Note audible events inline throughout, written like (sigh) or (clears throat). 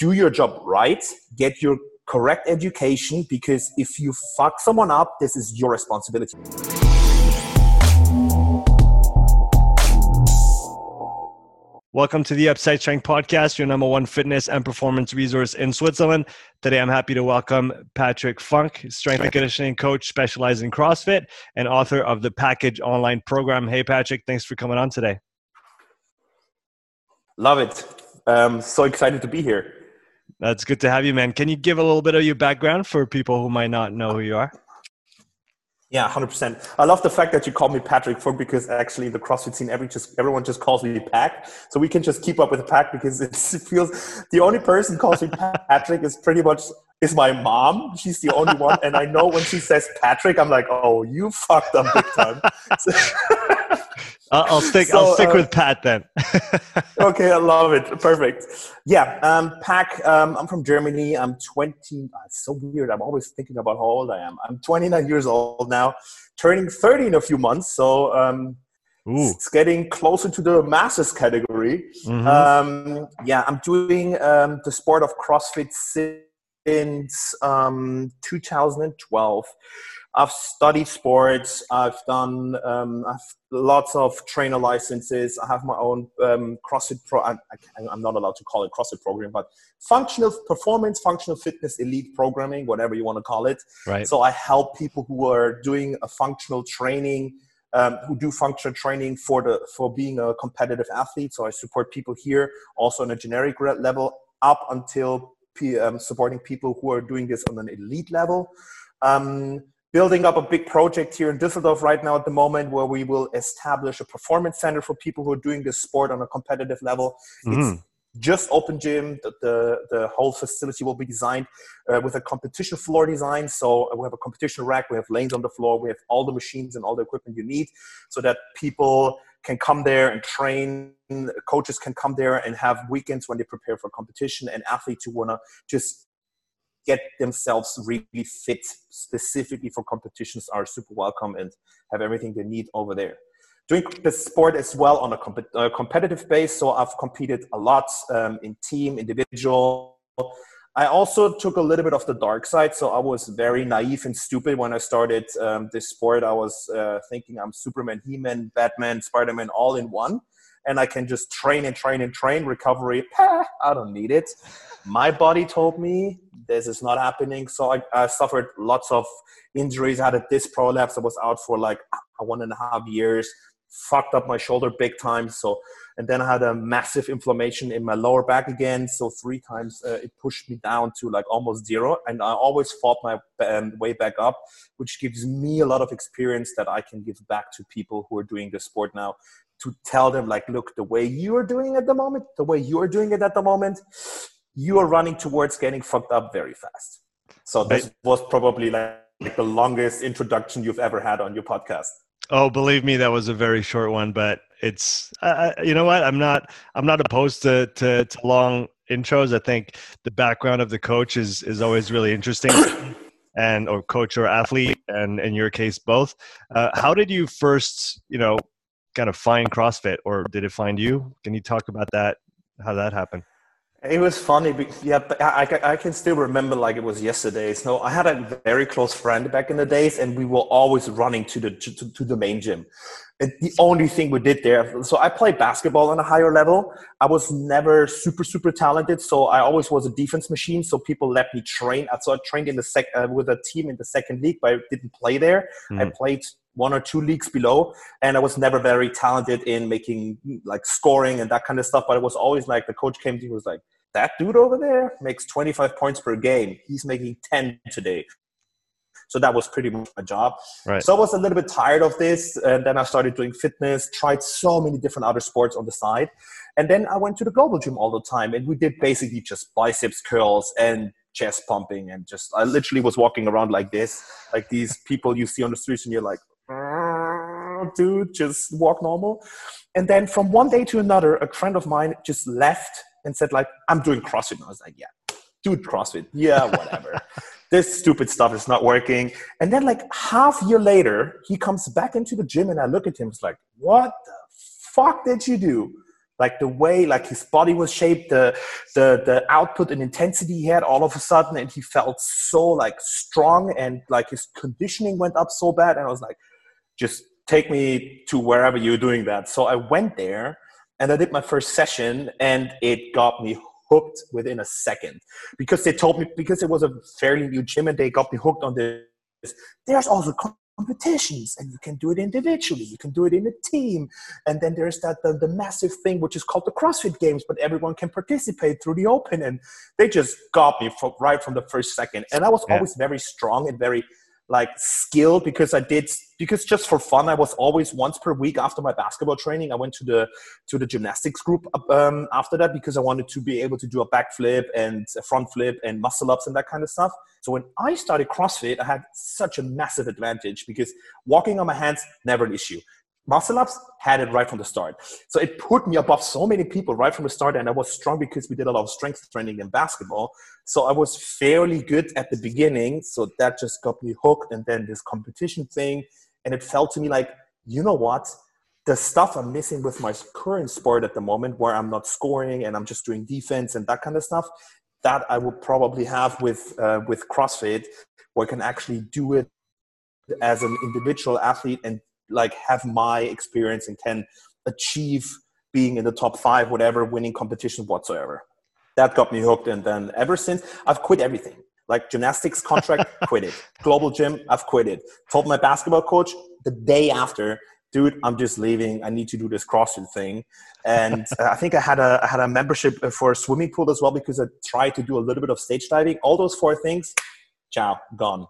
do your job right, get your correct education, because if you fuck someone up, this is your responsibility. Welcome to the Upside Strength Podcast, your number one fitness and performance resource in Switzerland. Today, I'm happy to welcome Patrick Funk, strength and conditioning coach specialized in CrossFit and author of the Package Online program. Hey, Patrick, thanks for coming on today. Love it. Um, so excited to be here. That's good to have you, man. Can you give a little bit of your background for people who might not know who you are? Yeah, hundred percent. I love the fact that you call me Patrick Funk because actually in the CrossFit scene, every just everyone just calls me Pack, so we can just keep up with Pack because (laughs) it feels the only person calls me (laughs) Patrick is pretty much is my mom. She's the only one, and I know when she says Patrick, I'm like, oh, you fucked up big time. So, (laughs) I'll stick. So, I'll stick uh, with Pat then. (laughs) okay, I love it. Perfect. Yeah, um, Pack. Um, I'm from Germany. I'm 20. It's so weird. I'm always thinking about how old I am. I'm 29 years old now, turning 30 in a few months. So um, it's getting closer to the masters category. Mm-hmm. Um, yeah, I'm doing um, the sport of CrossFit since um, 2012. I've studied sports. I've done um, I've lots of trainer licenses. I have my own um, CrossFit Pro. I, am not allowed to call it CrossFit program, but functional performance, functional fitness, elite programming, whatever you want to call it. Right. So I help people who are doing a functional training, um, who do functional training for the for being a competitive athlete. So I support people here, also on a generic level, up until P, um, supporting people who are doing this on an elite level. Building up a big project here in Düsseldorf right now at the moment where we will establish a performance center for people who are doing this sport on a competitive level. Mm-hmm. It's just open gym. The, the, the, whole facility will be designed uh, with a competition floor design. So we have a competition rack, we have lanes on the floor, we have all the machines and all the equipment you need so that people can come there and train. Coaches can come there and have weekends when they prepare for competition and athletes who want to just get themselves really fit specifically for competitions are super welcome and have everything they need over there. Doing the sport as well on a comp- uh, competitive base so i've competed a lot um, in team individual. I also took a little bit of the dark side so i was very naive and stupid when i started um, this sport. I was uh, thinking i'm superman he-man batman spider-man all in one and I can just train and train and train. Recovery, I don't need it. My body told me this is not happening. So I, I suffered lots of injuries. I had a disc prolapse. I was out for like one and a half years. Fucked up my shoulder big time. So and then I had a massive inflammation in my lower back again. So three times uh, it pushed me down to like almost zero, and I always fought my um, way back up, which gives me a lot of experience that I can give back to people who are doing this sport now to tell them like look the way you are doing at the moment the way you are doing it at the moment you are running towards getting fucked up very fast. So this was probably like, like the longest introduction you've ever had on your podcast. Oh believe me that was a very short one but it's uh, you know what? I'm not i'm not opposed to, to to long intros. I think the background of the coach is is always really interesting (coughs) and or coach or athlete and in your case both. Uh, how did you first you know kind of find CrossFit, or did it find you? Can you talk about that? How that happened? It was funny, because, yeah. I, I, I can still remember like it was yesterday. So I had a very close friend back in the days, and we were always running to the to, to the main gym. And the only thing we did there, so I played basketball on a higher level. I was never super super talented, so I always was a defense machine. So people let me train. I so I trained in the sec uh, with a team in the second league, but I didn't play there. Mm. I played one or two leagues below and i was never very talented in making like scoring and that kind of stuff but it was always like the coach came to me was like that dude over there makes 25 points per game. He's making 10 today. So that was pretty much my job. Right. so i was a little bit tired of this and then i started doing fitness tried so many different other sports on the side. And then i went to the global gym all the time and we did basically just biceps curls and chest pumping and just i literally was walking around like this. Like these people you see on the streets and you're like dude, just walk normal. And then from one day to another, a friend of mine just left and said, like, I'm doing CrossFit. And I was like, yeah, dude, CrossFit. Yeah, whatever. (laughs) this stupid stuff is not working. And then like half year later, he comes back into the gym and I look at him, it's like, what the fuck did you do? like the way like his body was shaped the the the output and intensity he had all of a sudden and he felt so like strong and like his conditioning went up so bad and i was like just take me to wherever you're doing that. So i went there and i did my first session and it got me hooked within a second. Because they told me because it was a fairly new gym and they got me hooked on this there's also competitions and you can do it individually you can do it in a team. And then there's that the, the, massive thing which is called the crossfit games but everyone can participate through the open and they just got me from, right from the first second. And i was yeah. always very strong and very like skill because I did because just for fun I was always once per week after my basketball training I went to the to the gymnastics group um, after that because I wanted to be able to do a backflip and a front flip and muscle ups and that kind of stuff. So when I started CrossFit, I had such a massive advantage because walking on my hands never an issue muscle ups had it right from the start. So it put me above so many people right from the start. And I was strong because we did a lot of strength training in basketball. So I was fairly good at the beginning. So that just got me hooked. And then this competition thing. And it felt to me like, you know what? The stuff I'm missing with my current sport at the moment, where I'm not scoring and I'm just doing defense and that kind of stuff, that I would probably have with uh, with CrossFit, where I can actually do it as an individual athlete and like have my experience and can achieve being in the top five, whatever, winning competition whatsoever. That got me hooked. And then ever since, I've quit everything. Like gymnastics contract, (laughs) quit it. Global gym, I've quit it. Told my basketball coach the day after, dude, I'm just leaving. I need to do this CrossFit thing. And (laughs) uh, I think I had a I had a membership for a swimming pool as well because I tried to do a little bit of stage diving. All those four things, ciao, gone.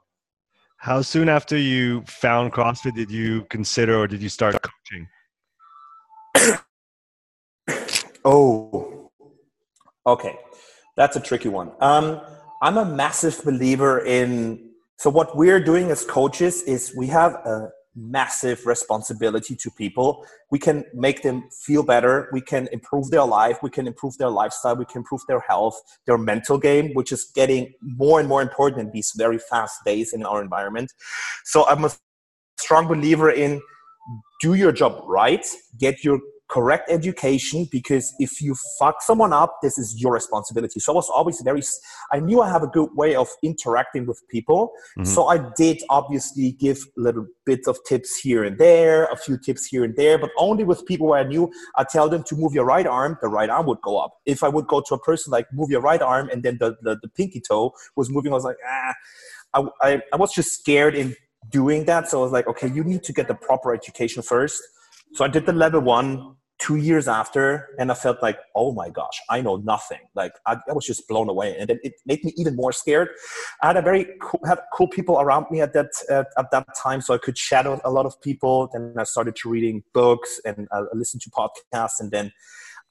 How soon after you found CrossFit did you consider or did you start coaching? (coughs) oh, okay. That's a tricky one. Um, I'm a massive believer in. So, what we're doing as coaches is we have a massive responsibility to people. We can make them feel better. We can improve their life. We can improve their lifestyle. We can improve their health, their mental game, which is getting more and more important in these very fast days in our environment. So I'm a strong believer in do your job right, get your correct education because if you fuck someone up this is your responsibility. So i was always very i knew i have a good way of interacting with people. Mm-hmm. so i did obviously give little bits of tips here and there a few tips here and there but only with people where i knew. I tell them to move your right arm the right arm would go up. If i would go to a person like move your right arm and then the, the, the pinky toe was moving i was like ah. I, I, I was just scared in doing that. So i was like okay you need to get the proper education first. So I did the level one two years after and i felt like oh my gosh i know nothing like i, I was just blown away and it, it, made me even more scared i had a very cool, had cool people around me at that uh, at that time so i could shadow a lot of people then i started to reading books and i listened to podcasts and then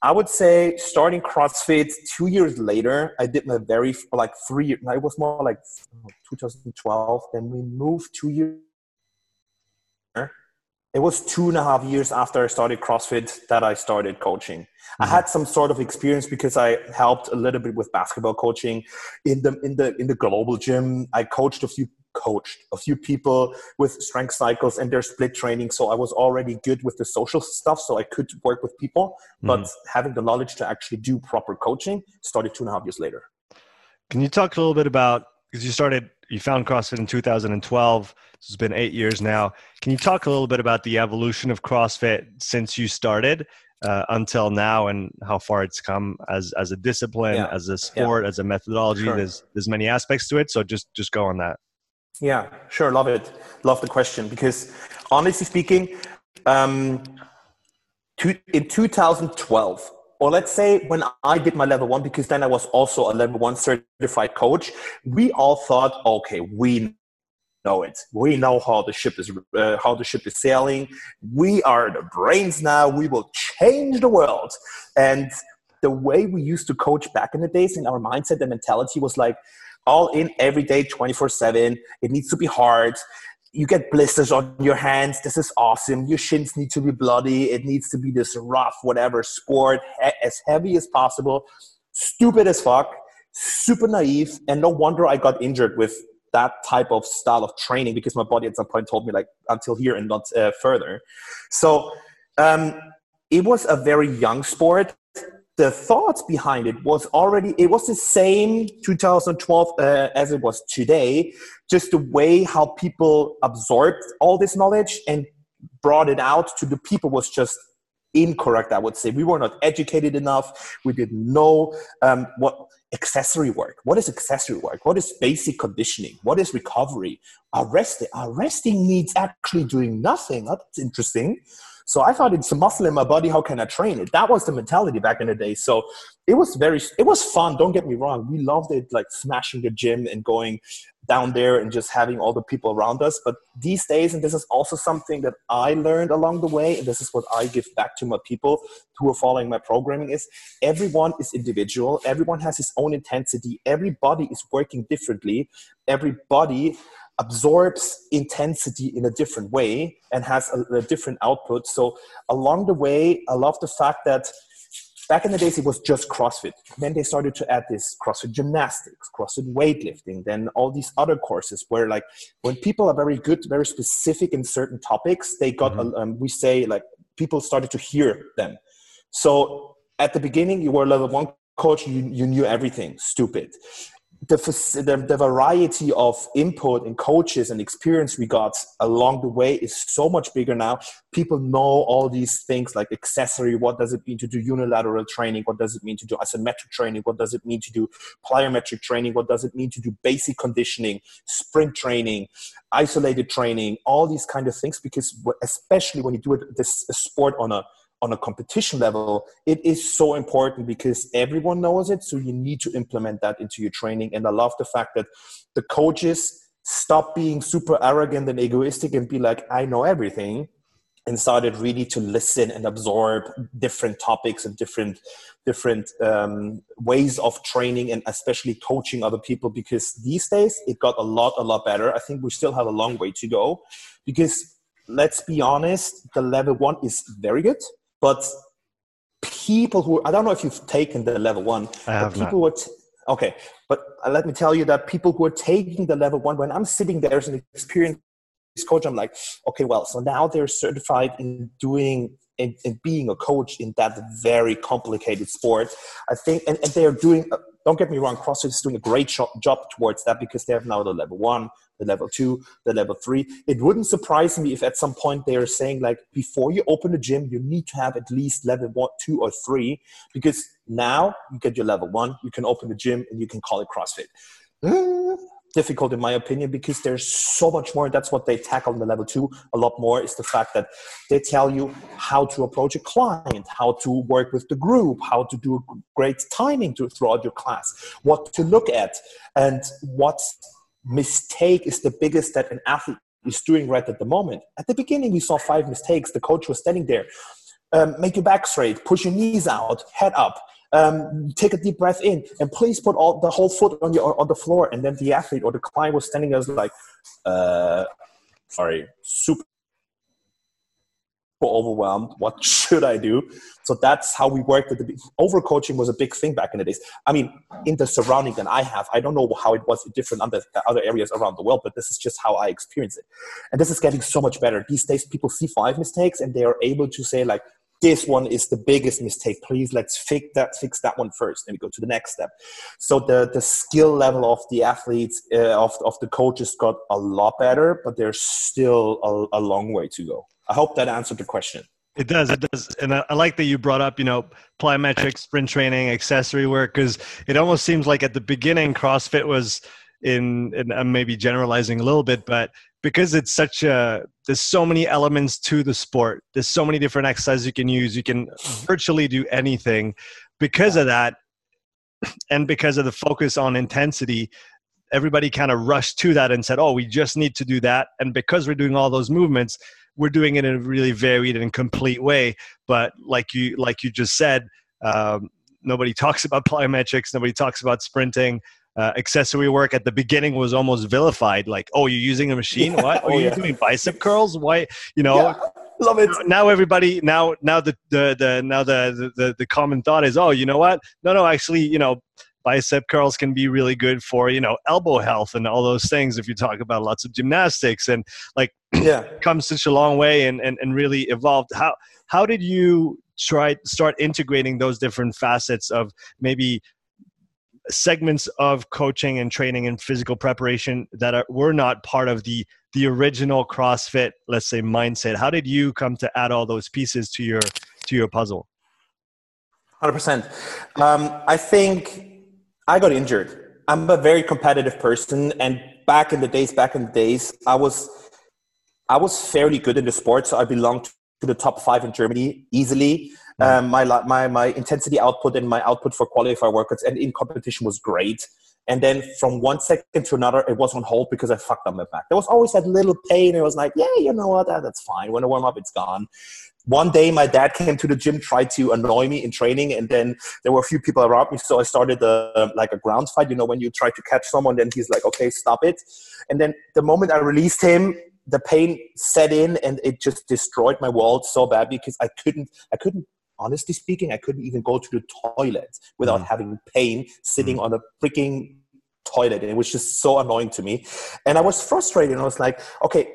I would say starting CrossFit two years later, I did my very like three. it was more like 2012. Then we moved two years it was two and a half years after I started CrossFit that I started coaching. Mm-hmm. I had some sort of experience because I helped a little bit with basketball coaching in the in the in the global gym. I coached a few coached a few people with strength cycles and their split training. So I was already good with the social stuff, so I could work with people. But mm-hmm. having the knowledge to actually do proper coaching started two and a half years later. Can you talk a little bit about because you started you found CrossFit in 2012 it's been eight years now. Can you talk a little bit about the evolution of CrossFit since you started uh, until now, and how far it's come as as a discipline, yeah. as a sport, yeah. as a methodology? Sure. There's there's many aspects to it. So just just go on that. Yeah, sure. Love it. Love the question because honestly speaking, um, to, in 2012 or let's say when I did my level one, because then I was also a level one certified coach, we all thought, okay, we know it. We know how the ship is uh, how the ship is sailing. We are the brains now. We will change the world. And the way we used to coach back in the days, in our mindset, the mentality was like all in every day, twenty four seven. It needs to be hard. You get blisters on your hands. This is awesome. Your shins need to be bloody. It needs to be this rough, whatever sport, as heavy as possible. Stupid as fuck super naive and no wonder i got injured with that type of style of training because my body at some point told me like until here and not uh, further. So um, it was a very young sport. The thoughts behind it was already it was the same 2012 uh, as it was today just the way how people absorbed all this knowledge and brought it out to the people was just incorrect i would say. We were not educated enough. We didn't know um, what accessory work what is accessory work what is basic conditioning what is recovery our resting our resting needs actually doing nothing that's interesting so I thought it's a muscle in my body. How can I train it? That was the mentality back in the day. So it was very, it was fun. Don't get me wrong. We loved it, like smashing the gym and going down there and just having all the people around us. But these days, and this is also something that I learned along the way, and this is what I give back to my people who are following my programming is everyone is individual. Everyone has his own intensity. Everybody is working differently. Everybody absorbs intensity in a different way and has a, a, different output. So along the way, I love the fact that back in the days it was just CrossFit. Then they started to add this CrossFit gymnastics, CrossFit weightlifting, then all these other courses where like when people are very good, very specific in certain topics, they got mm-hmm. um, we say like people started to hear them. So at the beginning you were level one coach, you, you knew everything, stupid the, the, the, variety of input and coaches and experience we got along the way is so much bigger now. People know all these things like accessory. What does it mean to do unilateral training? What does it mean to do isometric training? What does it mean to do plyometric training? What does it mean to do basic conditioning, sprint training, isolated training, all these kind of things? Because especially when you do it, this sport on a on a competition level, it is so important because everyone knows it. So you need to implement that into your training. And I love the fact that the coaches stop being super arrogant and egoistic and be like, I know everything, and started really to listen and absorb different topics and different different um, ways of training and especially coaching other people because these days it got a lot a lot better i think we still have a long way to go because let's be honest the level one is very good but people who I don't know if you've taken the level one, I have people not. T- okay, but let me tell you that people who are taking the level one, when I'm sitting there as an experienced coach, I'm like, okay, well, so now they're certified in doing in, in being a coach in that very complicated sport. I think, and, and they're doing. Uh, don't get me wrong, CrossFit is doing a great job towards that because they have now the level one, the level two, the level three. It wouldn't surprise me if at some point they are saying like before you open a gym, you need to have at least level one, two, or three, because now you get your level one, you can open the gym and you can call it CrossFit. (sighs) Difficult in my opinion because there's so much more that's what they tackle in the level two a lot more is the fact that they tell you how to approach a client how to work with the group how to do great timing to, throughout your class what to look at and what mistake is the biggest that an athlete is doing right at the moment. At the beginning, we saw five mistakes. The coach was standing there. Um, make your back straight, push your knees out, head up, um, take a deep breath in, and please put all the whole foot on your on the floor. And then the athlete or the client was standing there like, uh, sorry, super overwhelmed. What (laughs) should I do? So that's how we worked. With the overcoaching was a big thing back in the days. I mean, in the surrounding that I have, I don't know how it was different other other areas around the world, but this is just how I experience it. And this is getting so much better these days. People see five mistakes and they are able to say like, this one is the biggest mistake please let's fix that fix that one first and we go to the next step so the the skill level of the athletes uh, of, of the coaches got a lot better but there's still a, a long way to go I hope that answered the question. It does. It does. And I, I like that you brought up, you know, plyometrics, sprint training, accessory work, because it almost seems like at the beginning, CrossFit was in, and I'm uh, maybe generalizing a little bit, but because it's such a, there's so many elements to the sport. There's so many different exercises you can use. You can mm-hmm. virtually do anything. Because of that, and because of the focus on intensity, everybody kind of rushed to that and said, oh, we just need to do that. And because we're doing all those movements, we're doing it in a really varied and complete way. But like you like you just said, um, nobody talks about plyometrics. Nobody talks about sprinting. Uh, accessory work at the beginning was almost vilified. Like, oh, you're using a machine? Yeah. What? (laughs) Oh, you're yeah. doing bicep curls? Why? You know. Yeah. Love it. Now everybody now now the the, the now the, the the common thought is oh you know what no no actually you know bicep curls can be really good for you know elbow health and all those things if you talk about lots of gymnastics and like yeah (clears throat) come such a long way and, and and really evolved how how did you try start integrating those different facets of maybe segments of coaching and training and physical preparation that are, were not part of the the original CrossFit, let's say, mindset? How did you come to add all those pieces to your to your puzzle? Hundred um, percent. I think I got injured. I'm a very competitive person, and back in the days, back in the days, I was I was fairly good in the sport, so I belonged to the top five in Germany easily. Um, my, my, my intensity output and my output for qualifier workouts and in competition was great. And then from one second to another, it was on hold because I fucked up my back. There was always that little pain. It was like, yeah, you know what? That's fine. When I warm up, it's gone. One day, my dad came to the gym, tried to annoy me in training, and then there were a few people around me. So I started a, like a ground fight. You know, when you try to catch someone, then he's like, okay, stop it. And then the moment I released him, the pain set in and it just destroyed my world so bad because I couldn't I couldn't honestly speaking, I couldn't even go to the toilet without mm. having pain sitting mm. on a freaking toilet. And it was just so annoying to me. And I was frustrated. And I was like, okay,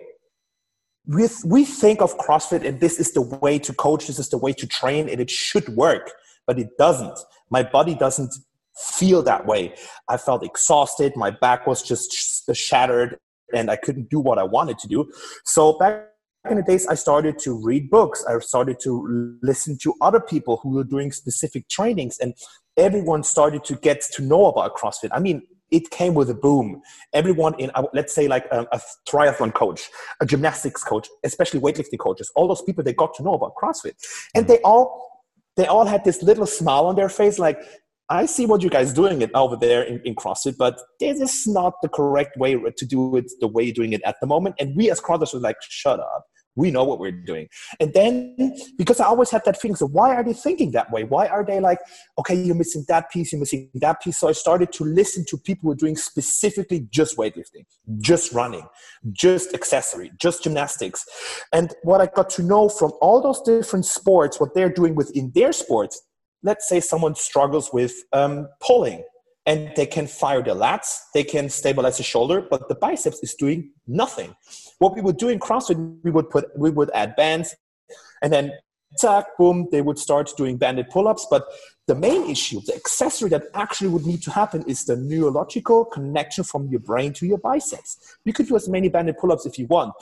we, we think of CrossFit and this is the way to coach, this is the way to train, and it should work, but it doesn't. My body doesn't feel that way. I felt exhausted, my back was just shattered, and I couldn't do what I wanted to do. So back in the days, I started to read books. I started to listen to other people who were doing specific trainings, and everyone started to get to know about CrossFit. I mean, it came with a boom. Everyone in, uh, let's say, like a, a, triathlon coach, a gymnastics coach, especially weightlifting coaches, all those people they got to know about CrossFit, and they all they all had this little smile on their face, like. I see what you guys doing it over there in, in CrossFit, but this is not the correct way to do it the way you're doing it at the moment. And we as CrossFit were like, shut up we know what we're doing. And then because I always had that feeling, so why are they thinking that way? Why are they like, okay, you're missing that piece, you're missing that piece? So I started to listen to people who are doing specifically just weightlifting, just running, just accessory, just gymnastics. And what I got to know from all those different sports, what they're doing within their sports, let's say someone struggles with um, pulling and they can fire the lats, they can stabilize the shoulder, but the biceps is doing nothing. What we would do in CrossFit, we would put we would add bands, and then tack, boom, they would start doing banded pull-ups. But the main issue, the accessory that actually would need to happen is the neurological connection from your brain to your biceps. You could do as many banded pull-ups if you want,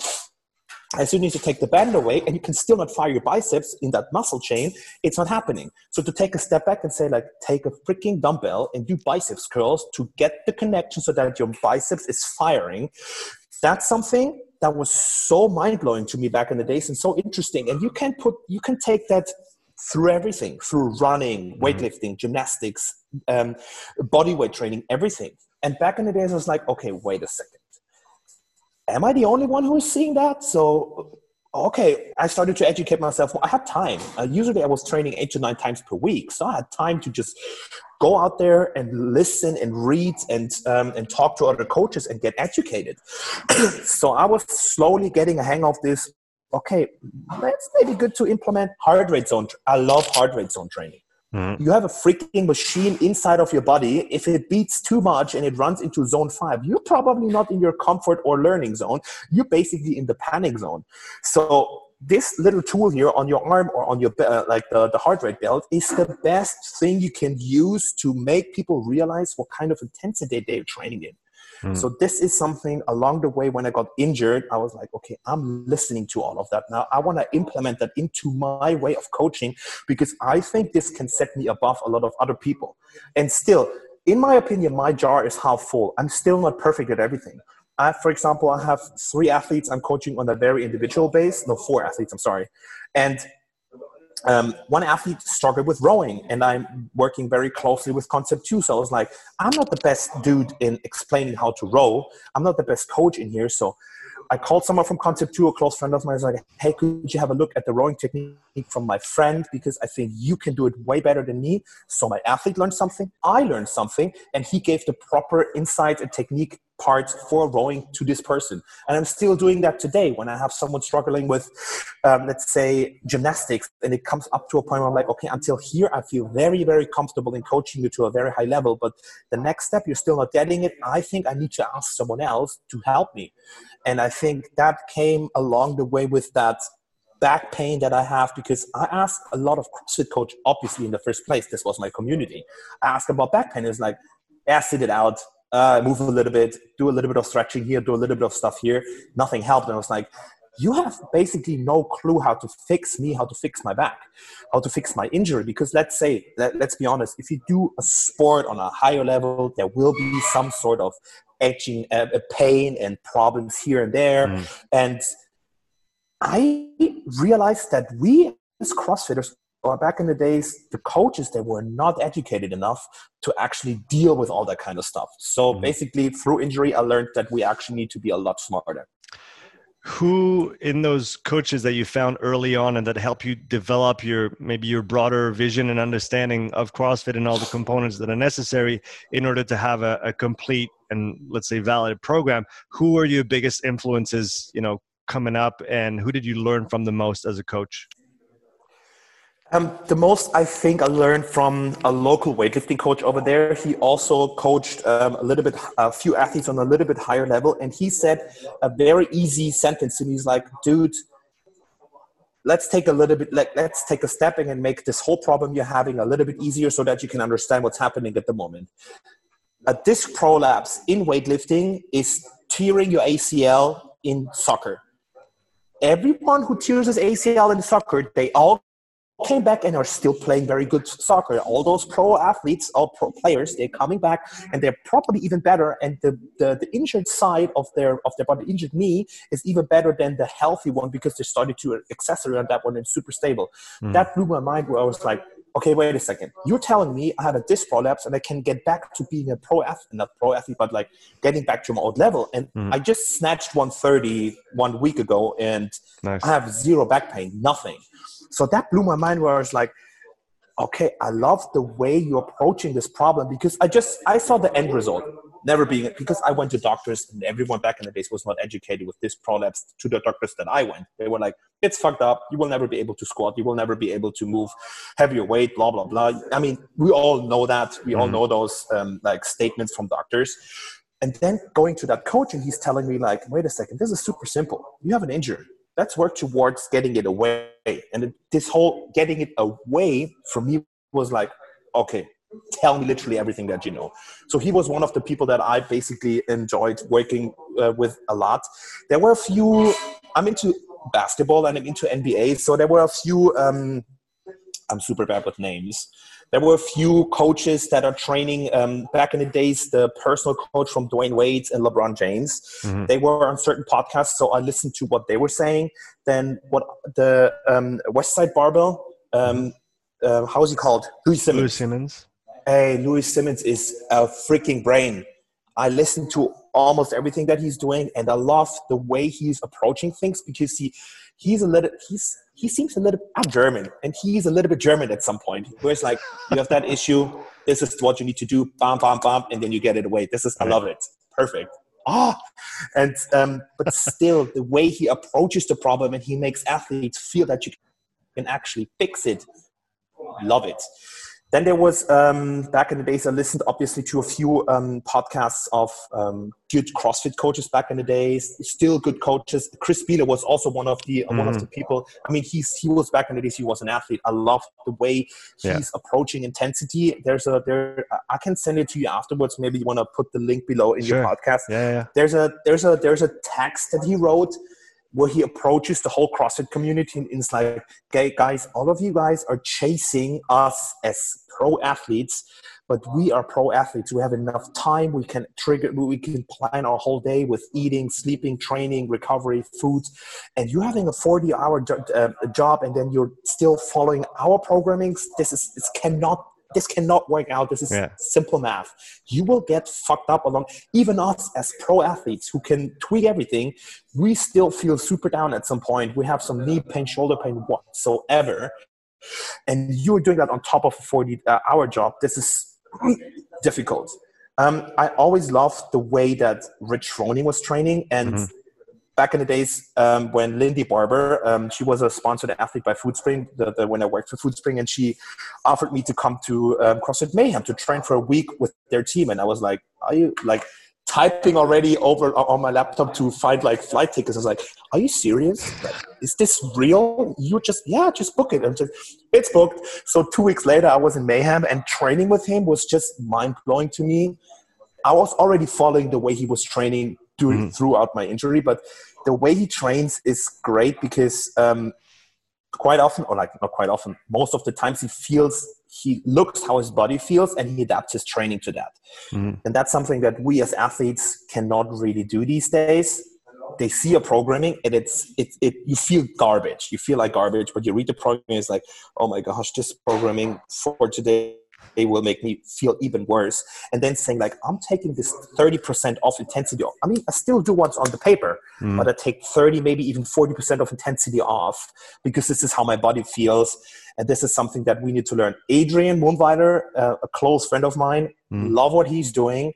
as soon as you take the band away and you can still not fire your biceps in that muscle chain, it's not happening. So to take a step back and say like, take a freaking dumbbell and do biceps curls to get the connection so that your biceps is firing. That's something that was so mind blowing to me back in the days and so interesting. And you can put, you can take that through everything, through running, mm-hmm. weightlifting, gymnastics, um, body weight training, everything. And back in the days, I was like, okay, wait a second am I the only one who is seeing that? So, okay, I started to educate myself. I had time. Uh, usually I was training eight to nine times per week. So I had time to just go out there and listen and read and, um, and talk to other coaches and get educated. (clears throat) so I was slowly getting a hang of this. Okay, that's maybe good to implement heart rate zone. I love heart rate zone training. Mm-hmm. You have a freaking machine inside of your body. If it beats too much and it runs into zone five, you're probably not in your comfort or learning zone. You're basically in the panic zone. So this little tool here on your arm or on your uh, like the, the heart rate belt is the best thing you can use to make people realize what kind of intensity they're training in Mm. So this is something along the way when I got injured, I was like, okay, I'm listening to all of that now. I want to implement that into my way of coaching because I think this can set me above a lot of other people. And still, in my opinion, my jar is half full. I'm still not perfect at everything. I, for example, I have three athletes I'm coaching on a very individual base. No, four athletes, I'm sorry. And um, one athlete struggled with rowing and i'm working very closely with concept 2 so i was like i'm not the best dude in explaining how to row i'm not the best coach in here so I called someone from Concept 2, a close friend of mine. I was like, hey, could you have a look at the rowing technique from my friend? Because I think you can do it way better than me. So my athlete learned something, I learned something, and he gave the proper insight and technique parts for rowing to this person. And I'm still doing that today when I have someone struggling with, um, let's say, gymnastics, and it comes up to a point where I'm like, okay, until here, I feel very, very comfortable in coaching you to a very high level. But the next step, you're still not getting it. I think I need to ask someone else to help me. And I think that came along the way with that back pain that I have because I asked a lot of CrossFit coach, obviously in the first place, this was my community. I asked about back pain. It's like, sit it out, uh, move a little bit, do a little bit of stretching here, do a little bit of stuff here. Nothing helped. And I was like, you have basically no clue how to fix me, how to fix my back, how to fix my injury. Because let's say, let, us be honest, if you do a sport on a higher level, there will be some sort of etching, uh, pain and problems here and there. Mm. And I realized that we as CrossFitters, or back in the days, the coaches they were not educated enough to actually deal with all that kind of stuff. So mm-hmm. basically, through injury, I learned that we actually need to be a lot smarter. Who in those coaches that you found early on and that help you develop your maybe your broader vision and understanding of CrossFit and all the components that are necessary in order to have a, a complete and let's say valid program? Who are your biggest influences? You know, coming up, and who did you learn from the most as a coach? Um, the most I think I learned from a local weightlifting coach over there. He also coached um, a little bit, a few athletes on a little bit higher level, and he said a very easy sentence to me. He's like, "Dude, let's take a little bit, let, let's take a stepping and make this whole problem you're having a little bit easier, so that you can understand what's happening at the moment." A disc prolapse in weightlifting is tearing your ACL in soccer everyone who tears his ACL in soccer, they all came back and are still playing very good soccer. All those pro athletes, all pro players, they're coming back and they're probably even better. And the, the, the injured side of their of their body, injured knee, is even better than the healthy one because they started to accessory on that one and super stable. Mm. That blew my mind where I was like, okay, wait a second. You're telling me I had a disc prolapse and I can get back to being a pro athlete, not pro athlete, but like getting back to my old level. And mm. I just snatched 130 one week ago and nice. I have zero back pain, nothing. So that blew my mind where I was like, okay, I love the way you're approaching this problem because I just, I saw the end result never being because I went to doctors and everyone back in the days was not educated with this prolapse to the doctors that I went. They were like, it's fucked up. You will never be able to squat. You will never be able to move heavier weight, blah, blah, blah. I mean, we all know that. We mm-hmm. all know those um, like statements from doctors. And then going to that coach and he's telling me like, wait a second, this is super simple. You have an injury. Let's work towards getting it away. And this whole getting it away for me was like, okay, tell me literally everything that you know. So he was one of the people that I basically enjoyed working uh, with a lot. There were a few, I'm into basketball and I'm into NBA, so there were a few, um, I'm super bad with names. There were a few coaches that are training um, back in the days, the personal coach from Dwyane Wade and LeBron James. Mm-hmm. They were on certain podcasts, so I listened to what they were saying. Then what the um, Westside Barbell, um, uh, how is he called? Louie Simmons. Louie Simmons hey, Louie Simmons is a freaking brain. I listen to almost everything that he's doing, and I love the way he's approaching things because he he's a little he's he seems a little I'm German, and he's a little bit German at some point. Where it's like you have that issue, this is what you need to do, bam, bam, bam, and then you get it away. This is I love it, perfect. Ah, oh. and um, but still, the way he approaches the problem and he makes athletes feel that you can actually fix it, love it. Then there was um, back in the days. I listened obviously to a few um, podcasts of um, good CrossFit coaches back in the days. Still good coaches. Chris Spealler was also one of the mm-hmm. one of the mm-hmm. people. I mean, he's he was back in the days. He was an athlete. I love the way he's yeah. approaching intensity. There's a there. I can send it to you afterwards. Maybe you want to put the link below in sure. your podcast. Yeah, yeah. There's a there's a there's a text that he wrote where he approaches the whole CrossFit community and is like, okay, guys, all of you guys are chasing us as pro athletes, but we are pro athletes. We have enough time. We can trigger, we can plan our whole day with eating, sleeping, training, recovery, food. And you're having a 40 hour uh, job and then you're still following our programming. This is, this cannot this cannot work out. This is yeah. simple math. You will get fucked up along. Even us as pro athletes who can tweak everything, we still feel super down at some point. We have some knee pain, shoulder pain, whatsoever. And you're doing that on top of a 40 uh, hour job. This is (clears throat) difficult. Um, I always loved the way that Rich Froning was training and mm-hmm back in the days um, when Lindy Barber, um, she was a sponsored athlete by FoodSpring the, the, when I worked for FoodSpring, and she offered me to come to um, CrossFit Mayhem to train for a week with their team. And I was like, "Are you like?" typing already over on my laptop to find like flight tickets. I was like, "Are you serious? Like, is this real? You just yeah, just book it." And just it's booked. So two weeks later, I was in Mayhem, and training with him was just mind blowing to me. I was already following the way he was training during mm-hmm. throughout my injury, but the way he trains is great because um, quite often, or like not quite often, most of the times he feels he looks how his body feels and he adapts his training to that. Mm-hmm. And that's something that we as athletes cannot really do these days. They see a programming and it's it, it you feel garbage. You feel like garbage, but you read the programming, it's like, oh my gosh, this programming for today it will make me feel even worse. And then saying like, I'm taking this 30% off intensity off. I mean, I still do what's on the paper, mm. but I take 30, maybe even 40% of intensity off because this is how my body feels. And this is something that we need to learn. Adrian Mundwiler, uh, a close friend of mine, mm. love what he's doing.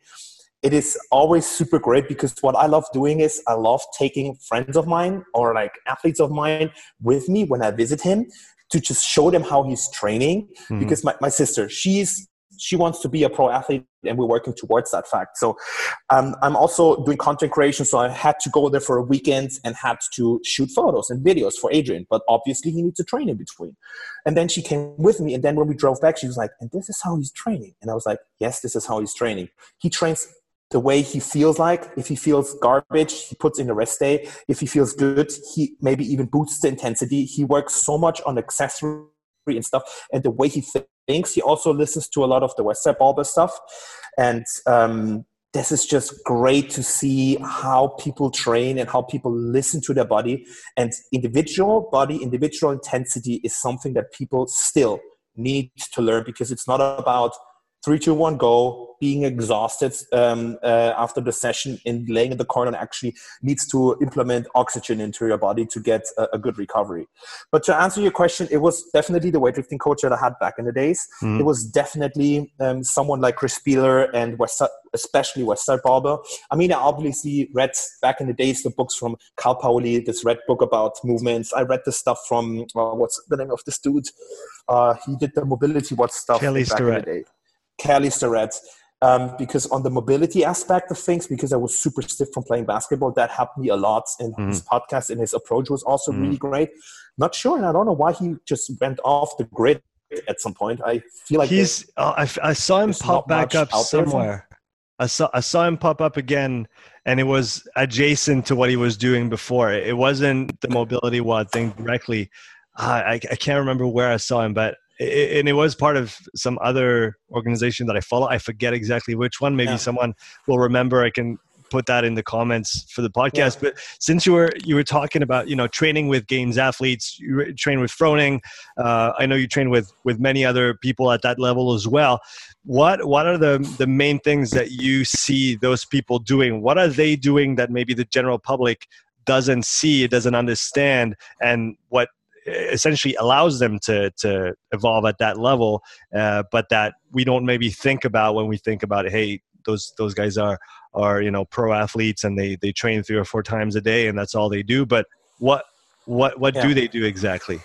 It is always super great because what I love doing is I love taking friends of mine or like athletes of mine with me when I visit him to just show them how he's training mm-hmm. because my, my sister she's she wants to be a pro athlete and we're working towards that fact. So um, i'm also doing content creation. So i had to go there for a weekend and had to shoot photos and videos for adrian but obviously he needs to train in between. And then she came with me and then when we drove back she was like and this is how he's training. And i was like yes this is how he's training. He trains the way he feels like. If he feels garbage, he puts in a rest day. If he feels good, he maybe even boosts the intensity. He works so much on accessory and stuff. And the way he thinks, he also listens to a lot of the Westside Barbell stuff. And um, this is just great to see how people train and how people listen to their body. And individual body, individual intensity is something that people still need to learn because it's not about three, two, one, go. Being exhausted um, uh, after the session and laying in the corner actually needs to implement oxygen into your body to get a, a, good recovery. But to answer your question, it was definitely the weightlifting coach that I had back in the days. Mm. It was definitely um, someone like Chris Spealler and West, especially Westside Barbell. I mean, I obviously read back in the days the books from Cal Paoli, this red book about movements. I read the stuff from uh, what's the name of this dude? Uh, he did the mobility what stuff Kelly back in the day. Kelly Starrett. Um, because on the mobility aspect of things, because I was super stiff from playing basketball, that helped me a lot. in mm. his podcast and his approach was also mm. really great. Not sure, and I don't know why he just went off the grid at some point. I feel like he's. Uh, I, I saw him pop back up somewhere. I saw I saw him pop up again, and it was adjacent to what he was doing before. It wasn't the mobility WOD thing directly. Uh, I I can't remember where I saw him, but it, and it was part of some other organization that I follow. I forget exactly which one. Maybe yeah. someone will remember. I can put that in the comments for the podcast. Yeah. But since you were you were talking about you know training with games athletes, you train with Froning. Uh, I know you train with with many other people at that level as well. What what are the the main things that you see those people doing? What are they doing that maybe the general public doesn't see, doesn't understand, and what essentially allows them to to evolve at that level, uh, but that we don't maybe think about when we think about hey those those guys are are you know pro athletes and they they train three or four times a day and that's all they do. But what what what yeah. do they do exactly?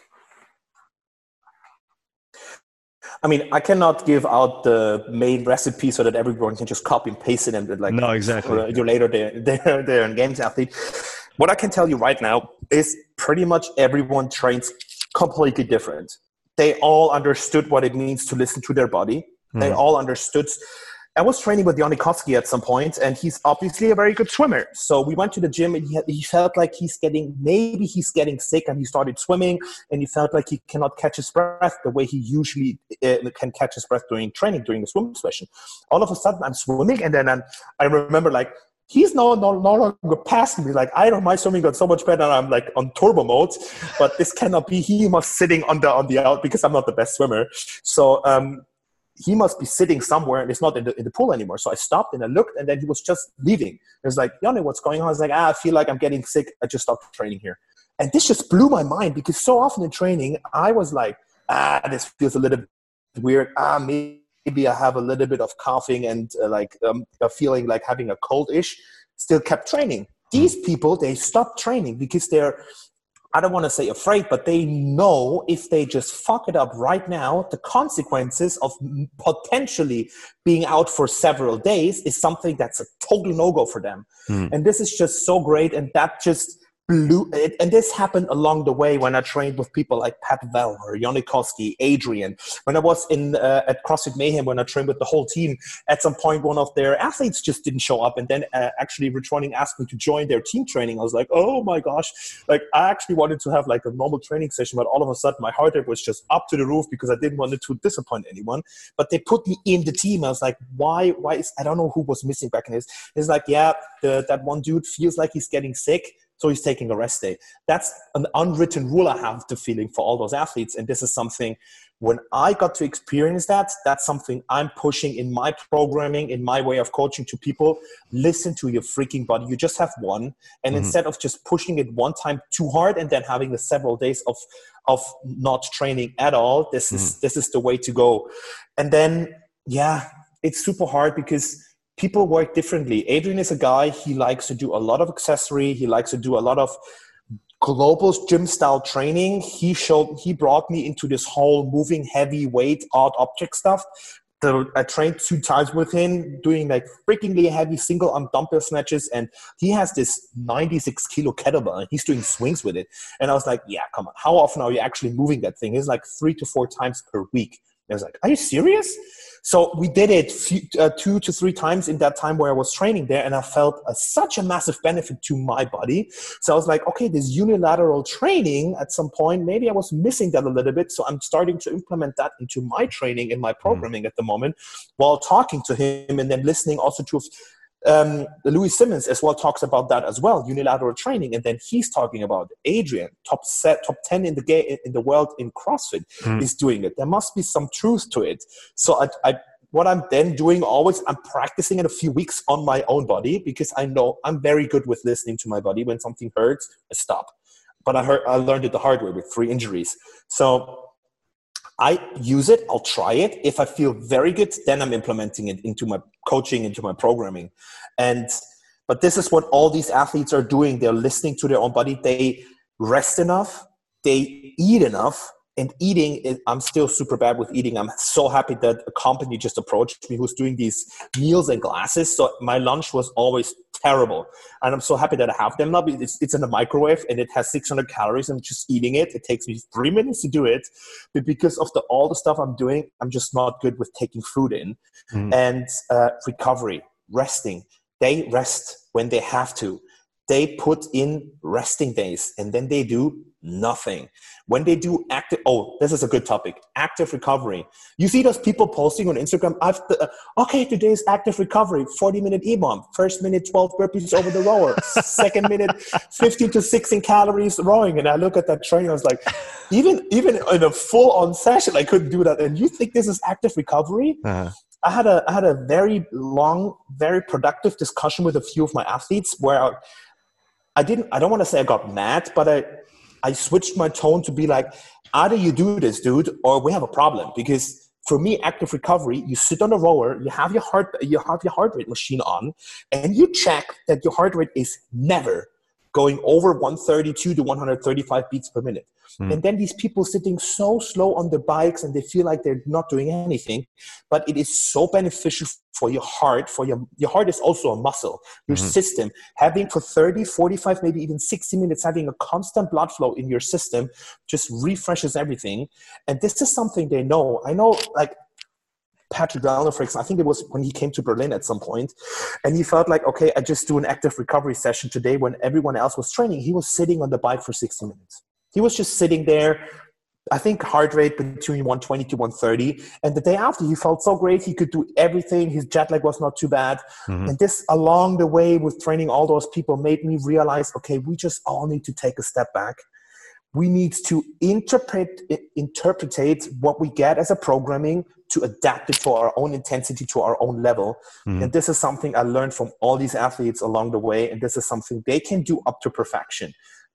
I mean, I cannot give out the main recipe so that everyone can just copy and paste it and like no, exactly. A year later, they're (laughs) they're, they're a games athlete. What I can tell you right now is pretty much everyone trains completely different. They all understood what it means to listen to their body. Mm. They hmm. all understood. I was training with Jonne Koski at some point, and he's obviously a very good swimmer. So we went to the gym, and he, had, he felt like he's getting maybe he's getting sick, and he started swimming, and he felt like he cannot catch his breath the way he usually uh, can catch his breath during training during the swim session. All of a sudden, I'm swimming, and then I'm, I remember like he's no, no, no longer passing me. Like I don't, my swimming got so much better. I'm like on turbo mode, but this cannot be. He must sitting on the on the out because I'm not the best swimmer. So um, he must be sitting somewhere and it's not in the, in the pool anymore. So I stopped and I looked, and then he was just leaving. It was like, Jonne, what's going on? I was like, ah, I feel like I'm getting sick. I just stopped training here, and this just blew my mind because so often in training I was like, ah, this feels a little weird. Ah, maybe maybe I have a little bit of coughing and uh, like um, a feeling like having a cold ish, still kept training. These people, they stopped training because they're I don't want to say afraid, but they know if they just fuck it up right now, the consequences of potentially being out for several days is something that's a total no go for them. Mm. And this is just so great. And that just blew it, and this happened along the way when I trained with people like Pat Vellner, Jonne Koski, Adrian. When I was in uh, at CrossFit Mayhem, when I trained with the whole team, at some point one of their athletes just didn't show up, and then uh, actually Froning asked me to join their team training. I was like, oh my gosh, like I actually wanted to have like a normal training session, but all of a sudden my heart rate was just up to the roof because I didn't want to disappoint anyone. But they put me in the team. I was like, why? Why is I don't know who was missing back in this. It's like, yeah, the, that one dude feels like he's getting sick so he's taking a rest day. That's an unwritten rule I have the feeling for all those athletes. And this is something when I got to experience that, that's something I'm pushing in my programming, in my way of coaching to people. Listen to your freaking body. You just have one. And mm-hmm. instead of just pushing it one time too hard and then having the several days of of not training at all, this mm-hmm. is this is the way to go. And then yeah, it's super hard because people work differently. Adrian is a guy, he likes to do a lot of accessory, he likes to do a lot of global gym style training. He showed he brought me into this whole moving heavy weight odd object stuff. I trained two times with him doing like freakingly heavy single arm dumbbell snatches, and he has this 96 kilo kettlebell and he's doing swings with it. And I was like, yeah, come on, how often are you actually moving that thing? It's like three to four times per week. And I was like, are you serious? So we did it few, uh, two to three times in that time where I was training there, and I felt a, such a massive benefit to my body. So I was like, okay, this unilateral training at some point, maybe I was missing that a little bit. So I'm starting to implement that into my training and my hmm. programming mm. at the moment while talking to him and then listening also to um, Louie Simmons as well talks about that as well, unilateral training, and then he's talking about Adrian, top set, top ten in the game in the world in CrossFit, mm. is doing it. There must be some truth to it. So I, I, what I'm then doing always, I'm practicing in a few weeks on my own body because I know I'm very good with listening to my body. When something hurts, I stop. But I heard, I learned it the hard way with three injuries. So I use it, I'll try it. If I feel very good, then I'm implementing it into my coaching, into my programming. And but this is what all these athletes are doing. They're listening to their own body. They rest enough, they eat enough, and eating i'm still super bad with eating. I'm so happy that a company just approached me who's doing these meals and glasses. So my lunch was always terrible. And i'm so happy that i have them. Now it's, it's in the microwave and it has 600 calories. I'm just eating it. It takes me three minutes to do it. But because of the all the stuff i'm doing i'm just not good with taking food in. Mm. and uh, recovery resting. They rest when they have to. They put in resting days and then they do nothing. When they do active, oh, this is a good topic active recovery. You see those people posting on Instagram, I've, uh, okay, today's active recovery 40 minute EMOM. First minute, 12 burpees over the rower. (laughs) Second minute, 15 to 16 calories rowing. And I look at that training, I was like, even, even in a full on session, I couldn't do that. And you think this is active recovery? Uh-huh. I had a I had a very long, very productive discussion with a few of my athletes where I, I didn't I don't want to say I got mad, but I I switched my tone to be like, either you do this, dude, or we have a problem. Because for me, active recovery, you sit on a rower, you have your heart, you have your heart rate machine on, and you check that your heart rate is never going over 132 to 135 beats per minute. Mm. And then these people sitting so slow on their bikes and they feel like they're not doing anything. But it is so beneficial for your heart, for your your heart is also a muscle, your mm-hmm. system. Having for 30, 45, maybe even 60 minutes, having a constant blood flow in your system just refreshes everything. And this is something they know. I know like Patrick Vellner, for example, I think it was when he came to Berlin at some point, and he felt like, okay, I just do an active recovery session today when everyone else was training. He was sitting on the bike for 60 minutes. He was just sitting there, I think heart rate between 120 to 130. And the day after, he felt so great. He could do everything. His jet lag was not too bad. Mm-hmm. And this, along the way, with training all those people, made me realize okay, we just all need to take a step back. We need to interpret, interpretate what we get as a programming to adapt it to our own intensity, to our own level. Mm-hmm. And this is something I learned from all these athletes along the way. And this is something they can do up to perfection.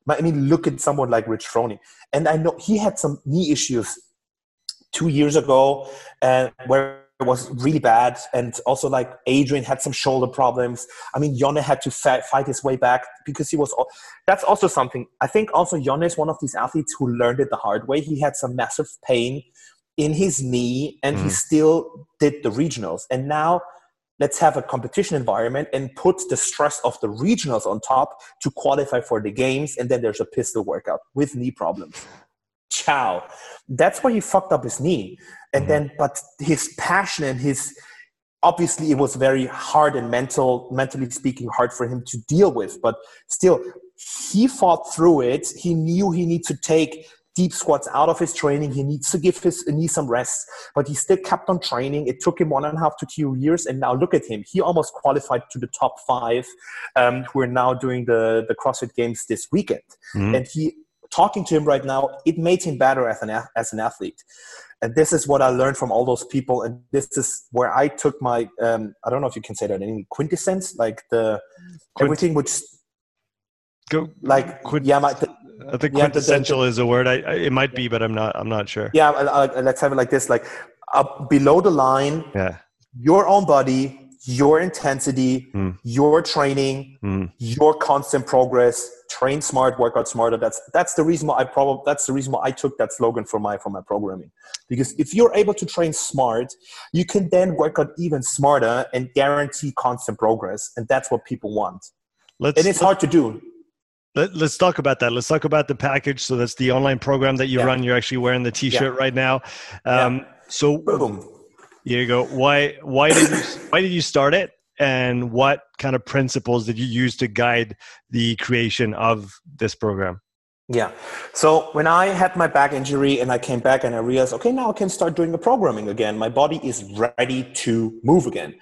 I mean, look at someone like Rich Froning. And I know he had some knee issues two years ago, and where it was really bad, and also like Adrian had some shoulder problems. I mean, Jonne had to fa- fight his way back because he was. That's also something. I think also Jonne is one of these athletes who learned it the hard way. He had some massive pain in his knee, and mm. he still did the regionals. And now let's have a competition environment and put the stress of the regionals on top to qualify for the games. And then there's a pistol workout with knee problems. Ciao. That's why he fucked up his knee and mm-hmm. then but his passion and his obviously it was very hard and mental mentally speaking hard for him to deal with but still he fought through it he knew he needed to take deep squats out of his training. He needs to give his knee some rest but he still kept on training. It took him one and a half to two years and now look at him. He almost qualified to the top five um, who are now doing the, the crossfit games this weekend. Mm-hmm. and he talking to him right now it made him better as an, as an athlete. And this is what i learned from all those people and this is where i took my um, i don't know if you can say that in quintessence like the Quint- everything which go like quint- yeah my, the, i think quintessential is a word I, I, it might be but i'm not i'm not sure yeah let's have it like this like uh, below the line yeah your own body your intensity, mm. your training, mm. your constant progress. Train smart, work out smarter. That's that's the reason why I probably that's the reason why I took that slogan for my for my programming. Because if you're able to train smart, you can then work out even smarter and guarantee constant progress. And that's what people want. Let's, and it's hard to do. Let, us talk about that. Let's talk about the package. So that's the online program that you yeah. run. You're actually wearing the T-shirt yeah. right now. Um, yeah. So boom here you go. Why why did you why did you start it? And what kind of principles did you use to guide the creation of this program? Yeah. So when I had my back injury and I came back and I realized, okay, now I can start doing the programming again. My body is ready to move again.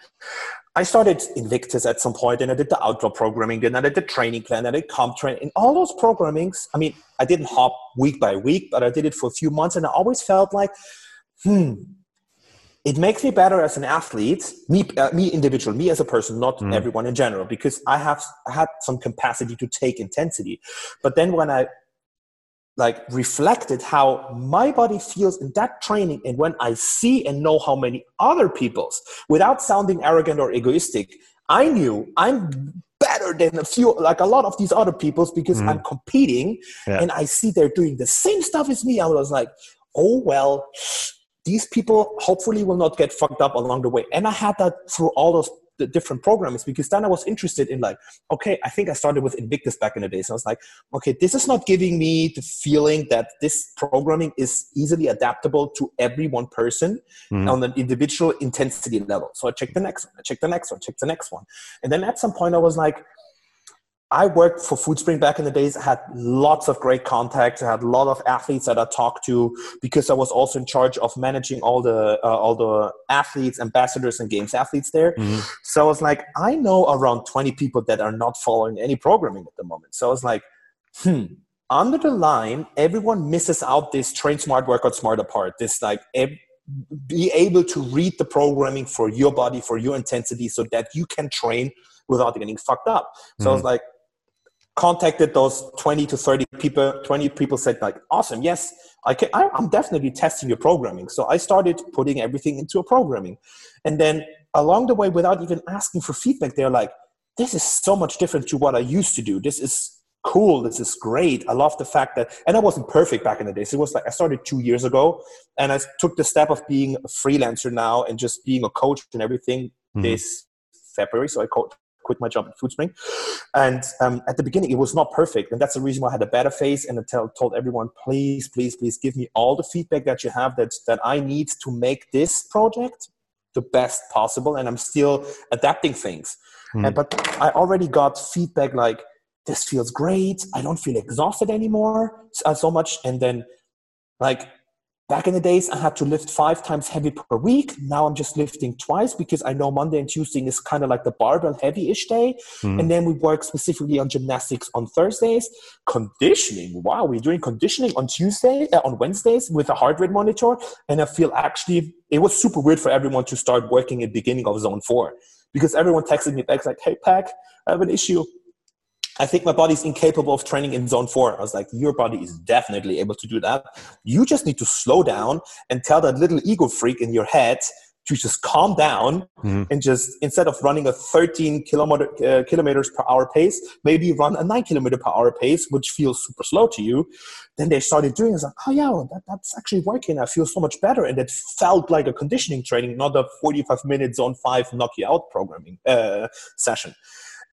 I started Invictus at some point and I did the Outlaw programming, then I did the training plan, and I did CompTrain. In all those programmings, I mean, I didn't hop week by week, but I did it for a few months and I always felt like, hmm, it makes me better as an athlete me uh, me individual me as a person not mm. everyone in general because i have had some capacity to take intensity but then when i like reflected how my body feels in that training and when i see and know how many other people's without sounding arrogant or egoistic i knew i'm better than a few like a lot of these other people's because mm. i'm competing yeah. and i see they're doing the same stuff as me i was like oh well these people hopefully will not get fucked up along the way. And I had that through all those the different programs because then I was interested in like, okay, I think I started with Invictus back in the days. And I was like, okay, this is not giving me the feeling that this programming is easily adaptable to every one person mm-hmm. on an individual intensity level. So I checked the next one, I checked the next one, checked the next one. And then at some point I was like, I worked for Foodspring back in the days. I had lots of great contacts. I had a lot of athletes that I talked to because I was also in charge of managing all the uh, all the athletes, ambassadors, and games athletes there. Mm-hmm. So I was like, I know around twenty people that are not following any programming at the moment. So I was like, hmm. Under the line, everyone misses out this train smart, work out smart part. This like be able to read the programming for your body, for your intensity, so that you can train without getting fucked up. So mm-hmm. I was mm-hmm. like, contacted those 20 to 30 people 20 people said like awesome yes i can I, i'm definitely testing your programming. So i started putting everything into a programming. And then along the way without even asking for feedback they're like this is so much different to what i used to do. This is cool. This is great. I love the fact that and i wasn't perfect back in the days. It was like i started two years ago and i took the step of being a freelancer now and just being a coach and everything mm-hmm. this february. So i coach quit my job at Foodspring. And um, at the beginning, it was not perfect. And that's the reason why I had a better face and I tell, told everyone, please, please, please give me all the feedback that you have that, that I need to make this project the best possible. And I'm still adapting things. Mm. And, but I already got feedback like, this feels great. I don't feel exhausted anymore uh, so much. And then like Back in the days, I had to lift five times heavy per week. Now I'm just lifting twice because I know Monday and Tuesday is kind of like the barbell heavy ish day. Mm. And then we work specifically on gymnastics on Thursdays. Conditioning, wow, we're doing conditioning on Tuesday, uh, on Wednesdays with a heart rate monitor. And I feel actually, it was super weird for everyone to start working at the beginning of zone four because everyone texted me back like, hey, Pack, I have an issue I think my body's incapable of training in zone four. I was like, your body is definitely able to do that. You just need to slow down and tell that little ego freak in your head, to just calm down mm-hmm. and just instead of running a 13 kilometer, uh, kilometers per hour pace, maybe run a nine kilometer per hour pace, which feels super slow to you. Then they started doing it. It's like, oh yeah, well, that, that's actually working. I feel so much better. And it felt like a conditioning training, not a 45 minute zone five knock you out programming uh, session.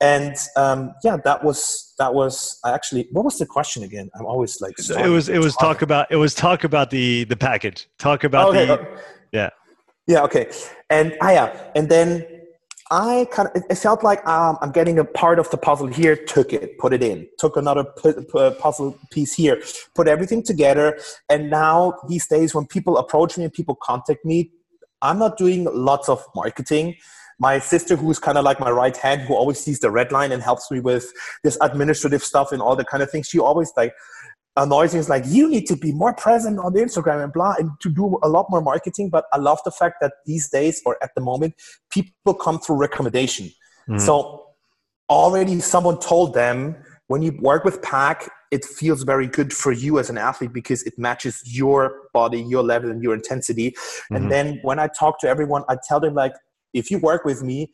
And um, yeah, that was that was actually what was the question again? I'm always like it was it was talk about it was talk about the the package. Talk about okay. the yeah yeah, okay. And ah, yeah, and then I kind of it felt like um, I'm getting a part of the puzzle here. Took it, put it in. Took another puzzle piece here. Put everything together. And now these days, when people approach me and people contact me, I'm not doing lots of marketing. My sister, who's kind of like my right hand, who always sees the red line and helps me with this administrative stuff and all the kind of things, she always like annoys me is like you need to be more present on the instagram and blah and to do a lot more marketing but i love the fact that these days or at the moment people come through recommendation mm. so already someone told them when you work with pack it feels very good for you as an athlete because it matches your body your level and your intensity mm-hmm. and then when i talk to everyone i tell them like if you work with me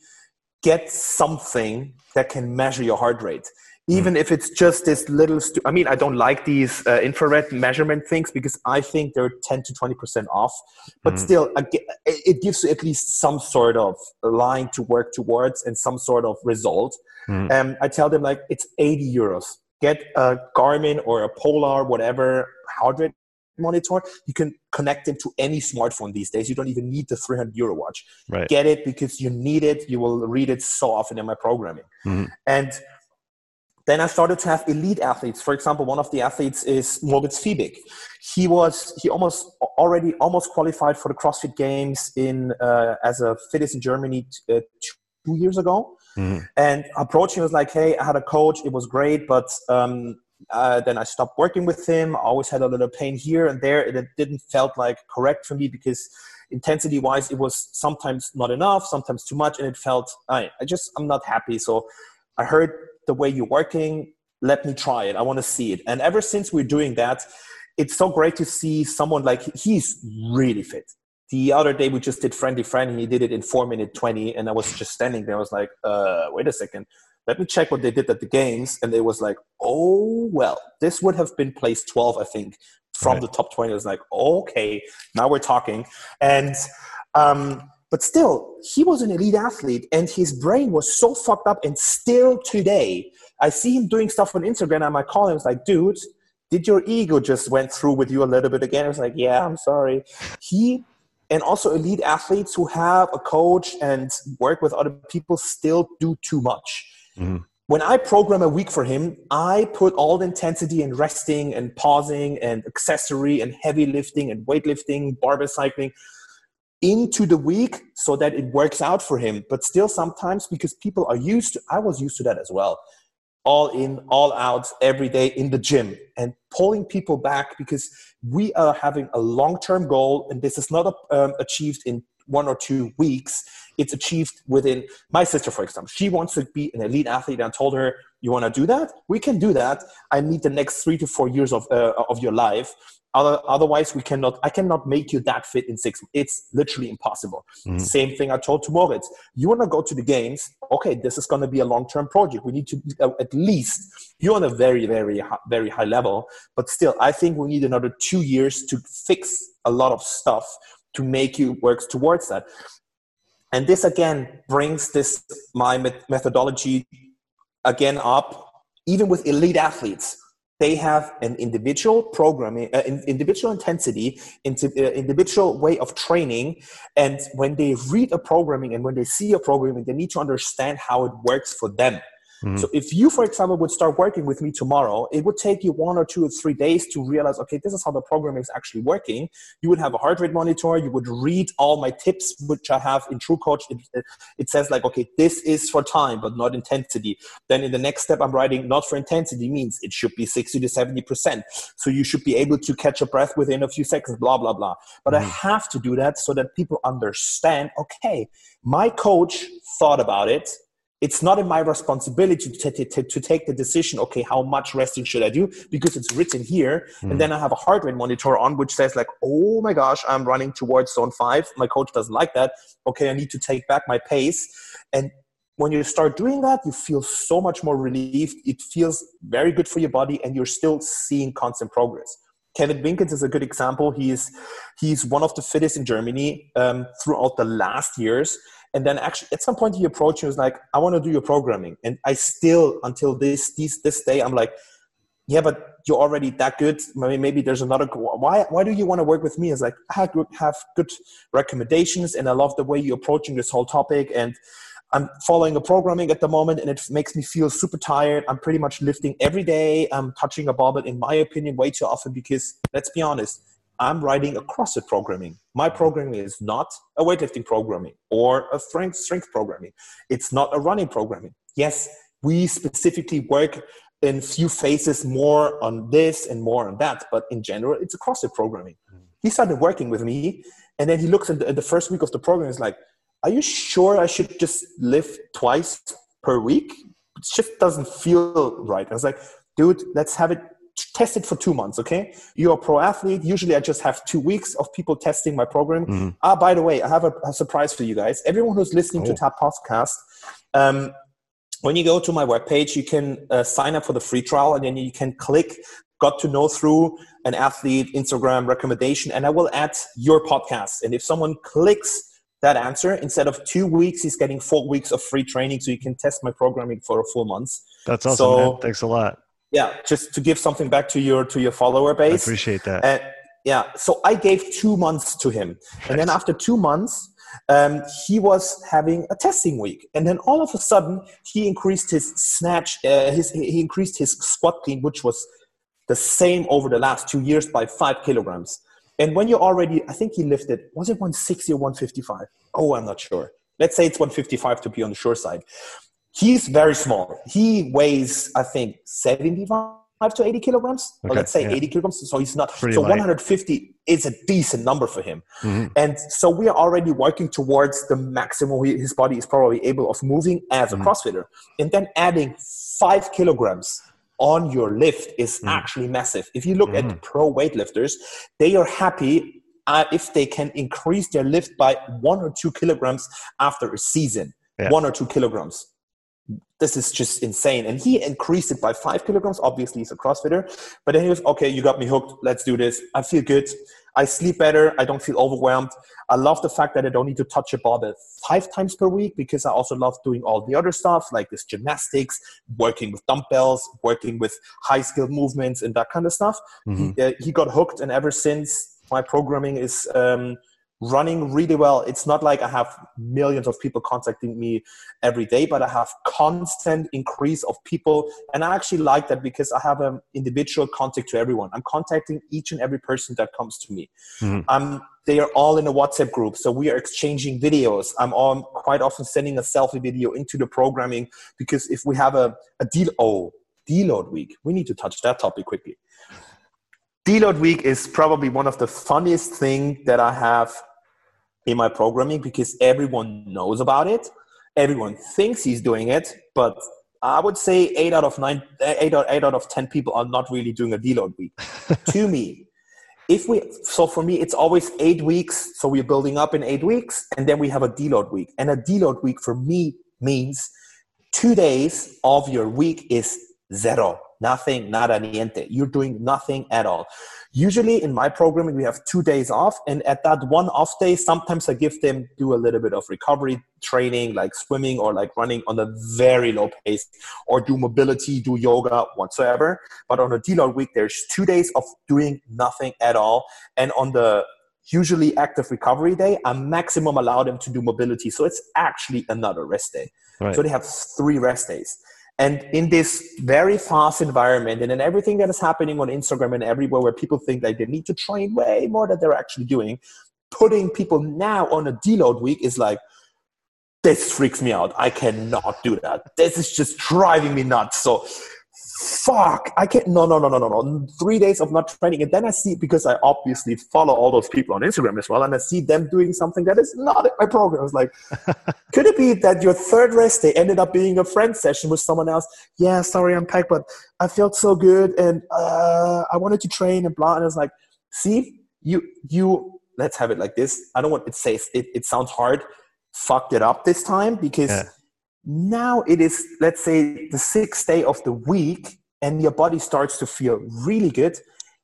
get something that can measure your heart rate even mm. if it's just this little stu- i mean i don't like these uh, infrared measurement things because i think they're 10 to 20% off but mm. still it gives you at least some sort of line to work towards and some sort of result mm. um, i tell them like it's 80 euros get a garmin or a polar whatever heart rate monitor you can connect it to any smartphone these days you don't even need the 300 euro watch right. get it because you need it you will read it so often in my programming mm-hmm. and then I started to have elite athletes. For example, one of the athletes is Moritz Fiebig. He was he almost already almost qualified for the CrossFit Games in uh, as a fittest in Germany t- uh, two years ago. Mm-hmm. And approaching was like, hey, I had a coach. It was great, but um, uh, then I stopped working with him. I always had a little pain here and there. And it didn't felt like correct for me because intensity wise, it was sometimes not enough, sometimes too much, and it felt I, I just I'm not happy. So I heard the way you're working let me try it i want to see it and ever since we're doing that it's so great to see someone like he's really fit the other day we just did friendly Fran and he did it in 4 minute 20 and i was just standing there i was like uh wait a second let me check what they did at the games and it was like oh well this would have been place 12 i think from right. the top 20 it was like okay now we're talking and um but still, he was an elite athlete and his brain was so fucked up. And still today, I see him doing stuff on Instagram. And I call him, was like, dude, did your ego just went through with you a little bit again? I was like, yeah, I'm sorry. He and also elite athletes who have a coach and work with other people still do too much. Mm-hmm. When I program a week for him, I put all the intensity and resting and pausing and accessory and heavy lifting and weightlifting, barbell cycling into the week so that it works out for him. But still, sometimes because people are used to, I was used to that as well. All in, all out, every day in the gym and pulling people back because we are having a long term goal and this is not um, achieved in one or two weeks. It's achieved within my sister, for example. She wants to be an elite athlete. And I told her, You want to do that? We can do that. I need the next three to four years of, uh, of your life. Other, otherwise, we cannot. I cannot make you that fit in six. It's literally impossible. Mm-hmm. Same thing I told to Moritz. You want to go to the games? Okay, this is going to be a long-term project. We need to uh, at least you're on a very, very, very high level. But still, I think we need another two years to fix a lot of stuff to make you work towards that. And this again brings this my methodology again up, even with elite athletes they have an individual programming, uh, individual intensity, into, uh, individual way of training. And when they read a programming and when they see a programming, they need to understand how it works for them. Mm-hmm. So if you, for example, would start working with me tomorrow, it would take you one or two or three days to realize, okay, this is how the program is actually working. You would have a heart rate monitor. You would read all my tips, which I have in TrueCoach. It, it says like, okay, this is for time, but not intensity. Then in the next step, I'm writing not for intensity means it should be 60 to 70%. So you should be able to catch a breath within a few seconds, blah, blah, blah. But mm-hmm. I have to do that so that people understand, okay, my coach thought about it it's not in my responsibility to, to, to, to, take the decision okay how much resting should i do because it's written here mm. and hmm. then i have a heart rate monitor on which says like oh my gosh i'm running towards zone five my coach doesn't like that okay i need to take back my pace and when you start doing that you feel so much more relieved it feels very good for your body and you're still seeing constant progress Kevin Winkens is a good example. He's he's one of the fittest in Germany um, throughout the last years. And then actually at some point he approached me was like, I want to do your programming. And I still until this this this day I'm like, yeah, but you're already that good. Maybe, maybe there's another. Why why do you want to work with me? It's like I have good recommendations, and I love the way you're approaching this whole topic. And I'm following a programming at the moment and it makes me feel super tired. I'm pretty much lifting every day. I'm touching a barbell, in my opinion, way too often because let's be honest, I'm writing a CrossFit programming. My programming is not a weightlifting programming or a strength strength programming. It's not a running programming. Yes, we specifically work in few phases more on this and more on that, but in general, it's a CrossFit programming. Mm. He started working with me, and then he looks at the, at the first week of the program. He's like, "Are you sure I should just lift twice per week? It just doesn't feel right." I was like, "Dude, let's have it test it for two months okay? You're a pro athlete. Usually i just have two weeks of people testing my program. Mm-hmm. ah by the way i have a, a, surprise for you guys. Everyone who's listening oh. to tap podcast um, when you go to my webpage you can uh, sign up for the free trial and then you can click got to know through an athlete instagram recommendation and i will add your podcast. And if someone clicks that answer instead of two weeks he's getting four weeks of free training so you can test my programming for a full month. That's awesome so, man. thanks a lot yeah just to give something back to your to your follower base. I appreciate that. And yeah so i gave two months to him. And then after two months um, he was having a testing week. And then all of a sudden he increased his snatch uh, his he increased his squat clean which was the same over the last two years by five kilograms. And when you're already i think he lifted was it 160 or 155 oh i'm not sure. Let's say it's 155 to be on the sure side He's very small. He weighs, I think, 75 to 80 kilograms. Okay, or let's say yeah. 80 kilograms. So he's not. Pretty so light. 150 is a decent number for him. Mm-hmm. And so we are already working towards the maximum his body is probably able of moving as a mm-hmm. CrossFitter. And then adding five kilograms on your lift is mm-hmm. actually massive. If you look at mm-hmm. pro weightlifters, they are happy uh, if they can increase their lift by one or two kilograms after a season. Yeah. One or two kilograms this is just insane. And he increased it by five kilograms. Obviously, he's a CrossFitter. But then he was, okay, you got me hooked. Let's do this. I feel good. I sleep better. I don't feel overwhelmed. I love the fact that I don't need to touch a barbell five times per week because I also love doing all the other stuff like this gymnastics, working with dumbbells, working with high skill movements, and that kind of stuff. Mm-hmm. He, uh, he got hooked. And ever since, my programming is um, running really well. It's not like I have millions of people contacting me every day, but I have constant increase of people. And I actually like that because I have an individual contact to everyone. I'm contacting each and every person that comes to me. Mm-hmm. Um, they are all in a WhatsApp group. So we are exchanging videos. I'm on quite often sending a selfie video into the programming because if we have a, a deal, oh, deload week, we need to touch that topic quickly. Deload week is probably one of the funniest thing that I have in my programming because everyone knows about it. Everyone thinks he's doing it, but I would say eight out of nine, eight out, eight out of ten people are not really doing a deload week. (laughs) to me, if we so for me it's always eight weeks. So we're building up in eight weeks, and then we have a deload week. And a deload week for me means two days of your week is zero, nothing, nada, niente. You're doing nothing at all. Usually in my programming, we have two days off. And at that one off day, sometimes I give them do a little bit of recovery training, like swimming or like running on a very low pace, or do mobility, do yoga, whatsoever. But on a deload week, there's two days of doing nothing at all. And on the usually active recovery day, I maximum allow them to do mobility. So it's actually another rest day. Right. So they have three rest days. And in this very fast environment, and in everything that is happening on Instagram and everywhere where people think like they need to train way more than they're actually doing, putting people now on a deload week is like, this freaks me out. I cannot do that. This is just driving me nuts. So fuck, I can't, no, no, no, no, no, no. Three days of not training. And then I see, because I obviously follow all those people on Instagram as well, and I see them doing something that is not in my program. I was like, (laughs) could it be that your third rest day ended up being a friend session with someone else? Yeah, sorry, I'm packed, but I felt so good and uh, I wanted to train and blah. And I was like, see, you, you, let's have it like this. I don't want it says it, it sounds hard. Fucked it up this time because yeah. Now it is, let's say, the sixth day of the week and your body starts to feel really good,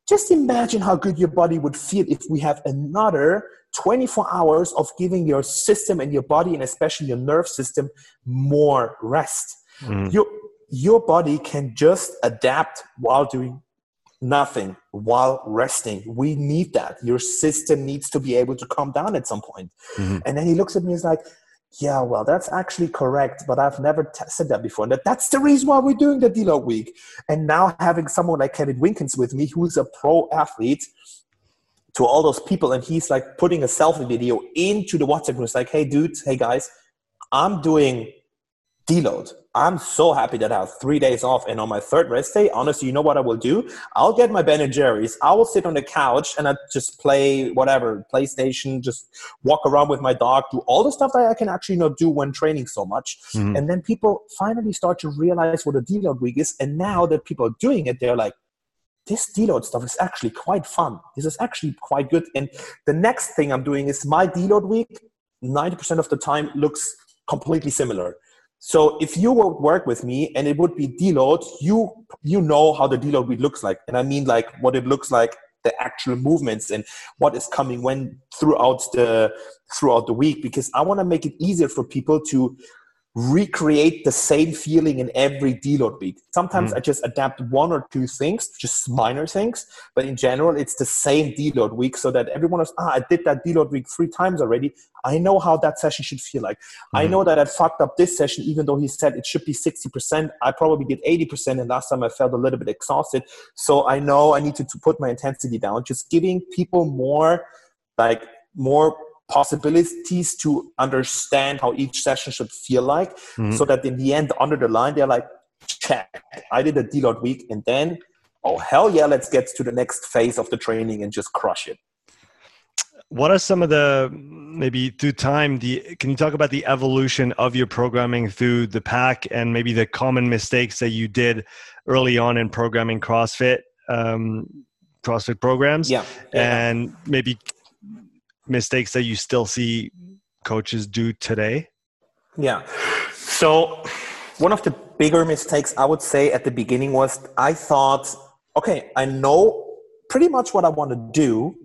just imagine how good your body would feel if we have another 24 hours of giving your system and your body and especially your nerve system more rest. Mm. Your, your body can just adapt while doing nothing while resting. We need that. Your system needs to be able to calm down at some point. Mm-hmm. And then he looks at me and is like, yeah, well, that's actually correct, but I've never said that before. And that, that's the reason why we're doing the deload week. And now having someone like Kevin Winkens with me, who's a pro athlete, to all those people, and he's like putting a selfie video into the WhatsApp group. It's like, hey, dude, hey, guys, I'm doing deload. I'm so happy that I have three days off. And on my third rest day, honestly, you know what I will do? I'll get my Ben and Jerry's. I will sit on the couch and I just play whatever, PlayStation, just walk around with my dog, do all the stuff that I can actually not do when training so much. Mm-hmm. And then people finally start to realize what a deload week is. And now that people are doing it, they're like, this deload stuff is actually quite fun. This is actually quite good. And the next thing I'm doing is my deload week, 90% of the time looks completely similar so if you would work with me and it would be deload, you you know how the deload week looks like, and I mean like what it looks like, the actual movements and what is coming when throughout the throughout the week, because I want to make it easier for people to recreate the same feeling in every deload week. Sometimes mm. I just adapt one or two things, just minor things, but in general, it's the same deload week so that everyone is, ah, I did that deload week three times already. I know how that session should feel like. Mm. I know that I fucked up this session, even though he said it should be 60%. I probably did 80%, and last time I felt a little bit exhausted. So I know I need to, to put my intensity down, just giving people more like more possibilities to understand how each session should feel like mm-hmm. so that in the end under the line they're like check i did a deload week and then oh hell yeah let's get to the next phase of the training and just crush it what are some of the maybe through time the can you talk about the evolution of your programming through the pack and maybe the common mistakes that you did early on in programming crossfit um, crossfit programs yeah, yeah. and maybe mistakes that you still see coaches do today? Yeah. So, one of the bigger mistakes I would say at the beginning was I thought, okay, I know pretty much what I want to do.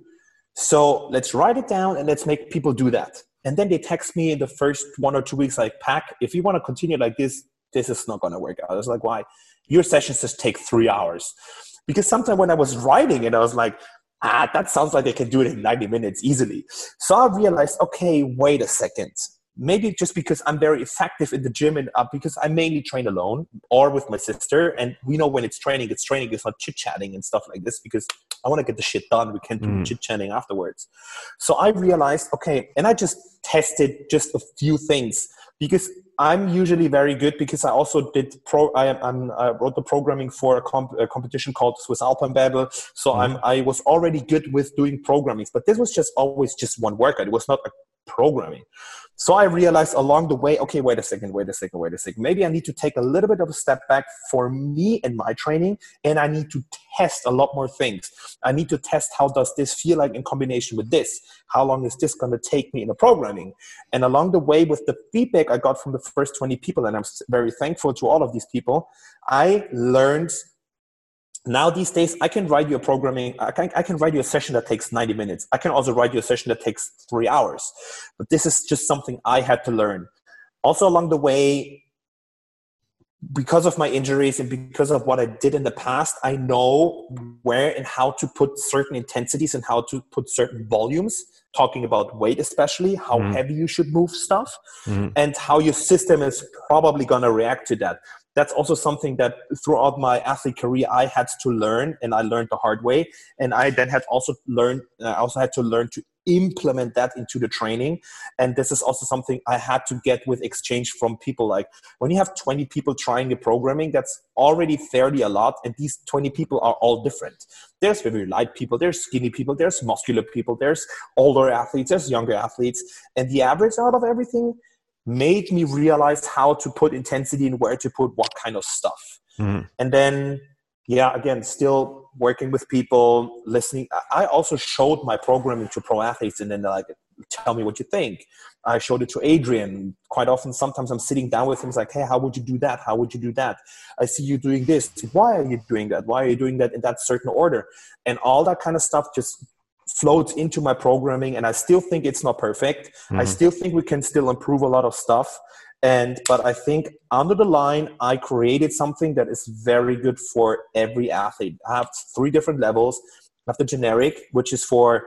So, let's write it down and let's make people do that. And then they text me in the first one or two weeks, like, Pack, if you want to continue like this, this is not going to work out. I was like, why? Your sessions just take three hours. Because sometimes when I was writing it, I was like, ah, that sounds like they can do it in 90 minutes easily. So I realized, okay, wait a second. Maybe just because I'm very effective in the gym and uh, because I mainly train alone or with my sister. And we know when it's training, it's training, it's not chit chatting and stuff like this because I want to get the shit done. We can't do mm. chit chatting afterwards. So I realized, okay, and I just tested just a few things because I'm usually very good because I also did pro. I, I wrote the programming for a, comp, a, competition called Swiss Alpine Battle. So. I'm I was already good with doing programming, but this was just always just one workout. It was not a programming. So I realized along the way, okay, wait a second, wait a second, wait a second. Maybe I need to take a little bit of a step back for me and my training, and I need to test a lot more things. I need to test how does this feel like in combination with this? How long is this going to take me in the programming? And along the way, with the feedback I got from the first 20 people, and I'm very thankful to all of these people, I learned now these days i can write you a programming I can, I can write you a session that takes 90 minutes i can also write you a session that takes three hours but this is just something i had to learn also along the way because of my injuries and because of what i did in the past i know where and how to put certain intensities and how to put certain volumes talking about weight especially how mm. heavy you should move stuff mm. and how your system is probably going to react to that that's also something that throughout my athlete career I had to learn, and I learned the hard way. And I then had also learned, uh, I also had to learn to implement that into the training. And this is also something I had to get with exchange from people. Like when you have 20 people trying the programming, that's already fairly a lot. And these 20 people are all different. There's very light people, there's skinny people, there's muscular people, there's older athletes, there's younger athletes. And the average out of everything made me realize how to put intensity and where to put what kind of stuff. Mm-hmm. And then yeah, again, still working with people, listening. I also showed my programming to pro athletes and then they're like, tell me what you think. I showed it to Adrian. Quite often, sometimes I'm sitting down with him, like, hey, how would you do that? How would you do that? I see you doing this. Why are you doing that? Why are you doing that in that certain order? And all that kind of stuff just floats into my programming. And I still think it's not perfect. Mm-hmm. I still think we can still improve a lot of stuff and but i think under the line i created something that is very good for every athlete i have three different levels i have the generic which is for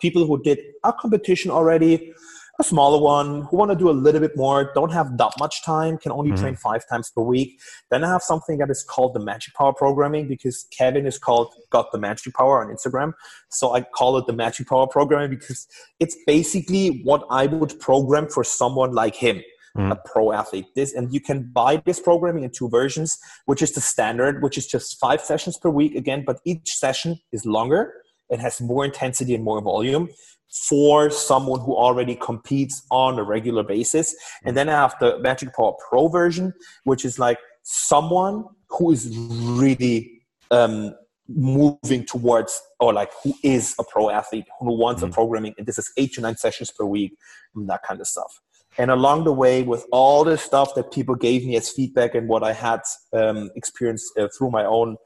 people who did a competition already a smaller one who want to do a little bit more don't have that much time can only mm-hmm. train five times per week then i have something that is called the magic power programming because kevin is called got the magic power on instagram so i call it the magic power programming because it's basically what i would program for someone like him mm. a pro athlete. This and you can buy this programming in two versions, which is the standard, which is just five sessions per week again, but each session is longer. It has more intensity and more volume for someone who already competes on a regular basis. And then I have the Magic Power Pro version, which is like someone who is really um, moving towards or like who is a pro athlete who wants mm-hmm. a programming and this is eight to nine sessions per week and that kind of stuff and along the way with all the stuff that people gave me as feedback and what i had um, experienced uh, through my own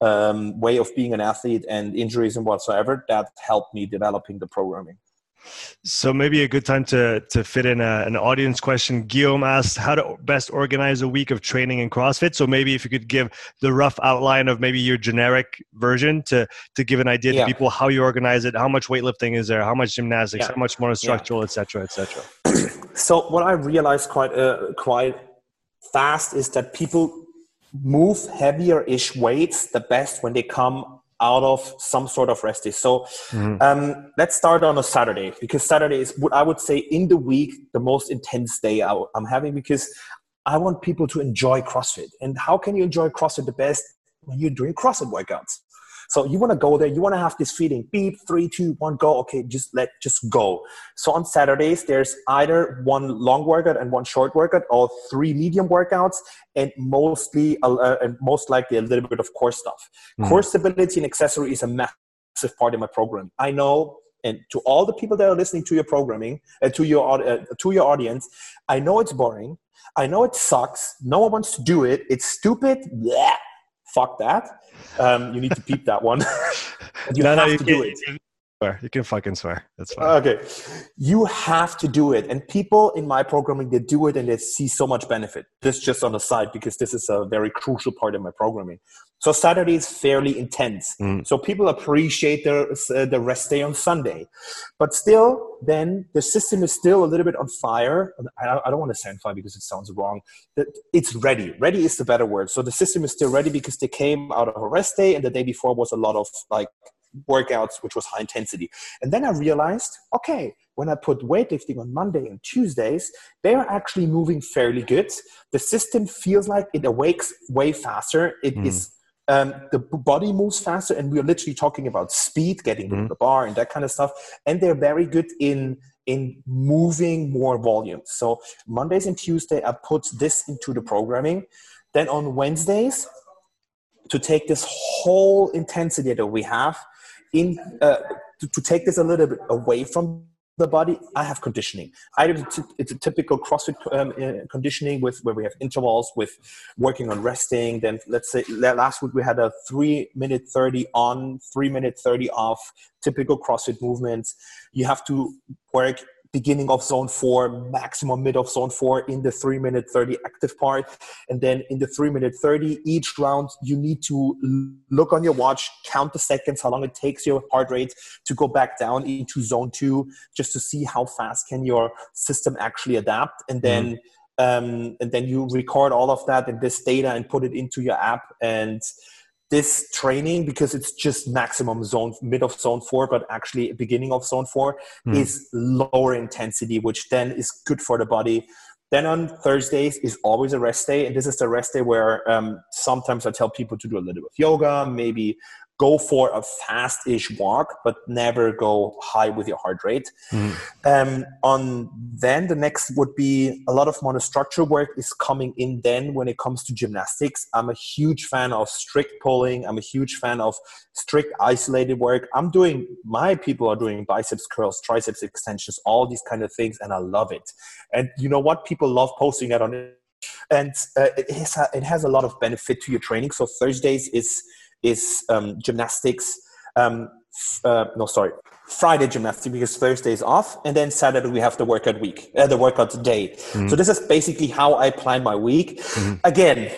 um, way of being an athlete and injuries and whatsoever that helped me developing the programming so maybe a good time to to fit in a, an audience question. Guillaume asked how to best organize a week of training in CrossFit. So maybe if you could give the rough outline of maybe your generic version to to give an idea yeah. to people how you organize it, how much weightlifting is there, how much gymnastics, yeah. how much more structural, etc., yeah. etc. Et (clears throat) so what I realized quite uh, quite fast is that people move heavier ish weights the best when they come out of some sort of rest day. So mm-hmm. um, let's start on a Saturday because Saturday is what I would say in the week the most intense day I'm having because I want people to enjoy CrossFit. And how can you enjoy CrossFit the best when you're doing CrossFit workouts? So you want to go there, you want to have this feeling, beep, three, two, one, go. Okay, just let, just go. So on Saturdays, there's either one long workout and one short workout, or three medium workouts, and mostly, uh, and most likely a little bit of core stuff. Mm. Core stability and accessory is a massive part of my program. I know and to all the people that are listening to your programming uh, to your uh, to your audience i know it's boring i know it sucks no one wants to do it it's stupid Blech. Fuck that um, you need to peep that one. (laughs) you no, have no, you to do it. Swear. You can fucking swear. That's fine. Okay. You have to do it. And people in my programming, they do it and they see so much benefit. This just on the side because this is a very crucial part of my programming. So Saturday is fairly intense. Mm. So people appreciate the, uh, the rest day on Sunday. But still, then the system is still a little bit on fire. I, I don't want to say on fire because it sounds wrong. It's ready. Ready is the better word. So the system is still ready because they came out of a rest day and the day before was a lot of like workouts, which was high intensity. And then I realized, okay, when I put weightlifting on Monday and Tuesdays, they are actually moving fairly good. The system feels like it awakes way faster. It mm. is um, the body moves faster, and we are literally talking about speed, getting mm. the bar, and that kind of stuff. And they're very good in in moving more volume. So Mondays and Tuesday, I put this into the programming. Then on Wednesdays, to take this whole intensity that we have in uh, to, to, take this a little bit away from the body i have conditioning. I it's a typical crossfit um, uh, conditioning with where we have intervals with working on resting. Then let's say last week we had a 3 minute 30 on 3 minute 30 off typical crossfit movements. You have to work beginning of zone four, maximum mid of zone four in the three minute 30 active part. And then in the three minute 30, each round, you need to look on your watch, count the seconds, how long it takes your heart rate to go back down into zone two, just to see how fast can your system actually adapt. And then, mm. um, and then you record all of that and this data and put it into your app. And this training because it's just maximum zone mid of zone four but actually beginning of zone four mm. is lower intensity which then is good for the body then on thursdays is always a rest day and this is the rest day where um, sometimes i tell people to do a little bit of yoga maybe go for a fast-ish walk, but never go high with your heart rate. Mm. Um, on then the next would be a lot of monostructure work is coming in. Then when it comes to gymnastics, I'm a huge fan of strict pulling. I'm a huge fan of strict isolated work. I'm doing my people are doing biceps curls, triceps extensions, all these kind of things, and I love it. And you know what? People love posting that on it. And uh, it, has a, it has a lot of benefit to your training. So Thursdays is is um, gymnastics. Um, uh, no, sorry, Friday gymnastics because Thursday is off, and then Saturday we have the workout week, uh, the workout day. Mm-hmm. So this is basically how I plan my week. Mm-hmm. Again,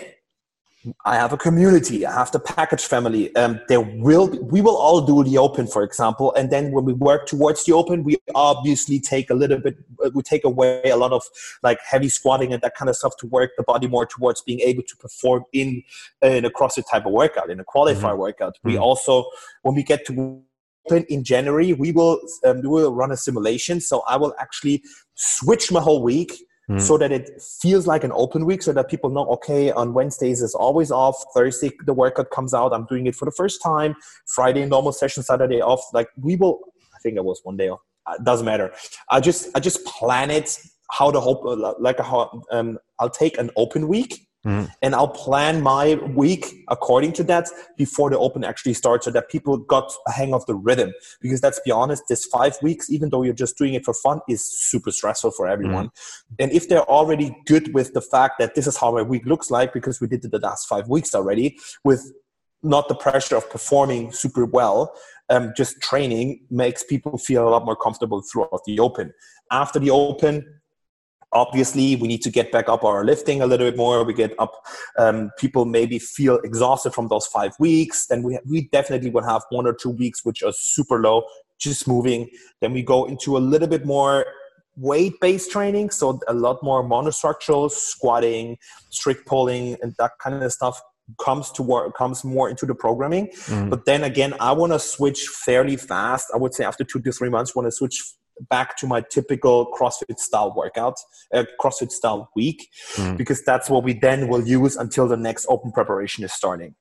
I have a community. I have the package family. Um, there will be, we will all do the open, for example, and then when we work towards the open, we obviously take a little bit. Uh, we take away a lot of like heavy squatting and that kind of stuff to work the body more towards being able to perform in in a CrossFit type of workout, in a qualifier mm-hmm. workout. We mm-hmm. also, when we get to open in January, we will um, we will run a simulation. So I will actually switch my whole week mm. so that it feels like an open week so that people know okay on wednesdays is always off. Thursday the workout comes out. I'm doing it for the first time. Friday normal session. Saturday off. Like we will i think it was one day off. It uh, doesn't matter. I just i just plan it how the hope like how um, i'll take an open week Mm. And I'll plan my week according to that before the open actually starts so that people got a hang of the rhythm. Because let's be honest, this five weeks, even though you're just doing it for fun, is super stressful for everyone. Mm. And if they're already good with the fact that this is how my week looks like, because we did it the last five weeks already, with not the pressure of performing super well, um, just training makes people feel a lot more comfortable throughout the open. After the open, obviously we need to get back up our lifting a little bit more. We get up um, people maybe feel exhausted from those five weeks then we, we definitely will have one or two weeks which are super low just moving. Then we go into a little bit more weight based training so a lot more monostructural squatting strict pulling and that kind of stuff comes to work comes more into the programming. Mm. but then again i want to switch fairly fast. I would say after two to three months want to switch back to my typical CrossFit style workout, uh, CrossFit style week, mm. because that's what we then will use until the next open preparation is starting.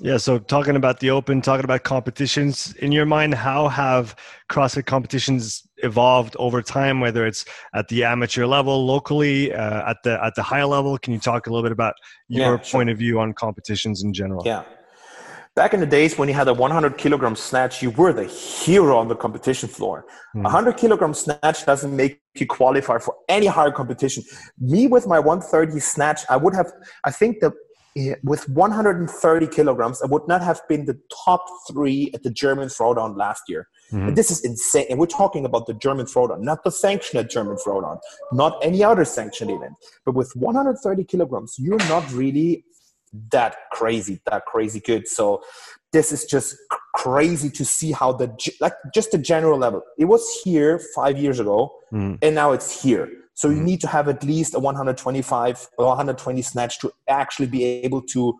Yeah, so talking about the open, talking about competitions, in your mind, how have CrossFit competitions evolved over time? Whether it's at the amateur level, locally, uh, at the at the high level, can you talk a little bit about your yeah, sure. point of view on competitions in general? Yeah, Back in the days when you had a 100 kilogram snatch, you were the hero on the competition floor. Mm. 100 kilogram snatch doesn't make you qualify for any higher competition. Me with my 130 snatch, I would have, I think that with 130 kilograms, I would not have been the top three at the German Throwdown last year. Mm-hmm. And this is insane. And we're talking about the German Throwdown, not the sanctioned German Throwdown, not any other sanctioned event. But with 130 kilograms, you're not really that crazy, that crazy good. So this is just crazy to see how the like just the general level. It was here five years ago, mm. and now it's here. So you mm. need to have at least a 125 or 120 snatch to actually be able to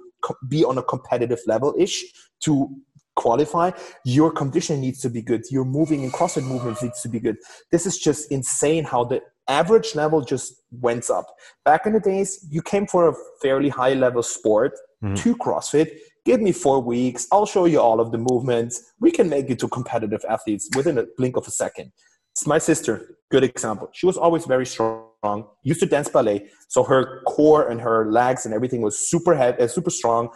be on a competitive level ish to qualify. Your condition needs to be good. Your moving and CrossFit movement needs to be good. This is just insane how the average level just went up. Back in the days, you came for a fairly high level sport mm-hmm. to CrossFit. Give me four weeks. I'll show you all of the movements. We can make you to competitive athletes within a blink of a second. It's my sister, good example. She was always very strong, used to dance ballet. So her core and her legs and everything was super heavy, uh, super strong.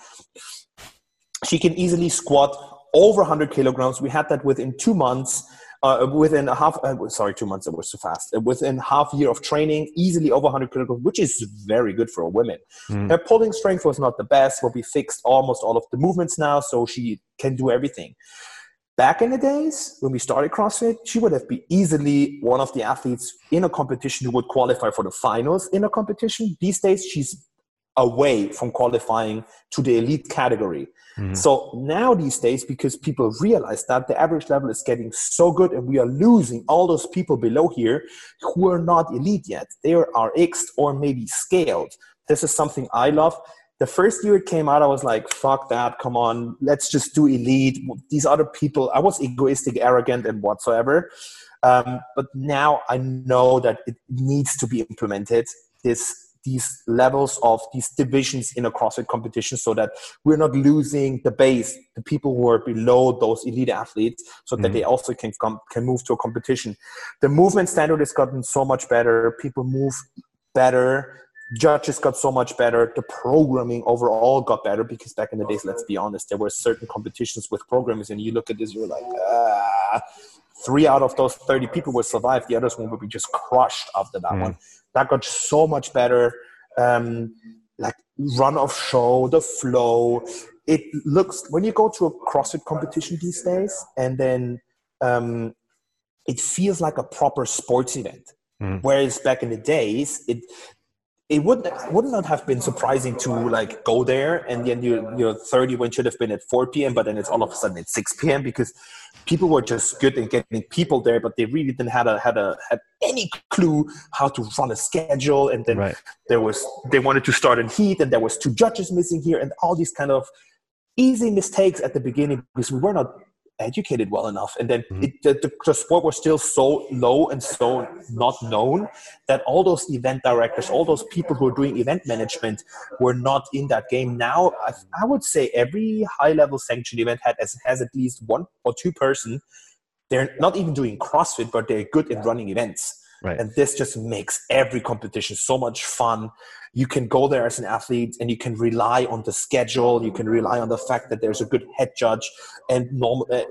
She can easily squat over 100 kilograms. We had that within two months uh, within a half, uh, sorry, two months, it was too fast. Uh, within half year of training, easily over 100 kilograms, which is very good for a woman. Mm. Her pulling strength was not the best, but we fixed almost all of the movements now, so she can do everything. Back in the days when we started CrossFit, she would have been easily one of the athletes in a competition who would qualify for the finals in a competition. These days, she's away from qualifying to the elite category. Mm-hmm. So now these days, because people realize that the average level is getting so good and we are losing all those people below here who are not elite yet. They are RX or maybe scaled. This is something I love. the first year it came out, I was like, fuck that, come on, let's just do elite. These other people, I was egoistic, arrogant, and whatsoever. Um, but now I know that it needs to be implemented. This these levels of these divisions in a CrossFit competition so that we're not losing the base, the people who are below those elite athletes, so that mm-hmm. they also can come, can move to a competition. The movement standard has gotten so much better. People move better judges got so much better the programming overall got better because back in the days let's be honest there were certain competitions with programmers and you look at this you're like ah. Three out of those 30 people will survive the others one will be just crushed after that mm. one that got so much better um, like run of show the flow it looks when you go to a crossfit competition these days and then um, it feels like a proper sports event Mm. Whereas back in the days, it it would would not have been surprising to like go there and then you your 30 when should have been at 4 p.m. but then it's all of a sudden at 6 p.m. because people were just good in getting people there, but they really didn't had a had a had any clue how to run a schedule. And then right. there was they wanted to start in heat, and there was two judges missing here, and all these kind of easy mistakes at the beginning because we were not educated well enough. And then mm-hmm. it, the, the, sport was still so low and so not known that all those event directors all those people who are doing event management were not in that game. Now i, I would say every high level sanctioned event had, has, has at least one or two person. They're not even doing crossfit but they're good in running events Right. And this just makes every competition so much fun. You can go there as an athlete and you can rely on the schedule. You can rely on the fact that there's a good head judge. And normal, uh,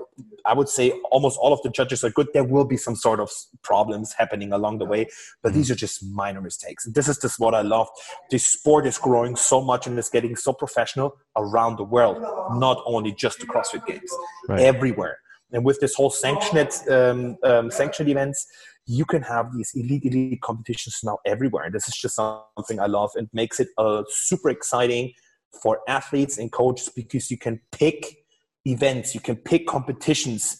I would say almost all of the judges are good. There will be some sort of problems happening along the way, but these are just minor mistakes. And this is just what I love. This sport is growing so much and it's getting so professional around the world, not only just the CrossFit Games, right. everywhere. And with this whole sanctioned um, um, sanctioned events, you can have these elite elite competitions now everywhere. And this is just something i love. And makes it uh, super exciting for athletes and coaches because you can pick events you can pick competitions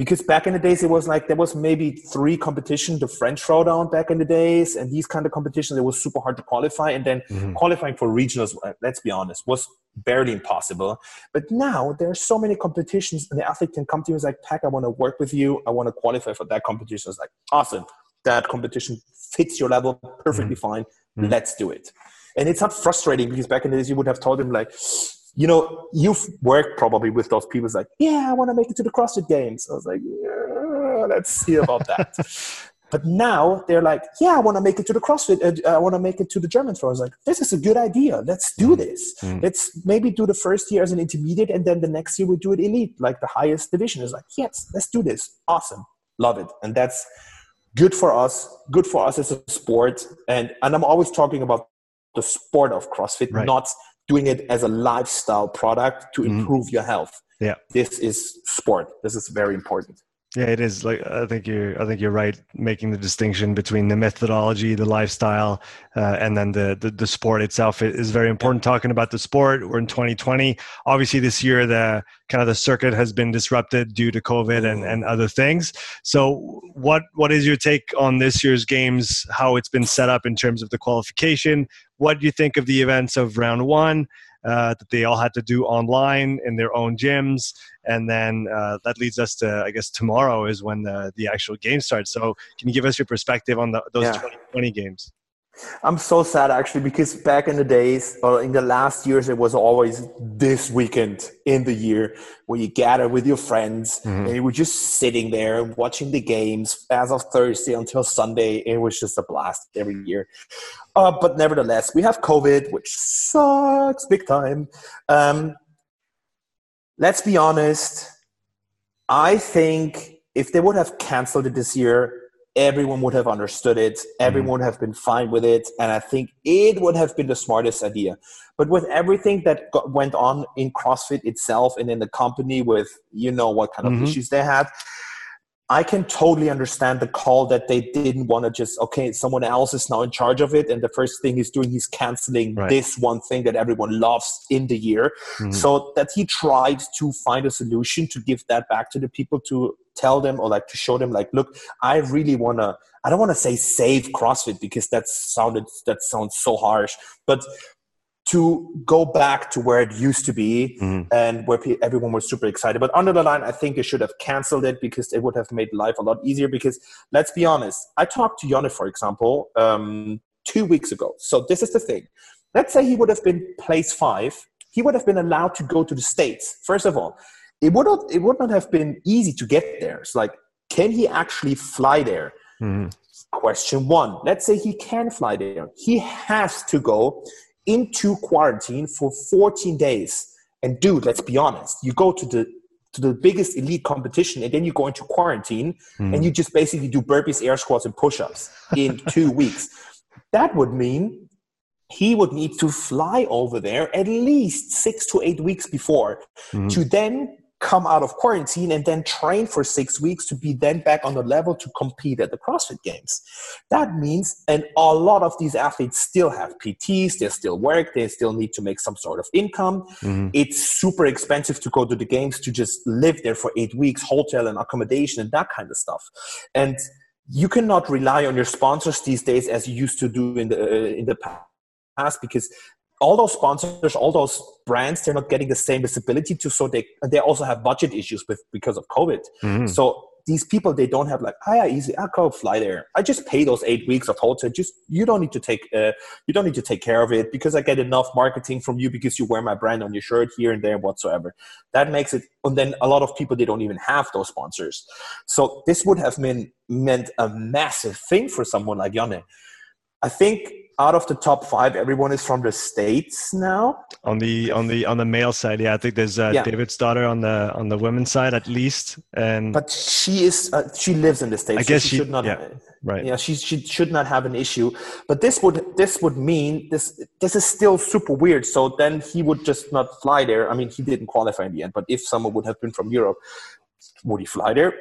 because back in the days it was like there was maybe three competitions the french throwdown back in the days and these kind of competitions it was super hard to qualify and then mm-hmm. qualifying for regionals uh, let's be honest was barely impossible. But now there are so many competitions, and the athlete can come to you and like, Pack, I want to work with you. I want to qualify for that competition. It's like, awesome. That competition fits your level perfectly mm-hmm. fine. Mm-hmm. Let's do it. And it's not frustrating because back in the days you would have told him like, you know, you've worked probably with those people. It's like, yeah, I want to make it to the CrossFit Games. I was like, yeah, let's see about that. (laughs) But now they're like, yeah, I want to make it to the CrossFit. Uh, I want to make it to the German throw. I was like, this is a good idea. Let's do mm. this. Mm. Let's maybe do the first year as an intermediate, and then the next year we do it elite, like the highest division. Is like, yes, let's do this. Awesome, love it, and that's good for us. Good for us as a sport. And and I'm always talking about the sport of CrossFit, right. not doing it as a lifestyle product to mm. improve mm. your health. Yeah, this is sport. This is very important. Yeah, it is. Like I think you're. I think you're right, making the distinction between the methodology, the lifestyle, uh, and then the, the, the sport itself it is very important. Talking about the sport, we're in 2020. Obviously, this year the kind of the circuit has been disrupted due to COVID and, and other things. So, what what is your take on this year's games? How it's been set up in terms of the qualification? What do you think of the events of round one? uh, that they all had to do online in their own gyms. And then uh, that leads us to, I guess, tomorrow is when the, the actual game starts. So, can you give us your perspective on the, those yeah. 2020 games? I'm so sad actually because back in the days or in the last years, it was always this weekend in the year where you gather with your friends mm-hmm. and you were just sitting there watching the games as of Thursday until Sunday. It was just a blast every year. Uh, but nevertheless, we have COVID, which sucks big time. Um, let's be honest. I think if they would have canceled it this year, everyone would have understood it everyone would have been fine with it and i think it would have been the smartest idea but with everything that got, went on in crossfit itself and in the company with you know what kind of mm-hmm. issues they had I can totally understand the call that they didn't want to just okay, someone else is now in charge of it, and the first thing he's doing, he's canceling right. this one thing that everyone loves in the year. Mm-hmm. So that he tried to find a solution to give that back to the people to tell them or like to show them like, look, I really want to. I don't want to say save CrossFit because that sounded that sounds so harsh, but to go back to where it used to be mm-hmm. and where pe- everyone was super excited. But under the line, I think they should have canceled it because it would have made life a lot easier. Because let's be honest, I talked to Jonne, for example, um, two weeks ago. So this is the thing. Let's say he would have been place five. He would have been allowed to go to the States. First of all, it would not, it would not have been easy to get there. It's like, can he actually fly there? Mm-hmm. Question one. Let's say he can fly there. He has to go into quarantine for 14 days. And dude, let's be honest, you go to the to the biggest elite competition and then you go into quarantine mm. and you just basically do burpees, air squats, and push-ups in (laughs) two weeks. That would mean he would need to fly over there at least six to eight weeks before mm. to then come out of quarantine and then train for six weeks to be then back on the level to compete at the CrossFit Games. That means, and a lot of these athletes still have PTs, they still work, they still need to make some sort of income. Mm-hmm. It's super expensive to go to the games to just live there for eight weeks, hotel and accommodation and that kind of stuff. And you cannot rely on your sponsors these days as you used to do in the uh, in the past because all those sponsors, all those brands, they're not getting the same visibility to, so they they also have budget issues with because of COVID. Mm-hmm. So these people they don't have like ah yeah easy. I'll go fly there. I just pay those eight weeks of hotel. Just you don't need to take uh, you don't need to take care of it because I get enough marketing from you because you wear my brand on your shirt here and there whatsoever. That makes it and then a lot of people they don't even have those sponsors. So this would have been meant a massive thing for someone like Jonne I think out of the top five, everyone is from the states now. On the on the on the male side, yeah, I think there's uh, yeah. Davidsdottir on the on the women's side at least, and but she is uh, she lives in the states. I guess so she, she, should not. Yeah, right. Yeah, she she should not have an issue. But this would this would mean this this is still super weird. So then he would just not fly there. I mean, he didn't qualify in the end. But if someone would have been from Europe, would he fly there?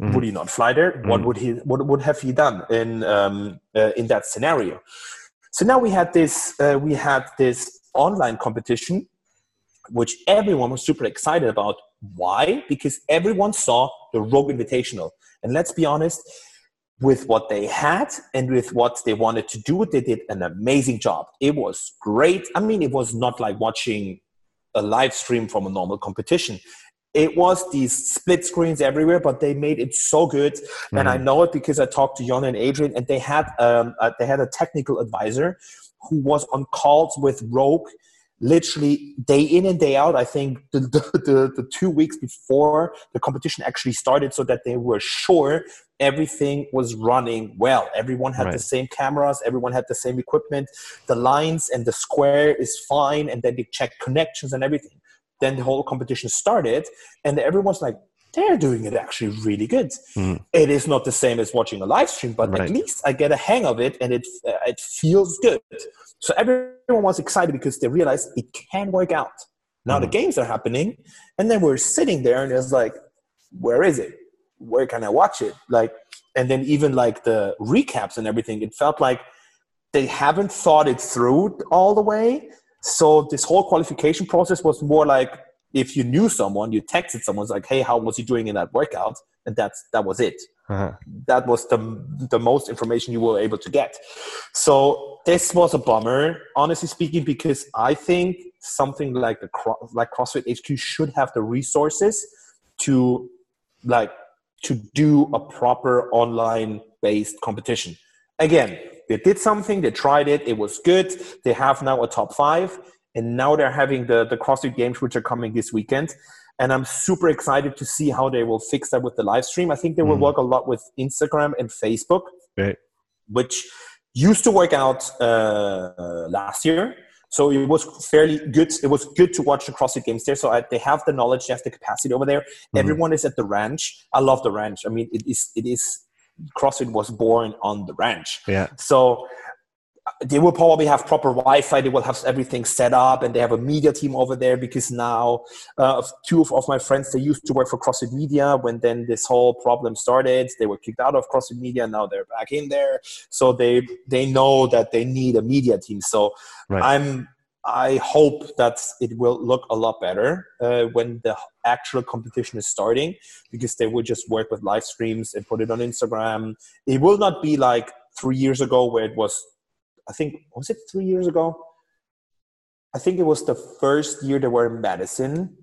Mm-hmm. Would he not fly there? Mm-hmm. What would he? What would have he done in um, uh, in that scenario? So now we had this uh, we had this online competition, which everyone was super excited about. Why? Because everyone saw the Rogue Invitational, and let's be honest, with what they had and with what they wanted to do, they did an amazing job. It was great. I mean, it was not like watching a live stream from a normal competition it was these split screens everywhere, but they made it so good. Mm-hmm. And I know it because I talked to Jonne and Adrian, and they had um, a, they had a technical advisor who was on calls with Rogue literally day in and day out. I think the, the, the, two weeks before the competition actually started, so that they were sure everything was running well. Everyone had right. the same cameras, everyone had the same equipment, the lines and the square is fine, and then they checked connections and everything then the whole competition started and everyone's like they're doing it actually really good mm. it is not the same as watching a live stream but right. at least i get a hang of it and it uh, it feels good so everyone was excited because they realized it can work out now mm. the games are happening and then we're sitting there and it's like where is it where can i watch it like and then even like the recaps and everything it felt like they haven't thought it through all the way so this whole qualification process was more like if you knew someone, you texted someone like, "Hey, how was he doing in that workout?" And that's that was it. Uh-huh. That was the the most information you were able to get. So this was a bummer, honestly speaking, because I think something like the like CrossFit HQ should have the resources to like to do a proper online based competition. Again, they did something, they tried it, it was good. They have now a top five, and now they're having the, the CrossFit Games, which are coming this weekend. And I'm super excited to see how they will fix that with the live stream. I think they will mm. work a lot with Instagram and Facebook, right. which used to work out uh, last year. So it was fairly good. It was good to watch the CrossFit Games there. So I, they have the knowledge, they have the capacity over there. Mm. Everyone is at the ranch. I love the ranch. I mean, it is it is CrossFit was born on the ranch. Yeah. So they will probably have proper Wi-Fi. They will have everything set up, and they have a media team over there because now uh, two of, of my friends they used to work for CrossFit Media. When then this whole problem started, they were kicked out of CrossFit Media. Now they're back in there, so they they know that they need a media team. So right. I'm I hope that it will look a lot better uh, when the actual competition is starting because they will just work with live streams and put it on Instagram. It will not be like three years ago where it was, I think, was it three years ago? I think it was the first year they were in Madison.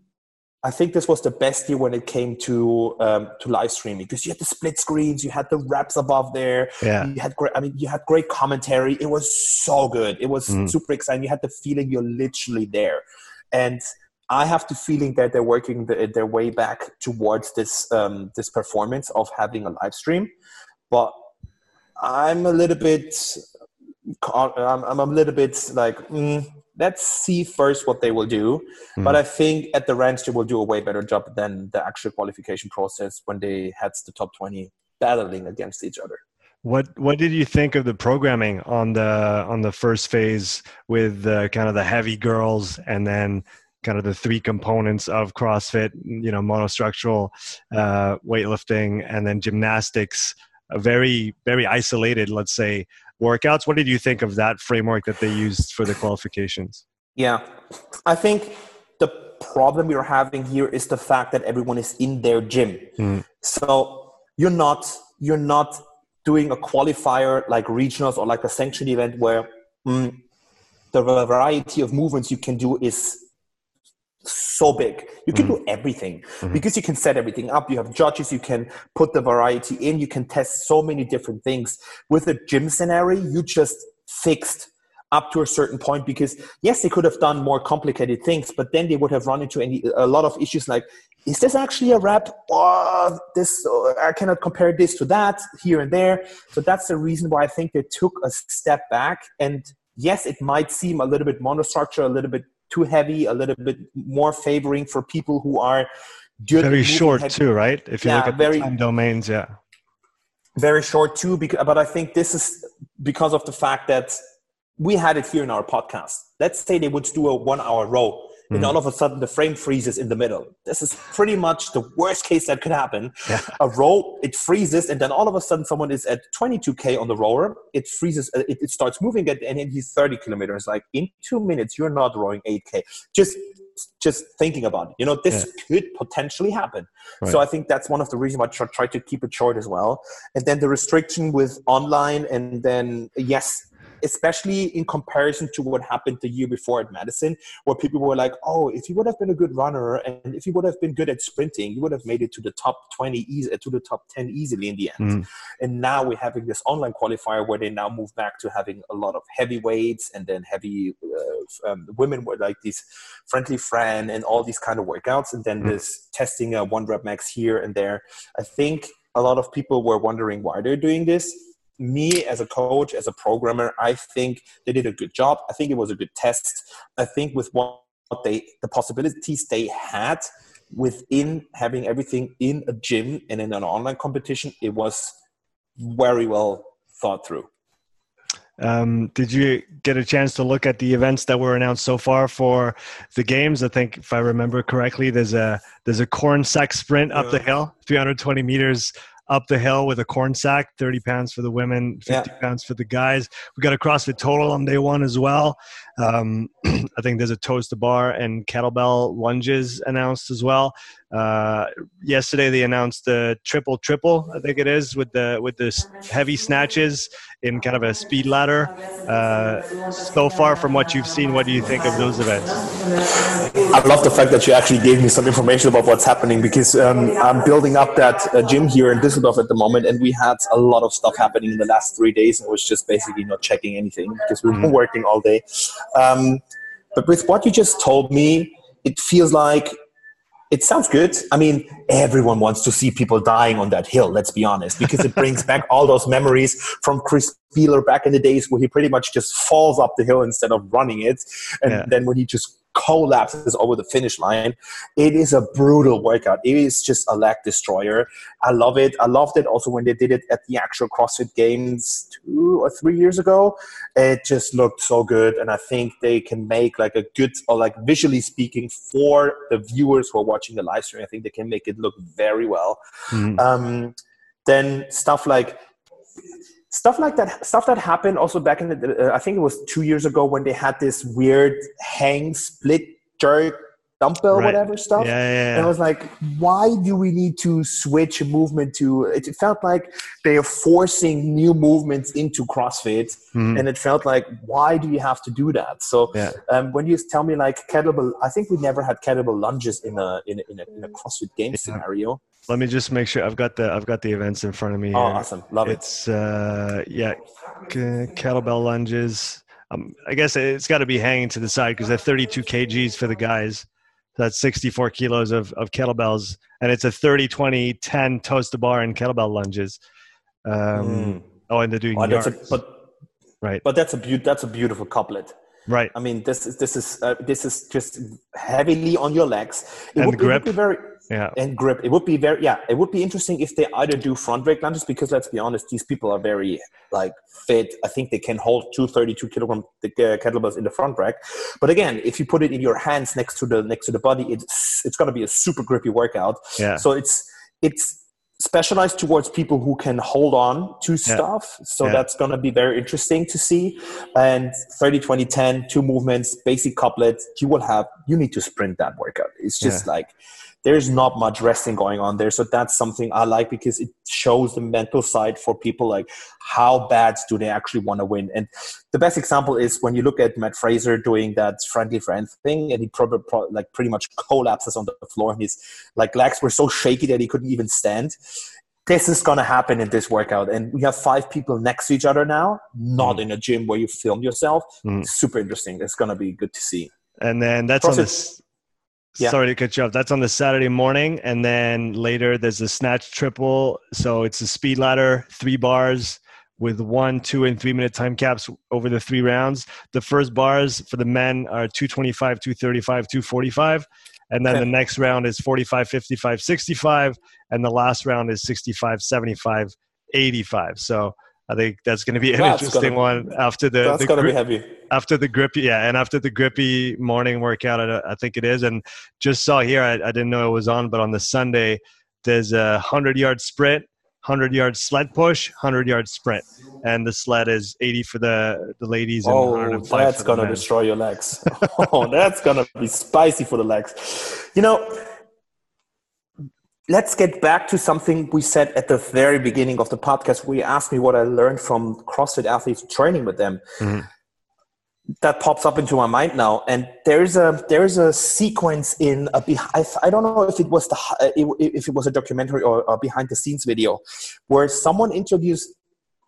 I think this was the best year when it came to um, to live streaming because you had the split screens, you had the reps above there. Yeah. You had great. I mean, you had great commentary. It was so good. It was Mm. super exciting. You had the feeling you're literally there, and I have the feeling that they're working the, their way back towards this um, this performance of having a live stream. But I'm a little bit. I'm, I'm a little bit like. Mm, let's see first what they will do. Hmm. But I think at the ranch they will do a way better job than the actual qualification process when they had the top 20 battling against each other. What what did you think of the programming on the on the first phase with uh, kind of the heavy girls and then kind of the three components of CrossFit, you know, monostructural uh, weightlifting and then gymnastics, a very very isolated, let's say, workouts. What did you think of that framework that they used for the qualifications? Yeah, I think the problem we're having here is the fact that everyone is in their gym. Mm. So you're not you're not doing a qualifier like regionals or like a sanctioned event where mm, the variety of movements you can do is so big. You can do everything because you can set everything up. You have judges, you can put the variety in, you can test so many different things. With a gym scenario, you just fixed up to a certain point because yes, they could have done more complicated things, but then they would have run into any, a lot of issues like, is this actually a rep? Oh, this uh, I cannot compare this to that here and there. So that's the reason why I think they took a step back. And yes, it might seem a little bit monostructure, a little bit too heavy, a little bit more favoring for people who are. Very short heavy- too, right? If you Yeah, look at very- the time domains, yeah. very short too because, but i think this is because of the fact that we had it here in our podcast let's say they would do a one hour row and Mhm. all of a sudden the frame freezes in the middle. This is pretty much the worst case that could happen. Yeah. a row it freezes and then all of a sudden someone is at 22k on the rower it freezes uh, it, it starts moving at, and then he's 30 kilometers. Like in two minutes you're not rowing 8k just just thinking about it. You know this could potentially happen. So i think that's one of the reasons why i try, try to keep it short as well. And then the restriction with online and then yes especially in comparison to what happened the year before at madison where people were like oh if you would have been a good runner and if you would have been good at sprinting you would have made it to the top 20 easy to the top 10 easily in the end Mm. and now we're having this online qualifier where they now move back to having a lot of heavy weights and then heavy uh, um, women were like these friendly Fran and all these kind of workouts and then Mm. this testing a one rep max here and there i think a lot of people were wondering why they're doing this me as a coach as a programmer i think they did a good job. I think it was a good test. I think with what they the possibilities they had within having everything in a gym and in an online competition it was very well thought through. Um, did you get a chance to look at the events that were announced so far for the games? I think, if I remember correctly, there's a there's a corn sack sprint up the hill, 320 meters up the hill with a corn sack, 30 pounds for the women, 50 pounds for the guys. We got a CrossFit total on day one as well. Um, (clears throat) I think there's a toes to bar and kettlebell lunges announced as well. Uh, yesterday they announced the triple triple, I think it is, with the with the heavy snatches in kind of a speed ladder. Uh, so far, from what you've seen, what do you think of those events? I love the fact that you actually gave me some information about what's happening because um, I'm building up that uh, gym here in Düsseldorf at the moment, and we had a lot of stuff happening in the last three days, and was just basically not checking anything because we were Mhm. working all day. Um, but with what you just told me, it feels like it sounds good. I mean, everyone wants to see people dying on that hill, let's be honest, because it brings (laughs) back all those memories from Chris Spealler back in the days where he pretty much just falls up the hill instead of running it. And Yeah. then when he just collapses over the finish line, it is a brutal workout. It is just a leg destroyer. I love it. I loved it also when they did it at the actual CrossFit Games two or three years ago. It just looked so good. And I think they can make like a good, or like visually speaking, for the viewers who are watching the live stream, I think they can make it look very well. Mhm. Um, then stuff like stuff like that stuff that happened also back in the uh, i think it was two years ago when they had this weird hang split jerk dumbbell Right. whatever stuff. Yeah, yeah, And I was like, why do we need to switch movement to? It it felt like they are forcing new movements into CrossFit, Mhm. and it felt like, why do you have to do that? So Yeah. um, when you tell me like kettlebell, I think we never had kettlebell lunges in a in a, in a, in a CrossFit game scenario. Let me just make sure I've got the I've got the events in front of me. Oh, here. awesome, love it. It's uh yeah, k- kettlebell lunges. Um, I guess it's got to be hanging to the side because they're 32 kgs for the guys. That's 64 kilos of, of kettlebells, and it's a 30, 20, 10 toes to bar and kettlebell lunges. Um, Mm. Oh, and they're doing Oh, that's a, yards. but right, but that's a beau- that's a beautiful couplet. right. I mean, this is this is uh, this is just heavily on your legs. It And would, it would grip. be very Yeah, and grip. It would be very yeah. It would be interesting if they either do front rack lunges because let's be honest, these people are very like fit. I think they can hold two thirty-two kilogram uh, kettlebells in the front rack. But again, if you put it in your hands next to the next to the body, it's it's going to be a super grippy workout. yeah, So it's it's specialized towards people who can hold on to stuff. yeah. So Yeah. that's going to be very interesting to see. And 30, 20, 10, two movements, basic couplet, you will have, you need to sprint that workout. It's just like, there's not much resting going on there. So that's something I like because it shows the mental side for people like how bad do they actually want to win. And the best example is when you look at Mat Fraser doing that friendly Fran thing and he probably pro- like pretty much collapses on the floor and his like legs were so shaky that he couldn't even stand. This is gonna happen in this workout, and we have five people next to each other now, not in a gym where you film yourself. Mm. Super interesting. It's gonna be good to see. and then that's on this. Yeah. Sorry to cut you off. That's on the Saturday morning, and then later there's a snatch triple. So it's a speed ladder, three bars with one, two, and three minute time caps over the three rounds. The first bars for the men are 225, 235, 245. And then Okay. the next round is 45, 55, 65. And the last round is 65, 75, 85. So I think that's going to be an That's interesting gonna- one after the, That's gonna be heavy. after the grippy yeah and after the grippy morning workout i, I think it is and just saw here I, I didn't know it was on but on the sunday there's a 100 yard sprint 100 yard sled push 100 yard sprint and the sled is 80 for the the ladies Oh, 105 that's gonna destroy your legs. (laughs) oh, that's gonna be spicy for the legs. You know, let's get back to something we said at the very beginning of the podcast. Where you asked me what I learned from CrossFit athletes training with them. Mhm. That pops up into my mind now, and there's a there's a sequence in a I, I don't know if it was the if it was a documentary or a behind the scenes video where someone interviews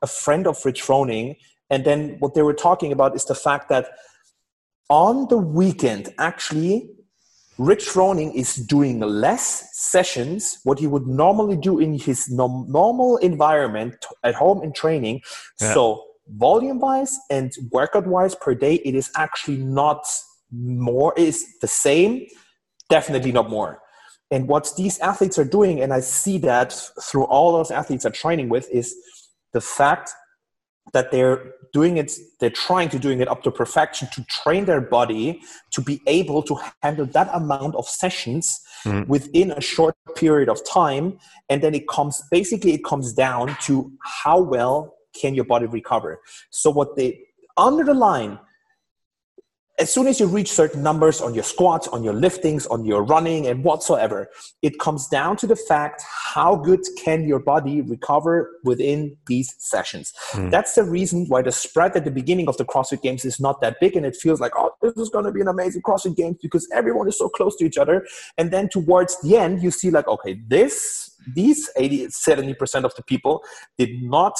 a friend of Rich Froning, and then what they were talking about is the fact that on the weekend, actually, Rich Froning is doing less sessions, what he would normally do in his nom- normal environment at home in training. Yeah. So, volume wise and workout wise per day, it is actually not more, it is the same, definitely not more. And what these athletes are doing, and I see that through all those athletes I'm training with, is the fact that they're doing it they're trying to doing it up to perfection to train their body to be able to handle that amount of sessions Mhm. within a short period of time and then it comes basically it comes down to how well can your body recover so what they under the line as soon as you reach certain numbers on your squats, on your liftings, on your running, and whatsoever, it comes down to the fact how good can your body recover within these sessions. Hmm. That's the reason why the spread at the beginning of the CrossFit Games is not that big, and it feels like, oh, this is going to be an amazing CrossFit Games because everyone is so close to each other. And then towards the end, you see like, okay, this these 80 70% of the people did not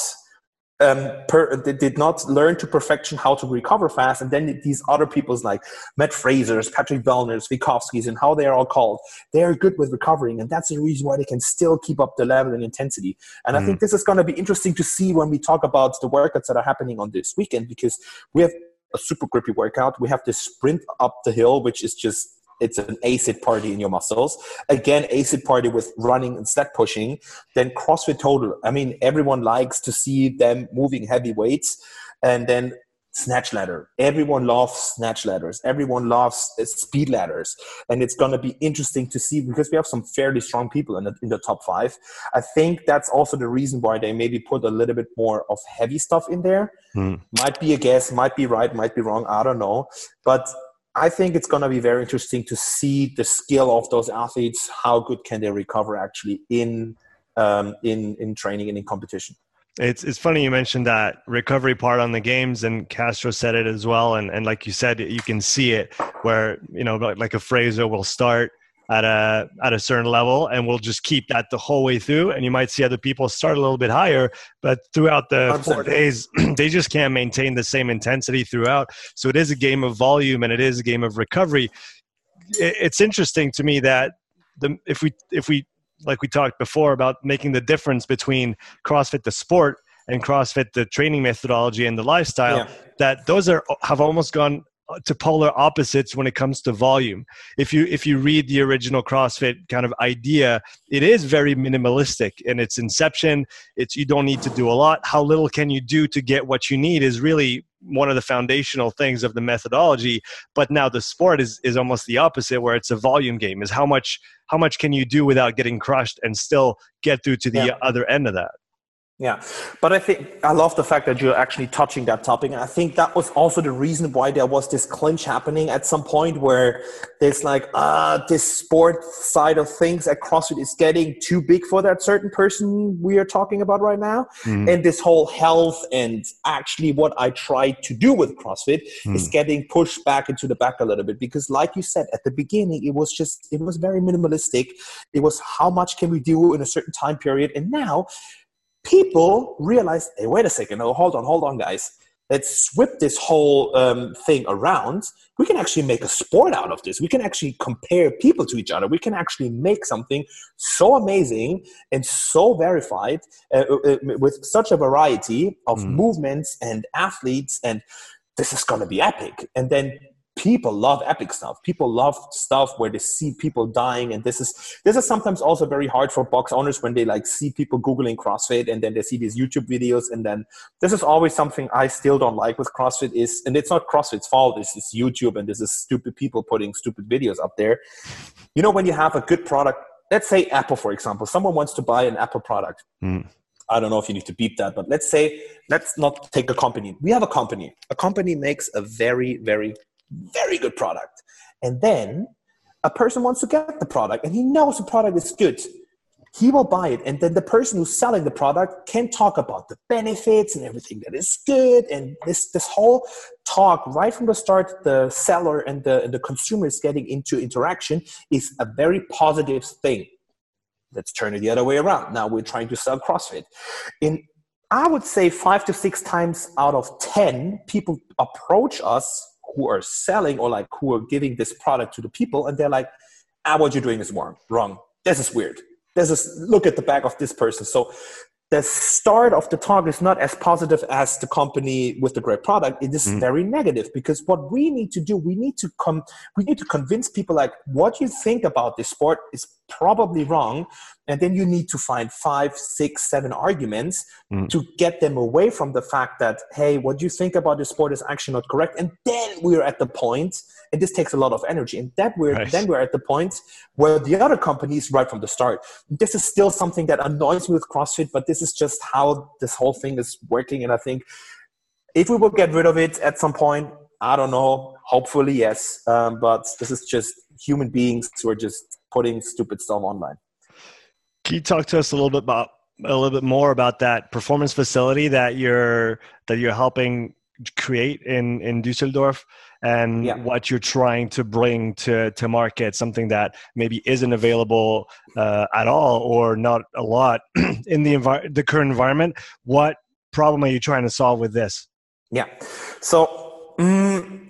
um, per, they did not learn to perfection how to recover fast. And then these other people's like Mat Fraser's, Patrick Vellner's, Vikovsky's, and how they're all called, they are good with recovering. And that's the reason why they can still keep up the level and intensity. And I think this is going to be interesting to see when we talk about the workouts that are happening on this weekend because we have a super grippy workout. We have this sprint up the hill, which is just it's an acid party in your muscles. Again, acid party with running and sled pushing. Then CrossFit Total. I mean, everyone likes to see them moving heavy weights. And then snatch ladder. Everyone loves snatch ladders. Everyone loves uh, speed ladders. And it's going to be interesting to see because we have some fairly strong people in the, in the top five. I think that's also the reason why they maybe put a little bit more of heavy stuff in there. Hmm. Might be a guess, might be right, might be wrong. I don't know. But I think it's going to be very interesting to see the skill of those athletes. How good can they recover actually in um, in in training and in competition? It's it's funny you mentioned that recovery part on the games, and Castro said it as well. And and like you said, you can see it where you know like a Fraser will start at a at a certain level and we'll just keep that the whole way through and you might see other people start a little bit higher but throughout the four days (clears throat) they just can't maintain the same intensity throughout. So it is a game of volume and it is a game of recovery. It's interesting to me that the if we if we like we talked before about making the difference between crossfit the sport and crossfit the training methodology and the lifestyle yeah. that those are have almost gone Uh, to polar opposites when it comes to volume. If you if you read the original CrossFit kind of idea, it is very minimalistic in its inception. It's you don't need to do a lot. How little can you do to get what you need is really one of the foundational things of the methodology. But now the sport is is almost the opposite, where it's a volume game. Is how much how much can you do without getting crushed and still get through to the yeah. other end of that. Yeah, but I think I love the fact that you're actually touching that topic, and I think that was also the reason why there was this clinch happening at some point where there's like, ah, uh, this sport side of things at CrossFit is getting too big for that certain person we are talking about right now, mm. and this whole health and actually what I tried to do with CrossFit mm. is getting pushed back into the back a little bit because, like you said at the beginning, it was just it was very minimalistic. It was how much can we do in a certain time period, and now people realized, hey, wait a second, oh, hold on, hold on, guys. Let's whip this whole um, thing around. We can actually make a sport out of this. We can actually compare people to each other. We can actually make something so amazing and so verified uh, uh, uh with such a variety of mm. movements and athletes. And this is going to be epic. And then people love epic stuff people love stuff where they see people dying and this is this is sometimes also very hard for box owners when they like see people googling crossfit and then they see these youtube videos and then this is always something i still don't like with crossfit is and it's not crossfit's fault it's just youtube and this is stupid people putting stupid videos up there you know when you have a good product let's say apple for example someone wants to buy an apple product mm. I don't know if you need to beep that, but let's say, let's not take a company. We have a company. A company makes a very, very very good product. And then a person wants to get the product and he knows the product is good. He will buy it. And then the person who's selling the product can talk about the benefits and everything that is good. And this, this whole talk right from the start, the seller and the, and the consumer is getting into interaction is a very positive thing. Let's turn it the other way around. Now we're trying to sell CrossFit. In I would say five to six times out of 10, people approach us who are selling or like who are giving this product to the people and they're like ah what you're doing is wrong wrong. This is weird. This is look at the back of this person. So the start of the talk is not as positive as the company with the great product. It is mm. very negative because what we need to do we need to come we need to convince people like what you think about this sport is probably wrong and then you need to find five six seven arguments mm. to get them away from the fact that hey what you think about the sport is actually not correct and then we're at the point and this takes a lot of energy and that we're right. then we're at the point where the other companies right from the start this is still something that annoys me with crossfit but this is just how this whole thing is working and i think if we will get rid of it at some point i don't know hopefully yes um, but this is just human beings who are just putting stupid stuff online can you talk to us a little bit about a little bit more about that performance facility that you're that you're helping create in in Düsseldorf and yeah. what you're trying to bring to to market? Something that maybe isn't available uh, at all or not a lot (clears throat) in the envi- the current environment. What problem are you trying to solve with this? Yeah. So mm,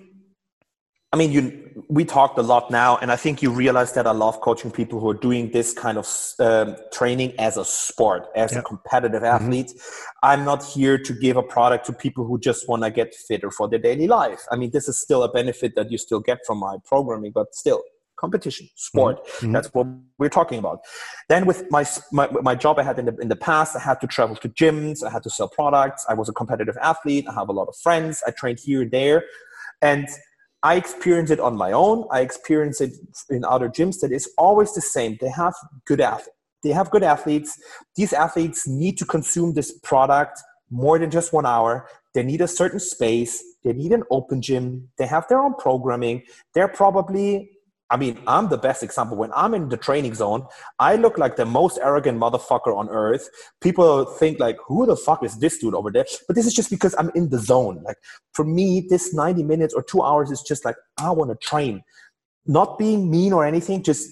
I mean, you, we talked a lot now, and I think you realize that I love coaching people who are doing this kind of um, training as a sport, as yep. a competitive mm-hmm. athlete. Mm-hmm. I'm not here to give a product to people who just want to get fitter for their daily life. I mean, this is still a benefit that you still get from my programming, but still, competition, sport. Mm-hmm. That's what we're talking about. Then with my, my, my job I had in the, in the past, I had to travel to gyms, I had to sell products. I was a competitive athlete. I have a lot of friends. I trained here and there. And I experience it on my own. I experience it in other gyms that it's always the same. They have good athletes. They have good athletes. These athletes need to consume this product more than just one hour. they need a certain space, they need an open gym, they have their own programming. They're probably I mean, I'm the best example. When I'm in the training zone, I look like the most arrogant motherfucker on earth. People think like, who the fuck is this dude over there? But this is just because I'm in the zone. Like for me, this 90 minutes or two hours is just like, I want to train. Not being mean or anything, just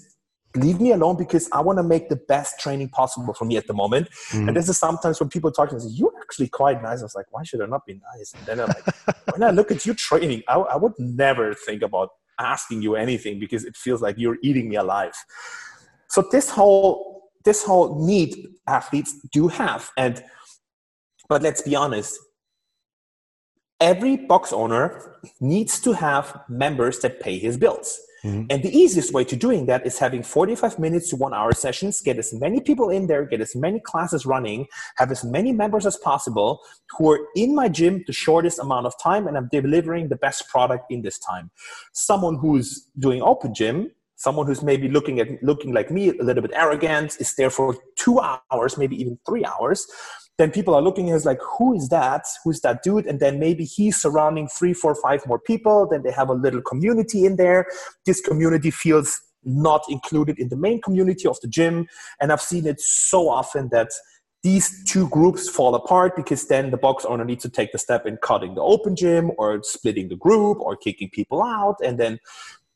leave me alone because I want to make the best training possible for me at the moment. Mm-hmm. And this is sometimes when people talk to me, you're actually quite nice. I was like, why should I not be nice? And then I'm like, when I look at you training, I, I would never think about asking you anything because it feels like you're eating me alive. So this whole this whole need athletes do have, and but let's be honest, every box owner needs to have members that pay his bills. Mm-hmm. And the easiest way to doing that is having 45 minutes to one hour sessions, get as many people in there, get as many classes running, have as many members as possible who are in my gym the shortest amount of time, and I'm delivering the best product in this time. Someone who's doing open gym, someone who's maybe looking at looking like me, a little bit arrogant, is there for two hours, maybe even three hours then people are looking as like who is that? Who's that dude? And then maybe he's surrounding three four five more people. Then they have a little community in there. This community feels not included in the main community of the gym. And i've seen it so often that these two groups fall apart because then the box owner needs to take the step in cutting the open gym or splitting the group or kicking people out. And then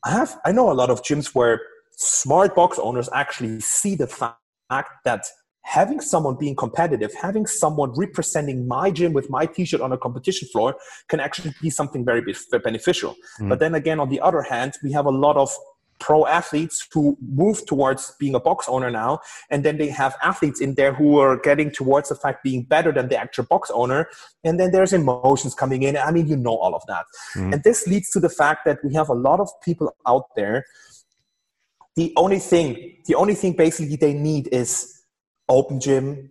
i have i know a lot of gyms where smart box owners actually see the fact that having someone being competitive, having someone representing my gym with my t-shirt on a competition floor can actually be something very beneficial. Mm. But then again, on the other hand, we have a lot of pro athletes who move towards being a box owner now and then they have athletes in there who are getting towards the fact being better than the actual box owner and then there's emotions coming in i mean you know all of that mm. and this leads to the fact that we have a lot of people out there the only thing the only thing basically they need is open gym,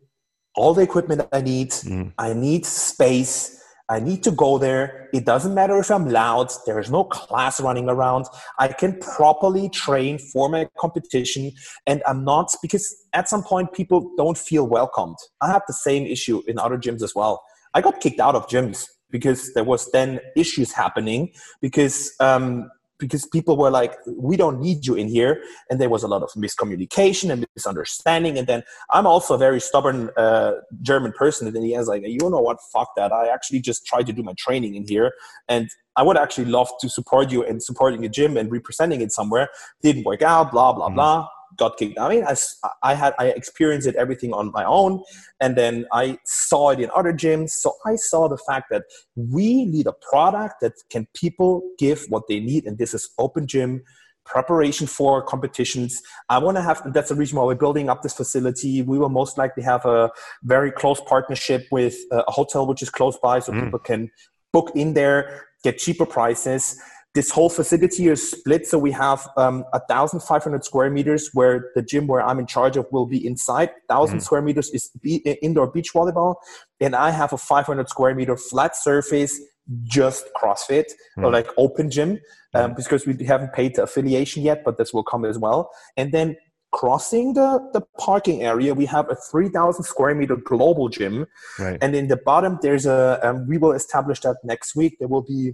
all the equipment I need. Mm. I need space. I need to go there. It doesn't matter if I'm loud. There is no class running around. I can properly train for my competition. And I'm not, because at some point people don't feel welcomed. I have the same issue in other gyms as well. I got kicked out of gyms because there was then issues happening because um, because people were like, we don't need you in here. And there was a lot of miscommunication and misunderstanding. And then I'm also a very stubborn uh, German person. And then he was like, you know what? Fuck that. I actually just tried to do my training in here. And I would actually love to support you and supporting a gym and representing it somewhere. Didn't work out, blah, blah, mm. blah got kicked. I mean, I, I had I experienced it everything on my own, and then I saw it in other gyms. So I saw the fact that we need a product that can people give what they need, and this is open gym preparation for competitions. I want to have that's the reason why we're building up this facility. We will most likely have a very close partnership with a hotel which is close by, so mm. people can book in there, get cheaper prices this whole facility is split. So we have um, 1,500 square meters where the gym where I'm in charge of will be inside. 1,000 mm. square meters is be- indoor beach volleyball. And I have a 500 square meter flat surface, just CrossFit mm. or like open gym um, mm. because we haven't paid the affiliation yet, but this will come as well. And then crossing the, the parking area, we have a 3,000 square meter global gym. Right. And in the bottom, there's a, um, we will establish that next week. There will be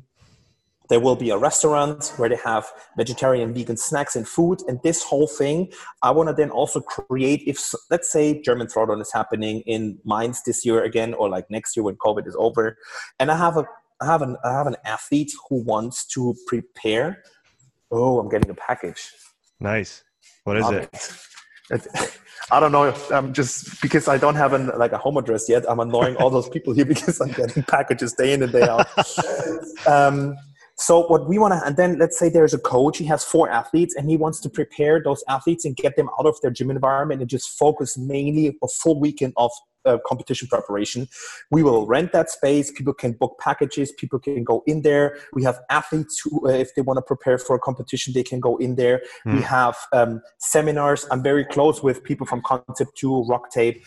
there will be a restaurant where they have vegetarian, vegan snacks and food. And this whole thing, I want to then also create, if let's say German Throwdown is happening in Mainz this year again, or like next year when COVID is over, and I have a I have an I have an athlete who wants to prepare. Oh, I'm getting a package. Nice. What is it? it? (laughs) I don't know. I'm just because I don't have an, like a home address yet. I'm annoying all those people here (laughs) because I'm getting packages day in and day out. (laughs) um, so what we want to, and then let's say there's a coach, he has four athletes and he wants to prepare those athletes and get them out of their gym environment and just focus mainly a full weekend of uh, competition preparation. We will rent that space. People can book packages. People can go in there. We have athletes who, uh, if they want to prepare for a competition, they can go in there. Mm. We hmm. have um, seminars. I'm very close with people from Concept 2, RockTape.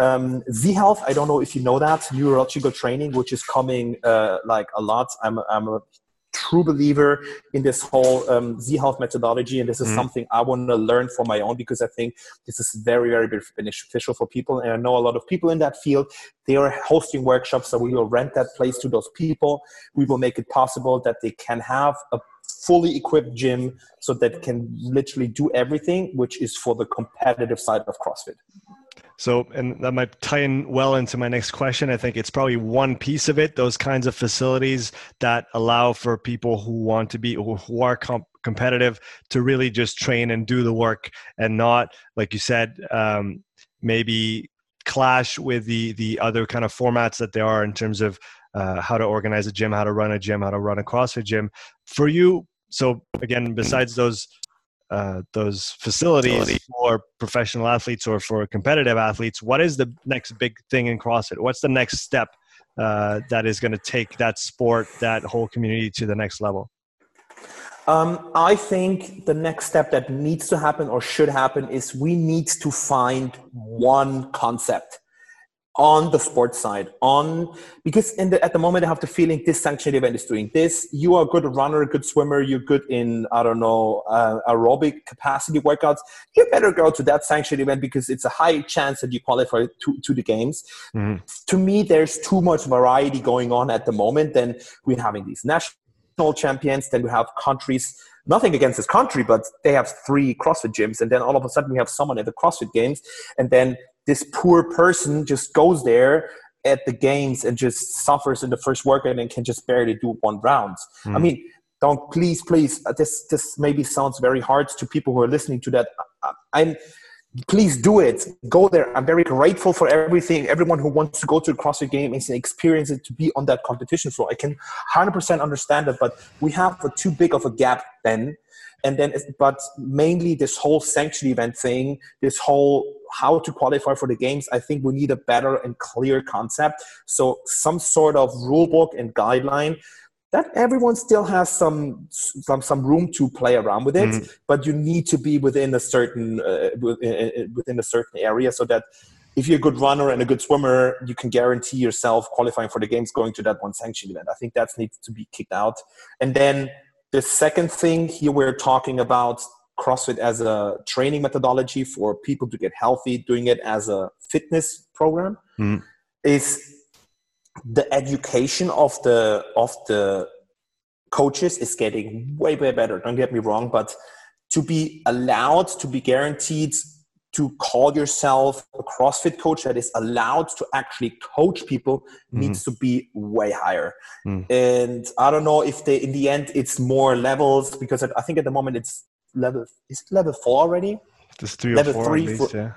Um, Z Health, I don't know if you know that, neurological training, which is coming uh, like a lot. I'm, I'm a true believer in this whole um, Z Health methodology, and this is mm. something I want to learn for my own because I think this is very, very beneficial for people. And I know a lot of people in that field. They are hosting workshops, so we will rent that place to those people. We will make it possible that they can have a fully equipped gym so that can literally do everything, which is for the competitive side of CrossFit. So, and that might tie in well into my next question. I think it's probably one piece of it, those kinds of facilities that allow for people who want to be, who are comp- competitive to really just train and do the work and not, like you said, um, maybe clash with the, the other kind of formats that there are in terms of uh, how to organize a gym, how to run a gym, how to run across a CrossFit gym. For you, so again, besides those uh, those facilities for professional athletes or for competitive athletes, what is the next big thing in CrossFit? What's the next step uh, that is going to take that sport, that whole community to the next level? Um, I think the next step that needs to happen or should happen is we need to find one concept on the sports side on because in the, at the moment i have the feeling this sanctioned event is doing this. You are a good runner a good swimmer you're good in i don't know uh, aerobic capacity workouts. You better go to that sanctioned event because it's a high chance that you qualify to, to the games. Mm-hmm. to me there's too much variety going on at the moment then we're having these national champions then we have countries nothing against this country, but they have three CrossFit gyms, and then all of a sudden we have someone at the CrossFit Games, and then this poor person just goes there at the games and just suffers in the first workout and can just barely do one round. Mm. I hmm. mean, don't please, please. Uh, this this maybe sounds very hard to people who are listening to that. I'm please do it. Go there. I'm very grateful for everything. Everyone who wants to go to a CrossFit game and experience it to be on that competition floor. I can 100% understand that, but we have a too big of a gap then and then but mainly this whole sanction event thing this whole how to qualify for the games i think we need a better and clear concept so some sort of rule book and guideline that everyone still has some some some room to play around with it mm-hmm. but you need to be within a certain uh, within a certain area so that if you're a good runner and a good swimmer, you can guarantee yourself qualifying for the games going to that one sanction event. I think that needs to be kicked out. And then the second thing here, we're talking about CrossFit as a training methodology for people to get healthy, doing it as a fitness program, mm. is the education of the of the coaches is getting way way better. Don't get me wrong, but to be allowed to be guaranteed to call yourself a CrossFit coach that is allowed to actually coach people mm-hmm. needs to be way higher. Mm. And I don't know if they, in the end, it's more levels because I think at the moment it's level, is it level four already? Just three level or four three least, for, yeah.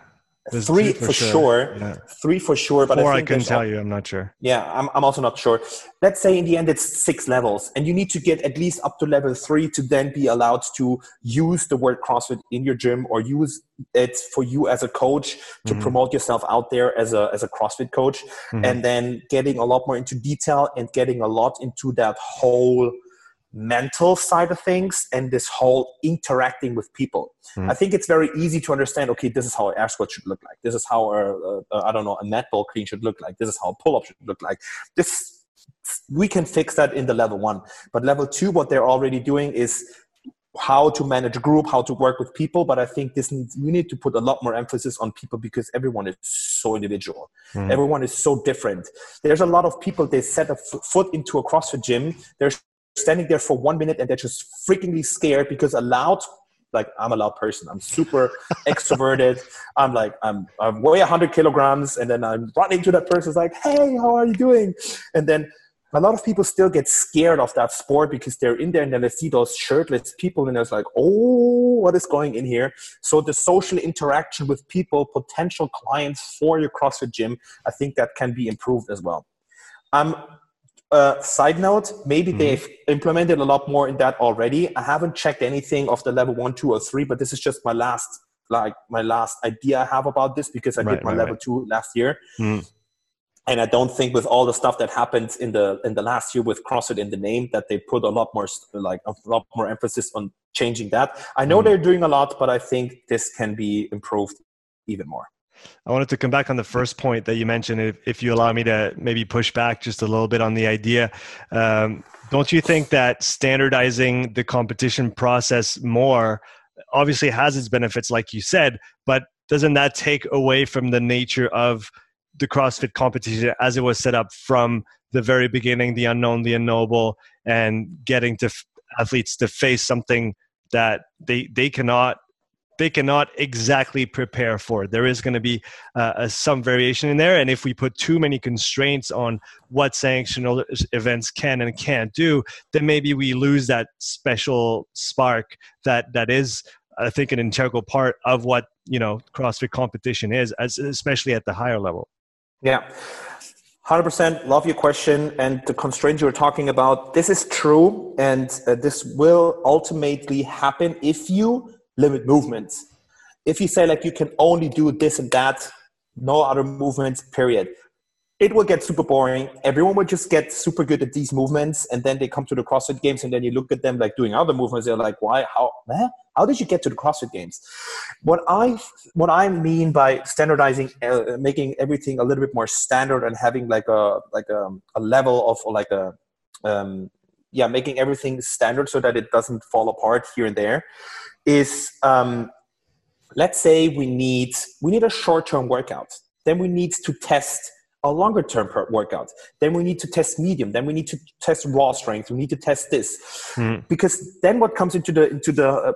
There's three for, for sure. sure. Yeah. Three for sure. But Four I, I couldn't tell you. I'm not sure. Yeah, I'm, I'm also not sure. Let's say in the end it's six levels, and you need to get at least up to level three to then be allowed to use the word CrossFit in your gym or use it for you as a coach to mm-hmm. promote yourself out there as a as a CrossFit coach, mm-hmm. and then getting a lot more into detail and getting a lot into that whole mental side of things and this whole interacting with people. Mm. I think it's very easy to understand. Okay, this is how an air squat should look like. This is how a, a, a I don't know a netball ball clean should look like. This is how a pull up should look like. This we can fix that in the level one, but level two, what they're already doing is how to manage a group, how to work with people. But I think this needs we need to put a lot more emphasis on people because everyone is so individual. Mm. Everyone is so different. There's a lot of people they set a f- foot into a CrossFit gym. They're standing there for one minute and they're just freakingly scared because a loud like I'm a loud person. I'm super (laughs) extroverted. I'm like I'm I weigh 100 kilograms, and then I'm running to that person. It's like, hey, how are you doing? And then a lot of people still get scared of that sport because they're in there and then they see those shirtless people and it's like, oh, what is going in here? So the social interaction with people, potential clients for your CrossFit gym, I think that can be improved as well. I'm uh, side note, maybe mm-hmm. they've implemented a lot more in that already. I haven't checked anything of the level one, two, or three, but this is just my last like my last idea I have about this because I right, did my right, level right. two last year. Mm. And I don't think with all the stuff that happened in the in the last year with CrossFit in the name that they put a lot more like a lot more emphasis on changing that. I know mm. they're doing a lot, but I think this can be improved even more. I wanted to come back on the first point that you mentioned, if, if you allow me to maybe push back just a little bit on the idea. Um, don't you think that standardizing the competition process more obviously has its benefits, like you said, but doesn't that take away from the nature of the CrossFit competition as it was set up from the very beginning, the unknown, the unknowable, and getting to f- athletes to face something that they they cannot they cannot exactly prepare for. There is going to be uh, some variation in there, and if we put too many constraints on what sanctional events can and can't do, then maybe we lose that special spark that that is, I think, an integral part of what you know CrossFit competition is, as especially at the higher level. Yeah. 100% love your question and the constraints you're talking about. This is true, and uh, this will ultimately happen if you limit movements. If you say, like, you can only do this and that, no other movements, period it will get super boring. Everyone will just get super good at these movements, and then they come to the CrossFit Games, and then you look at them like doing other movements. They're like, "Why? How? Man, how did you get to the CrossFit Games?" What I what I mean by standardizing, uh, making everything a little bit more standard, and having like a like a, a level of like a um, yeah, making everything standard so that it doesn't fall apart here and there, is um, let's say we need we need a short term workout. Then we need to test a longer term workout. Then we need to test medium. Then we need to test raw strength. We need to test this mm. because then what comes into the into the uh,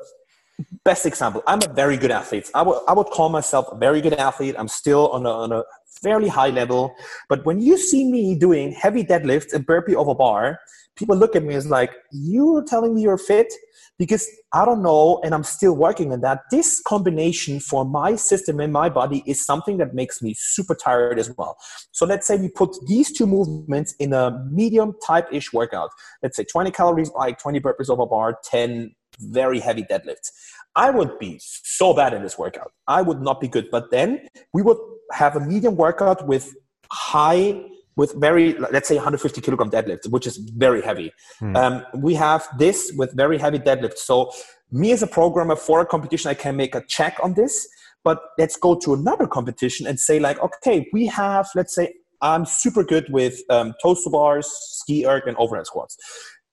best example. I'm a very good athlete. I would I would call myself a very good athlete. I'm still on a, on a fairly high level. But when you see me doing heavy deadlifts and burpee over bar, people look at me as like, you're telling me you're fit? Because I don't know, and I'm still working on that. This combination for my system and my body is something that makes me super tired as well. So let's say we put these two movements in a medium type ish workout. Let's say 20 calories like 20 burpees over bar, 10 very heavy deadlifts. I would be so bad in this workout. I would not be good. But then we would have a medium workout with high with very let's say 150 kilogram deadlift which is very heavy hmm. um, we have this with very heavy deadlift so me as a programmer for a competition i can make a check on this but let's go to another competition and say like okay we have let's say i'm super good with um, toes to bars ski erg and overhead squats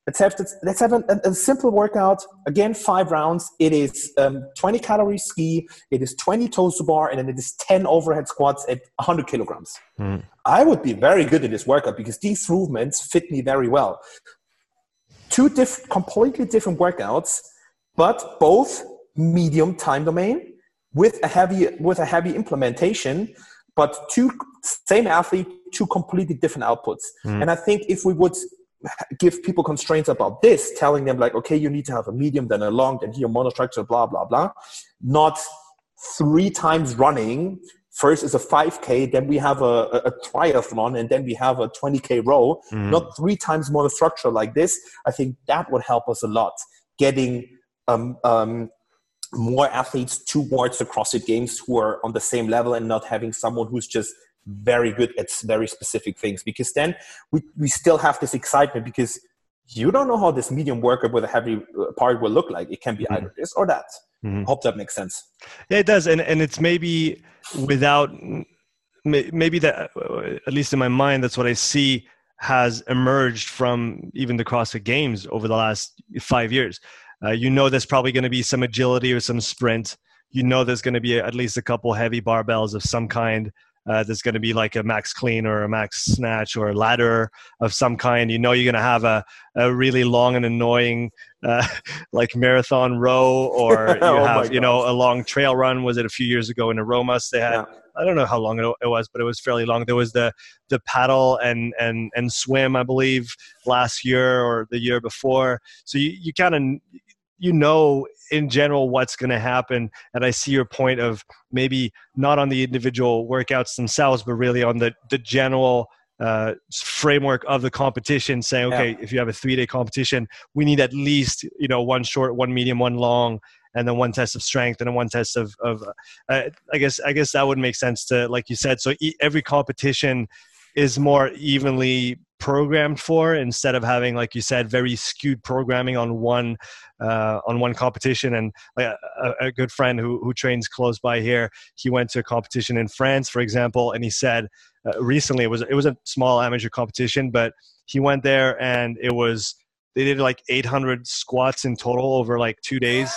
Let's have, let's have a, a, simple workout. Again, five rounds. It is um, 20 calories ski, it is 20 toes to bar, and then it is 10 overhead squats at 100 kilograms. Mm. I would be very good in this workout because these movements fit me very well. Two diff- completely different workouts, but both medium time domain with a heavy with a heavy implementation, but two same athlete, two completely different outputs. Mm. And I think if we would give people constraints about this, telling them like, okay, you need to have a medium, then a long, then here monostructure, blah, blah, blah. Not three times running. First is a 5K, then we have a, a, triathlon, and then we have a 20K row. Mm. Not three times monostructure like this. I think that would help us a lot. Getting um, um, more athletes towards the CrossFit Games who are on the same level and not having someone who's just very good at very specific things because then we, we still have this excitement because you don't know how this medium worker with a heavy uh, part will look like. It can be mm-hmm. either this or that. Mm-hmm. Hope that makes sense. Yeah, it does, and and it's maybe without maybe that uh, at least in my mind that's what I see has emerged from even the CrossFit Games over the last five years. Uh, you know, there's probably going to be some agility or some sprint. You know, there's going to be at least a couple heavy barbells of some kind uh, there's going to be like a max clean or a max snatch or a ladder of some kind. You know, you're going to have a, a really long and annoying uh, (laughs) like marathon row, or (laughs) you oh have you know a long trail run. Was it a few years ago in Aromas? They had. Yeah. I don't know how long it was, but it was fairly long. There was the the paddle and and and swim, I believe, last year or the year before. So you, you kind of you know in general what's going to happen and i see your point of maybe not on the individual workouts themselves but really on the the general uh, framework of the competition saying okay yeah. if you have a three day competition we need at least you know one short one medium one long and then one test of strength and then one test of, of uh, i guess i guess that would make sense to like you said so every competition is more evenly programmed for instead of having like you said very skewed programming on one uh, on one competition. And like a, a, good friend who, who trains close by here he went to a competition in france for example and he said uh, recently it was it was a small amateur competition but he went there and it was they did like 800 squats in total over like two days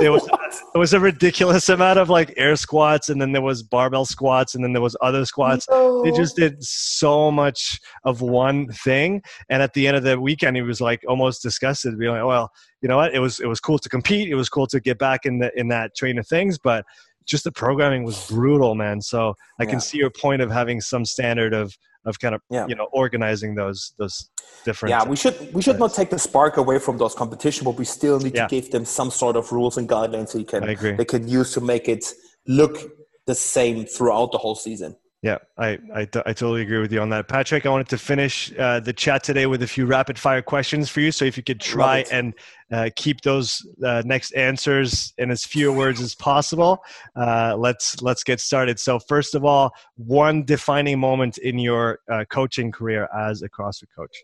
there was it was a ridiculous amount of like air squats and then there was barbell squats and then there was other squats no. they just did so much of one thing and at the end of the weekend he was like almost disgusted being like well you know what it was it was cool to compete it was cool to get back in the in that train of things but just the programming was brutal man so i yeah. can see your point of having some standard of of kind of yeah. you know organizing those those different yeah we should we should not take the spark away from those competition but we still need yeah. to give them some sort of rules and guidelines you can they can use to make it look the same throughout the whole season yeah, I, I, I, totally agree with you on that. Patrick, I wanted to finish uh, the chat today with a few rapid fire questions for you. So if you could try and uh, keep those uh, next answers in as few words as possible, uh, let's, let's get started. So first of all, one defining moment in your uh, coaching career as a CrossFit coach.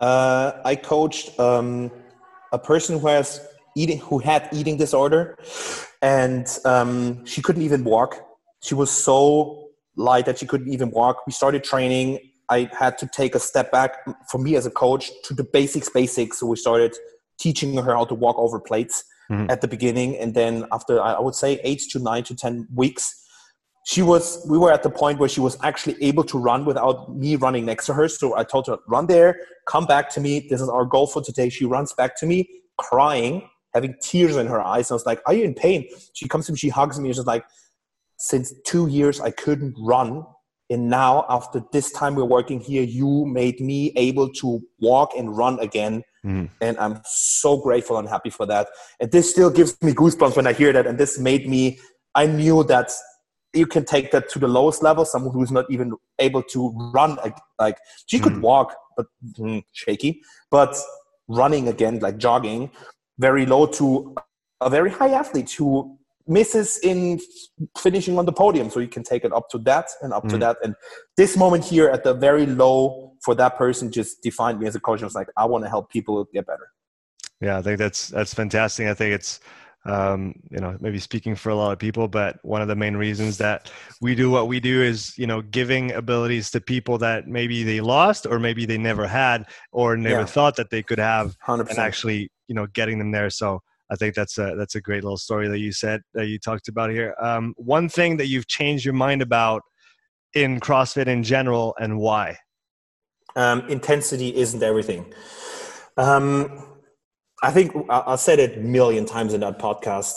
Uh, I coached um, a person who has eating, who had eating disorder and um, she couldn't even walk. She was so light that she couldn't even walk. We started training. I had to take a step back for me as a coach to the basics, basics. So we started teaching her how to walk over plates mm-hmm. at the beginning. And then after, I would say, eight to nine to 10 weeks, she was, we were at the point where she was actually able to run without me running next to her. So I told her, run there, come back to me. This is our goal for today. She runs back to me, crying, having tears in her eyes. I was like, are you in pain? She comes to me, she hugs me. She's like, since two years I couldn't run. And now, after this time we're working here, you made me able to walk and run again. Mm. And I'm so grateful and happy for that. And this still gives me goosebumps when I hear that. And this made me, I knew that you can take that to the lowest level. Someone who's not even able to run, like, she mm. could walk, but mm, shaky, but running again, like jogging, very low to a very high athlete who misses in finishing on the podium so you can take it up to that and up mm. to that and this moment here at the very low for that person just defined me as a coach i was like i want to help people get better yeah i think that's that's fantastic i think it's um, you know maybe speaking for a lot of people but one of the main reasons that we do what we do is you know giving abilities to people that maybe they lost or maybe they never had or never yeah. thought that they could have 100%. and actually you know getting them there so I think that's a that's a great little story that you said that you talked about here. Um, one thing that you've changed your mind about in CrossFit in general, and why? Um, intensity isn't everything. Um, I think I said it a million times in that podcast.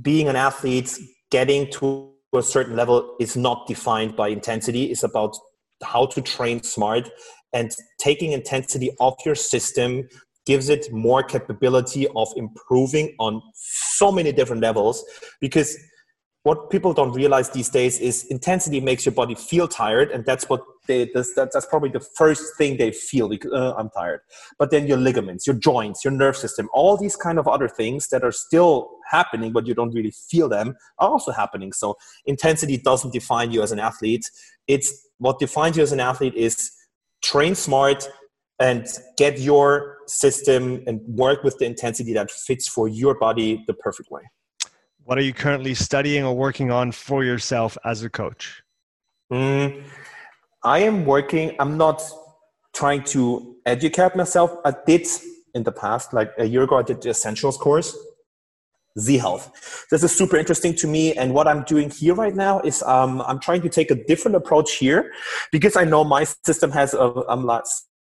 Being an athlete, getting to a certain level is not defined by intensity. It's about how to train smart and taking intensity off your system gives it more capability of improving on so many different levels because what people don't realize these days is intensity makes your body feel tired and that's what they that's, that's probably the first thing they feel because uh, i'm tired. But then your ligaments your joints your nerve system all these kind of other things that are still happening but you don't really feel them are also happening. So intensity doesn't define you as an athlete. It's what defines you as an athlete is train smart and get your system and work with the intensity that fits for your body the perfect way. What are you currently studying or working on for yourself as a coach? Mm, I am working, I'm not trying to educate myself. I did in the past, like a year ago, I did the Essentials course. Z Health. This is super interesting to me. And what I'm doing here right now is um, I'm trying to take a different approach here because I know my system has a, um,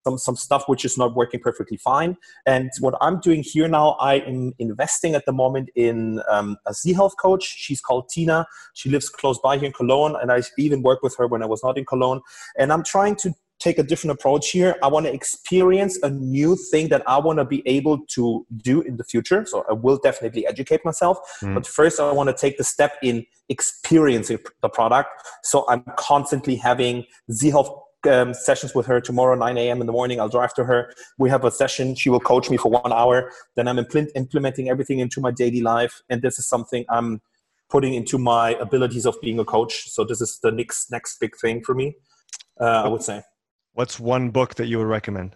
some some stuff which is not working perfectly fine. And what I'm doing here now, I am investing at the moment in um, a Z Health coach. She's called Tina. She lives close by here in Cologne, and I even worked with her when I was not in Cologne. And I'm trying to take a different approach here. I want to experience a new thing that I want to be able to do in the future. So I will definitely educate myself. Mm. But first, I want to take the step in experiencing the product. So I'm constantly having Z Health um, sessions with her tomorrow 9 a.m in the morning i'll drive to her we have a session she will coach me for one hour then i'm impl- implementing everything into my daily life and this is something i'm putting into my abilities of being a coach so this is the next next big thing for me uh, i would say What's one book that you would recommend?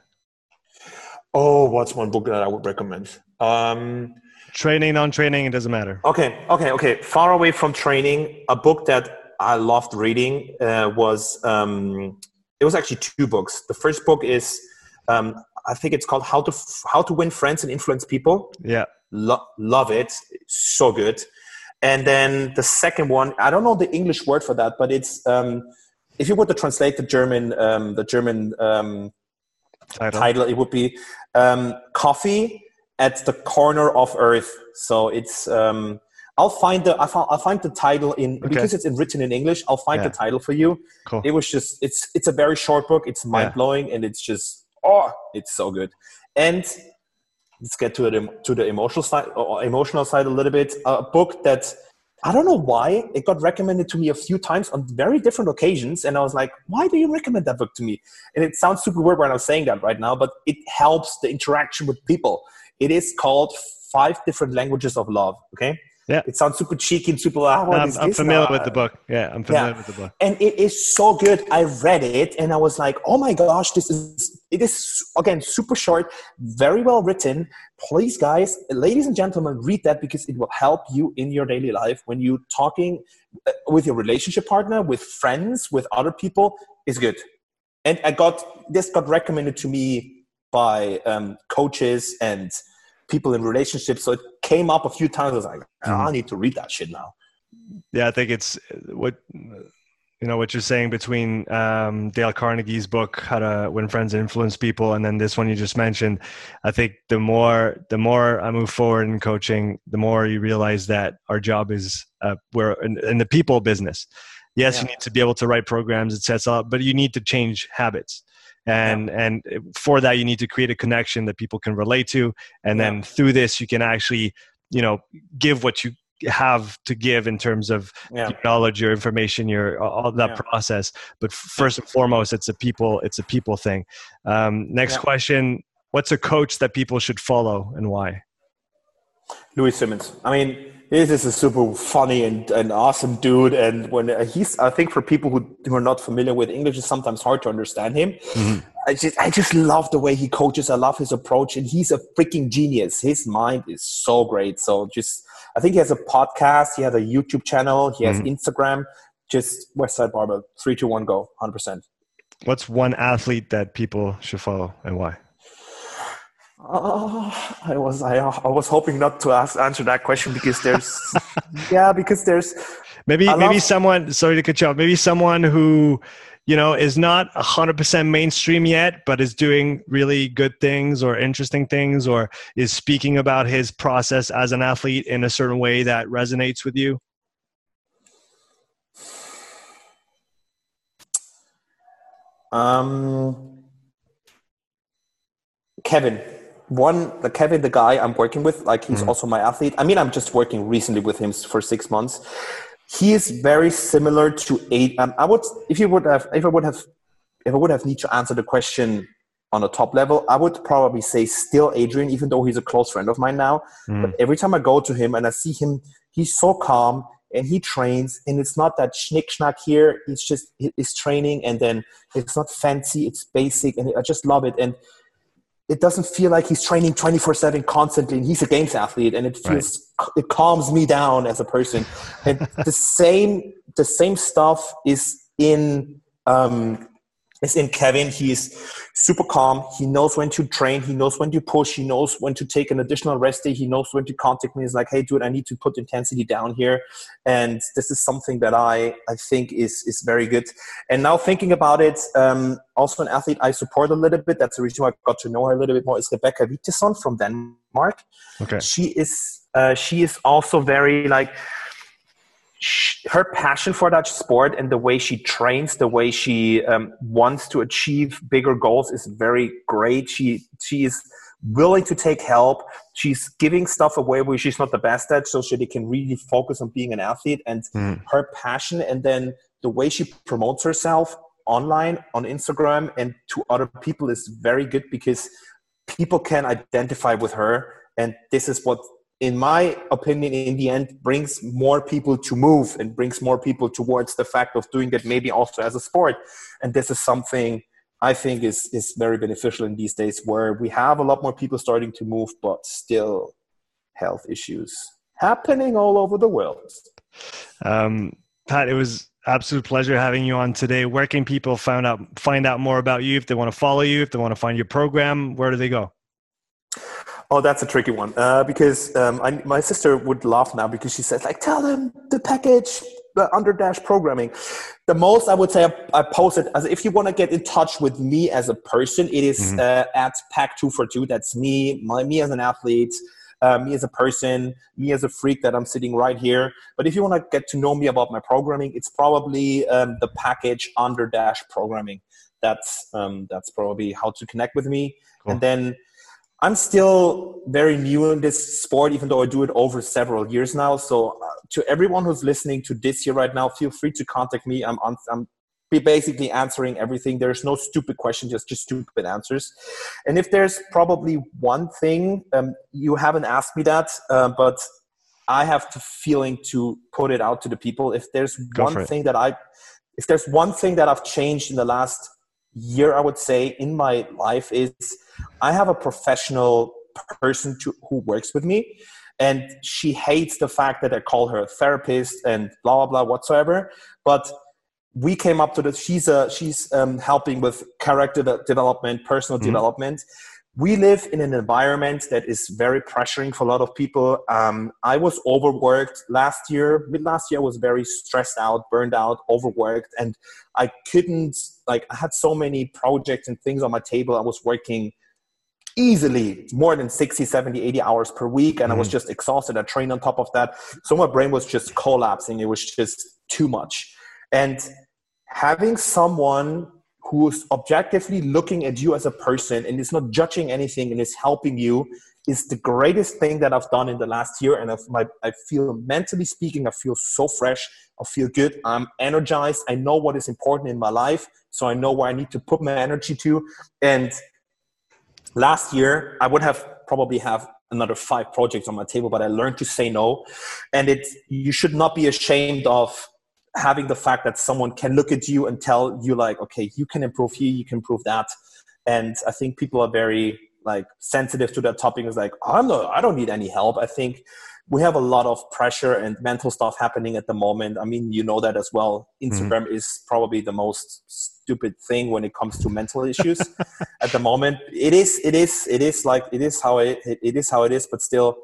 Oh, what's one book that I would recommend? Um, training, non-training, it doesn't matter. Okay, okay, okay. Far away from training, a book that I loved reading uh, was um, it was actually two books. The first book is um, I think it's called How to How to Win Friends and Influence People. Yeah, Lo- love it, so good. And then the second one, I don't know the English word for that, but it's um, if you were to translate the German um, the German um, title. title. it would be um, Coffee at the Corner of Earth. So it's um, I'll find the I'll, I'll find the title in okay. because it's in, written in English. I'll find yeah. the title for you. Cool. It was just it's it's a very short book. It's mind blowing yeah. and it's just oh it's so good. And let's get to the to the emotional side or emotional side a little bit. A book that I don't know why it got recommended to me a few times on very different occasions, and I was like, "Why do you recommend that book to me?" And it sounds super weird when I'm saying that right now, but it helps the interaction with people. It is called Five Different Languages of Love. Okay, yeah. It sounds super cheeky and super. Oh, I'm, I'm familiar now? with the book. Yeah, I'm familiar yeah. with the book. And it is so good. I read it and I was like, oh my gosh, this is, it is, again, super short, very well written. Please, guys, ladies and gentlemen, read that because it will help you in your daily life when you're talking uh, with your relationship partner, with friends, with other people. Is good. And I got, this got recommended to me by um, coaches and people in relationships. So it came up a few times. I was like, oh, I need to read that shit now. Yeah, I think it's what you know what you're saying between um, Dale Carnegie's book "How to Win Friends and Influence People" and then this one you just mentioned. I think the more the more I move forward in coaching, the more you realize that our job is uh, we're in, in, the people business. Yes, yeah. you need to be able to write programs, etc., but you need to change habits and yeah. and for that you need to create a connection that people can relate to. And yeah. then through this you can actually you know give what you have to give in terms of yeah. your knowledge your information your all that process. But first and foremost it's a people it's a people thing. Um, next question what's a coach that people should follow and why? Louie Simmons. I mean this just a super funny and, and awesome dude. And when uh, he's, I think for people who, who are not familiar with English, it's sometimes hard to understand him. Mm-hmm. I just, I just love the way he coaches. I love his approach, and he's a freaking genius. His mind is so great. So just, I think he has a podcast. He has a YouTube channel. He has mm-hmm. Instagram. Just Westside Barbell. Three, two, one, go. Hundred percent. What's one athlete that people should follow, and why? Uh, I was I, I was hoping not to ask answer that question because there's (laughs) yeah because there's maybe maybe someone sorry to cut you off maybe someone who you know is not 100% mainstream yet but is doing really good things or interesting things or is speaking about his process as an athlete in a certain way that resonates with you? Um Kevin one the kevin the guy i'm working with like he's mm-hmm. also my athlete. I mean i'm just working recently with him for six months. He is very similar to eight um, i would if you would have if i would have if i would have need to answer the question on a top level i would probably say still adrian even though he's a close friend of mine now. Mm. but every time i go to him and i see him he's so calm and he trains and it's not that schnick schnack here. It's just it's training and then it's not fancy it's basic and i just love it. And it doesn't feel like he's training 24 7 constantly and he's a games athlete and it feels right. it calms me down as a person and (laughs) the same the same stuff is in um, is in Kevin. He's super calm. He knows when to train. He knows when to push. He knows when to take an additional rest day. He knows when to contact me. He's like, hey, dude, I need to put intensity down here. And this is something that I, I think is, is very good. And now thinking about it, um, also an athlete I support a little bit. That's the reason why I got to know her a little bit more is Rebecca Witteson from Denmark. Okay. She is, uh, she is also very like, her passion for that sport and the way she trains, the way she um, wants to achieve bigger goals is very great. She she is willing to take help. She's giving stuff away where she's not the best at, so she can really focus on being an athlete. And mm. her passion, and then the way she promotes herself online on Instagram and to other people is very good because people can identify with her. And this is what in my opinion, in the end, brings more people to move and brings more people towards the fact of doing it maybe also as a sport. And this is something I think is is very beneficial in these days where we have a lot more people starting to move, but still health issues happening all over the world. Um, Pat, it was absolute pleasure having you on today. Where can people find out find out more about you if they want to follow you, if they want to find your program? Where do they go? Oh, that's a tricky one uh, because um, I, my sister would laugh now because she says like, "Tell them the package, the under dash programming." The most I would say I, I posted as if you want to get in touch with me as a person, it is, mm-hmm. uh, at pack two for two. That's me, my me as an athlete. Uh, me as a person, me as a freak that I'm sitting right here. But if you want to get to know me about my programming, it's probably um, the package under dash programming. That's um, that's probably how to connect with me. Cool. And then I'm still very new in this sport, even though I do it over several years now. So, uh, to everyone who's listening to this here right now, feel free to contact me. I'm, I'm, I'm basically answering everything. There's no stupid questions, just just stupid answers. And if there's probably one thing um, you haven't asked me that, uh, but I have the feeling to put it out to the people. If there's Go one thing that I, if there's one thing that I've changed in the last year, I would say in my life is I have a professional person to, who works with me, and she hates the fact that I call her a therapist and blah blah blah whatsoever. But we came up to this. She's a she's um, helping with character development, personal mm-hmm. development. We live in an environment that is very pressuring for a lot of people. Um, I was overworked last year. Mid last year, I was very stressed out, burned out, overworked, and I couldn't like. I had so many projects and things on my table. I was working easily more than 60 70 80 hours per week and mm-hmm. i was mm-hmm. just exhausted i trained on top of that so my brain was just collapsing it was just too much and having someone who's objectively looking at you as a person and is not judging anything and is helping you is the greatest thing that I've done in the last year. And my, I feel mentally speaking, I feel so fresh. I feel good. I'm energized. I know what is important in my life. So I know where I need to put my energy to. And last year i would have probably have another five projects on my table but i learned to say no. And it you should not be ashamed of having the fact that someone can look at you and tell you like okay you can improve here you can improve that. And i think people are very like sensitive to that topic. Is like i'm not i don't need any help. I think we have a lot of pressure and mental stuff happening at the moment. I mean, you know that as well. Mm-hmm. Instagram mm-hmm. is probably the most stupid thing when it comes to mental issues (laughs) at the moment. It is, it is, it is like it is how it, it is how it is. But still,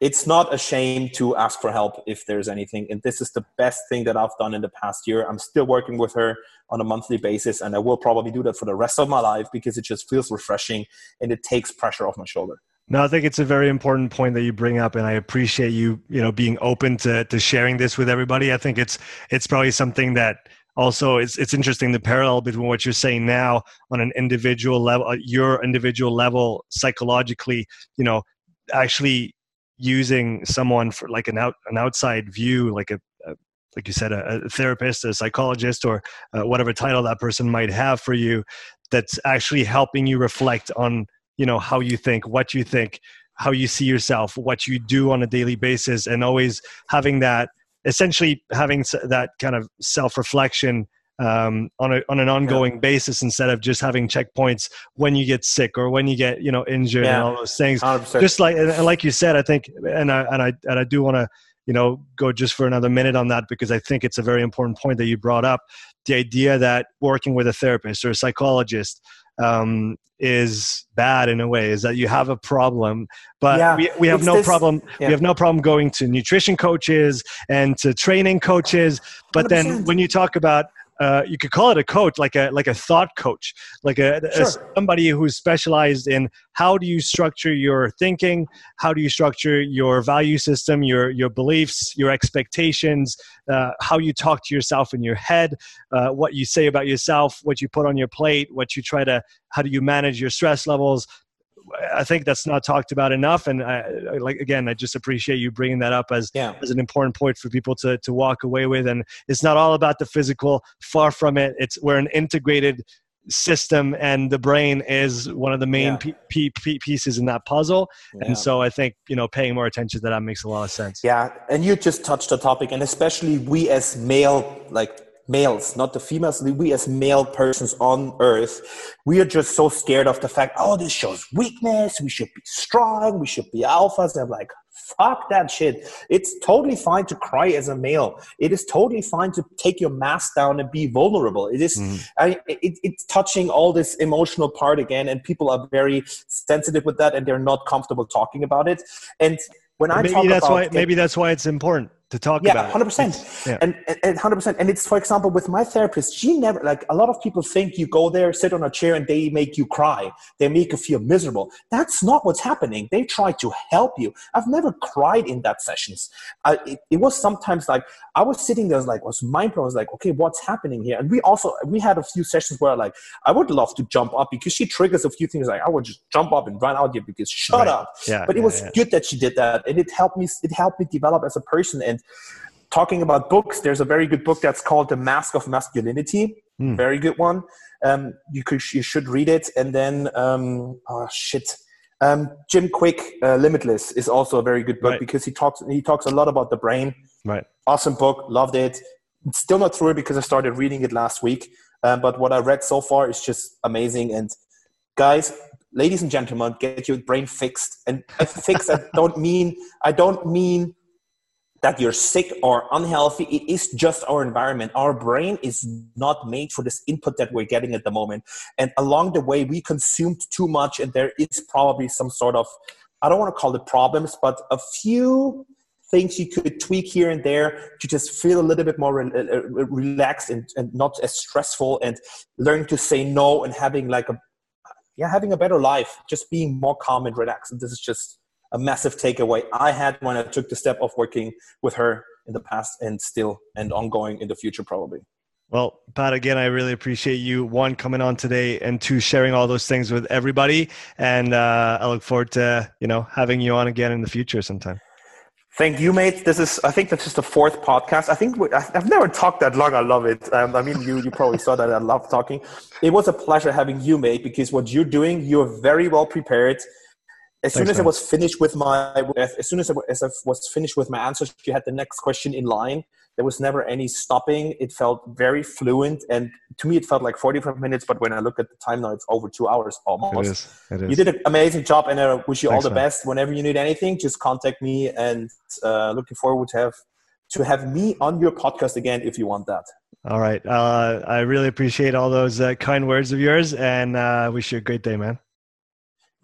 it's not a shame to ask for help if there's anything. And this is the best thing that I've done in the past year. I'm still working with her on a monthly basis, and I will probably do that for the rest of my life because it just feels refreshing and it takes pressure off my shoulder. No, I think it's a very important point that you bring up, and I appreciate you, you know, being open to to sharing this with everybody. I think it's it's probably something that also it's it's interesting the parallel between what you're saying now on an individual level, uh, your individual level psychologically, you know, actually using someone for like an out an outside view, like a, a like you said, a, a, therapist, a psychologist, or uh, whatever title that person might have for you, that's actually helping you reflect on you know how you think what you think how you see yourself what you do on a daily basis and always having that essentially having that kind of self-reflection um, on, a, on an ongoing yeah. basis instead of just having checkpoints when you get sick or when you get you know injured yeah. and all those things 100%. just like and like you said i think and i and i and i do want to you know go just for another minute on that because i think it's a very important point that you brought up the idea that working with a therapist or a psychologist um, is bad in a way is that you have a problem but yeah, we, we have no this, problem yeah. we have no problem going to nutrition coaches and to training coaches but 100%. then when you talk about uh, you could call it a coach, like a like a thought coach, like a, sure. a, somebody who's specialized in how do you structure your thinking, how do you structure your value system, your your beliefs, your expectations, uh, how you talk to yourself in your head, uh, what you say about yourself, what you put on your plate, what you try to, how do you manage your stress levels, I think that's not talked about enough. And I, I, like again, I just appreciate you bringing that up as yeah. as an important point for people to to walk away with. And it's not all about the physical. Far from it. It's we're an integrated system, and the brain is one of the main yeah. p- p- pieces in that puzzle. Yeah. And so I think you know paying more attention to that makes a lot of sense. Yeah, and you just touched the topic, and especially we as male like males, not the females, we as male persons on earth, we are just so scared of the fact, oh, this shows weakness. We should be strong. We should be alphas. And I'm like, fuck that shit. It's totally fine to cry as a male. It is totally fine to take your mask down and be vulnerable. It is, mm. I, it, it's touching all this emotional part again, and people are very sensitive with that, and they're not comfortable talking about it. And when I maybe talk that's about why maybe that's why it's important to talk yeah, about 100%. Yeah. And, and 100%. And it's, for example, with my therapist, she never, like, a lot of people think you go there, sit on a chair, and they make you cry. They make you feel miserable. That's not what's happening. They try to help you. I've never cried in that sessions. I, it, it, was sometimes like, I was sitting there, was like, was mind blown. I was like, okay, what's happening here? And we also, we had a few sessions where, like, I would love to jump up because she triggers a few things. Like, I would just jump up and run out here because shut right. up. Yeah, but it yeah, was yeah. good that she did that. And it helped me, it helped me develop as a person. And, talking about books, there's a very good book that's called The Mask of Masculinity. Mm. Very good one. Um, you could you should read it. And then um, oh shit, um, Jim Kwik uh, Limitless is also a very good book right. because he talks he talks a lot about the brain. Right. Awesome book. Loved it. Still not through it because I started reading it last week. Um, but what I read so far is just amazing. And guys, ladies and gentlemen, get your brain fixed. And fixed, I don't mean I don't mean that you're sick or unhealthy. It is just our environment. Our brain is not made for this input that we're getting at the moment. And along the way, we consumed too much, and there is probably some sort of, I don't want to call it problems, but a few things you could tweak here and there to just feel a little bit more re- uh, uh, relaxed and, and not as stressful and learn to say no and having like a yeah having a better life just being more calm and relaxed and this is just a massive takeaway I had when I took the step of working with her in the past and still and ongoing in the future probably. Well, Pat, again, I really appreciate you one coming on today and two sharing all those things with everybody. And uh, I look forward to you know having you on again in the future sometime. Thank you, mate. This is, I think, this is the fourth podcast. I think we, I've never talked that long. I love it. Um, I mean, you, you probably saw that. I love talking. It was a pleasure having you, mate, because what you're doing, you're very well prepared as Thanks, soon as man. I was finished with my as soon as I, as I was finished with my answers, she had the next question in line. There was never any stopping. It felt very fluent, and to me, it felt like 45 minutes. But when I look at the time now, it's over two hours almost. It is. It is. You did an amazing job, and I wish you Thanks, all the man. best. Whenever you need anything, just contact me. And uh, looking forward to have to have me on your podcast again if you want that. All right. Uh, I really appreciate all those uh, kind words of yours, and uh, wish you a great day, man.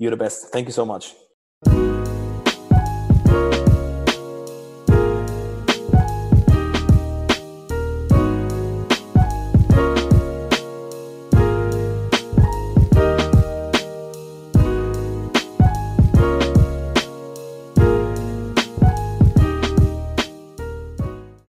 You're the best. Thank you so much.